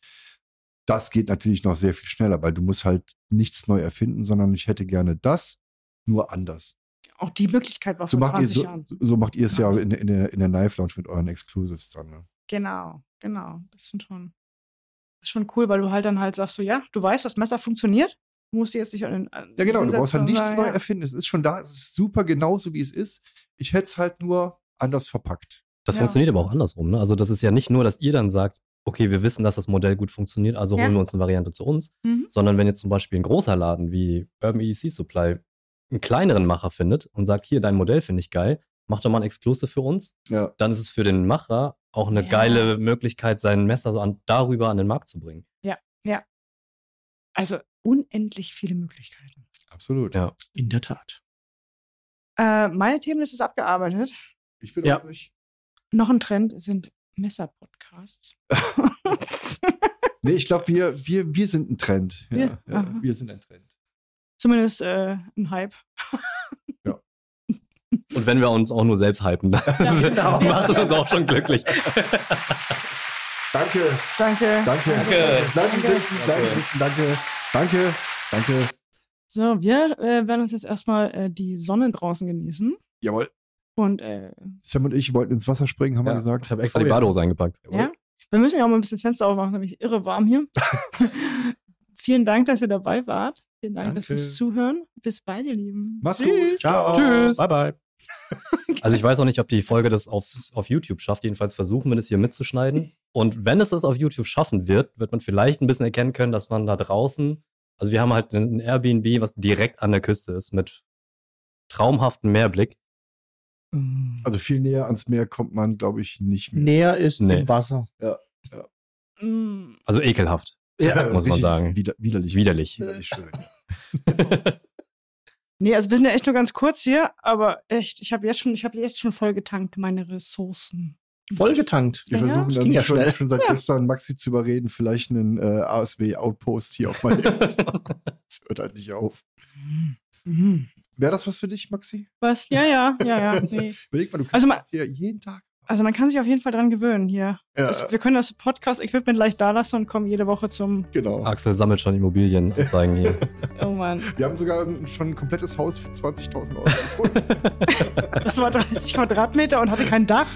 Speaker 1: Das geht natürlich noch sehr viel schneller, weil du musst halt nichts neu erfinden, sondern ich hätte gerne das, nur anders.
Speaker 2: auch die Möglichkeit war
Speaker 1: So
Speaker 2: vor
Speaker 1: macht, ihr,
Speaker 2: 20
Speaker 1: so,
Speaker 2: Jahren.
Speaker 1: so macht ihr es ja
Speaker 2: Ja.
Speaker 1: in, in, der, in der Knife Lounge mit euren Exclusives dran. Ne?
Speaker 2: Genau, genau. Das sind schon, das ist schon cool, weil du halt dann halt sagst, so ja, du weißt, das Messer funktioniert. Du musst dir jetzt nicht an den. an-
Speaker 1: Ja, genau, du brauchst halt nichts neu erfinden. Es ist schon da, es ist super genauso, wie es ist. Ich hätte es halt nur anders verpackt.
Speaker 3: Das
Speaker 2: Ja.
Speaker 3: funktioniert aber auch andersrum. Ne? Also das ist ja nicht nur, dass ihr dann sagt, okay, wir wissen, dass das Modell gut funktioniert, also
Speaker 2: Ja.
Speaker 3: holen wir uns eine Variante zu uns,
Speaker 2: Mhm.
Speaker 3: sondern wenn jetzt zum Beispiel ein großer Laden wie Urban EDC Supply einen kleineren Macher findet und sagt, hier, dein Modell finde ich geil, mach doch mal ein Exclusive für uns,
Speaker 1: Ja.
Speaker 3: dann ist es für den Macher auch eine
Speaker 2: Ja.
Speaker 3: geile Möglichkeit, sein Messer so an, darüber an den Markt zu bringen.
Speaker 2: Also unendlich viele Möglichkeiten.
Speaker 1: Absolut.
Speaker 3: Ja.
Speaker 4: In der Tat.
Speaker 2: Äh, meine Themenliste ist abgearbeitet.
Speaker 1: Ich bin
Speaker 4: Ja.
Speaker 1: auch durch.
Speaker 2: Noch ein Trend sind Messer-Podcasts.
Speaker 1: Nee, ich glaube, wir, wir, wir sind ein Trend. Ja,
Speaker 2: Wir?
Speaker 1: ja, wir sind ein Trend.
Speaker 2: Zumindest äh, ein Hype.
Speaker 3: Und wenn wir uns auch nur selbst hypen, dann
Speaker 2: genau.
Speaker 3: macht es uns auch schon glücklich.
Speaker 1: Danke,
Speaker 2: Danke.
Speaker 1: danke.
Speaker 3: Danke.
Speaker 1: Bleiben
Speaker 2: Danke.
Speaker 1: sitzen, bleiben
Speaker 3: Danke.
Speaker 1: sitzen, danke. Danke, danke.
Speaker 2: So, wir äh, werden uns jetzt erstmal äh, die Sonne draußen genießen.
Speaker 1: Jawohl.
Speaker 2: Und äh,
Speaker 1: Sam und ich wollten ins Wasser springen, haben wir
Speaker 3: Ja,
Speaker 1: gesagt.
Speaker 3: ich habe extra
Speaker 1: Oh
Speaker 3: die
Speaker 1: ja.
Speaker 3: Badehose eingepackt.
Speaker 1: Jawohl.
Speaker 2: ja, wir müssen ja auch mal ein bisschen das Fenster aufmachen, nämlich irre warm hier. Vielen Dank, dass ihr dabei wart. Vielen Dank
Speaker 4: Danke.
Speaker 2: fürs Zuhören. Bis bald, ihr Lieben.
Speaker 1: Macht's
Speaker 2: Tschüss.
Speaker 1: gut.
Speaker 4: Ciao.
Speaker 3: Tschüss.
Speaker 4: Bye, bye.
Speaker 3: Also ich weiß auch nicht, ob die Folge das auf, auf YouTube schafft. Jedenfalls versuchen wir das hier mitzuschneiden. Und wenn es das auf YouTube schaffen wird, wird man vielleicht ein bisschen erkennen können, dass man da draußen, also wir haben halt ein Airbnb, was direkt an der Küste ist, mit traumhaftem Meerblick.
Speaker 1: Also viel näher ans Meer kommt man, glaube ich, nicht mehr.
Speaker 4: Näher ist
Speaker 3: Nee.
Speaker 4: im Wasser.
Speaker 2: Mm,
Speaker 3: Also ekelhaft,
Speaker 4: Ja.
Speaker 3: muss man sagen.
Speaker 1: Wider, widerlich.
Speaker 3: Widerlich.
Speaker 1: Widerlich schön.
Speaker 2: Nee, also wir sind ja echt nur ganz kurz hier, aber echt, ich habe jetzt schon, ich habe jetzt schon voll getankt, meine Ressourcen.
Speaker 4: Vollgetankt.
Speaker 1: Wir
Speaker 2: Ja,
Speaker 1: versuchen dann
Speaker 4: ja
Speaker 1: schon, schon seit gestern Maxi zu überreden, vielleicht einen äh, ASW-Outpost hier auf meinem Das hört halt nicht auf.
Speaker 2: Mhm.
Speaker 1: Wäre das was für dich, Maxi?
Speaker 2: Was? Ja, ja, ja, ja. Nee.
Speaker 1: Überleg mal, du kannst
Speaker 2: Also ma-
Speaker 1: das hier jeden Tag.
Speaker 2: Also man kann sich auf jeden Fall dran gewöhnen hier.
Speaker 1: Ja,
Speaker 2: Das, wir können das Podcast-Equipment leicht da lassen und kommen jede Woche zum.
Speaker 1: genau.
Speaker 3: Axel sammelt schon Immobilienanzeigen hier.
Speaker 2: Oh Mann.
Speaker 1: Wir haben sogar schon ein komplettes Haus für 20.000 Euro gefunden.
Speaker 2: Das war 30 Quadratmeter und hatte kein Dach.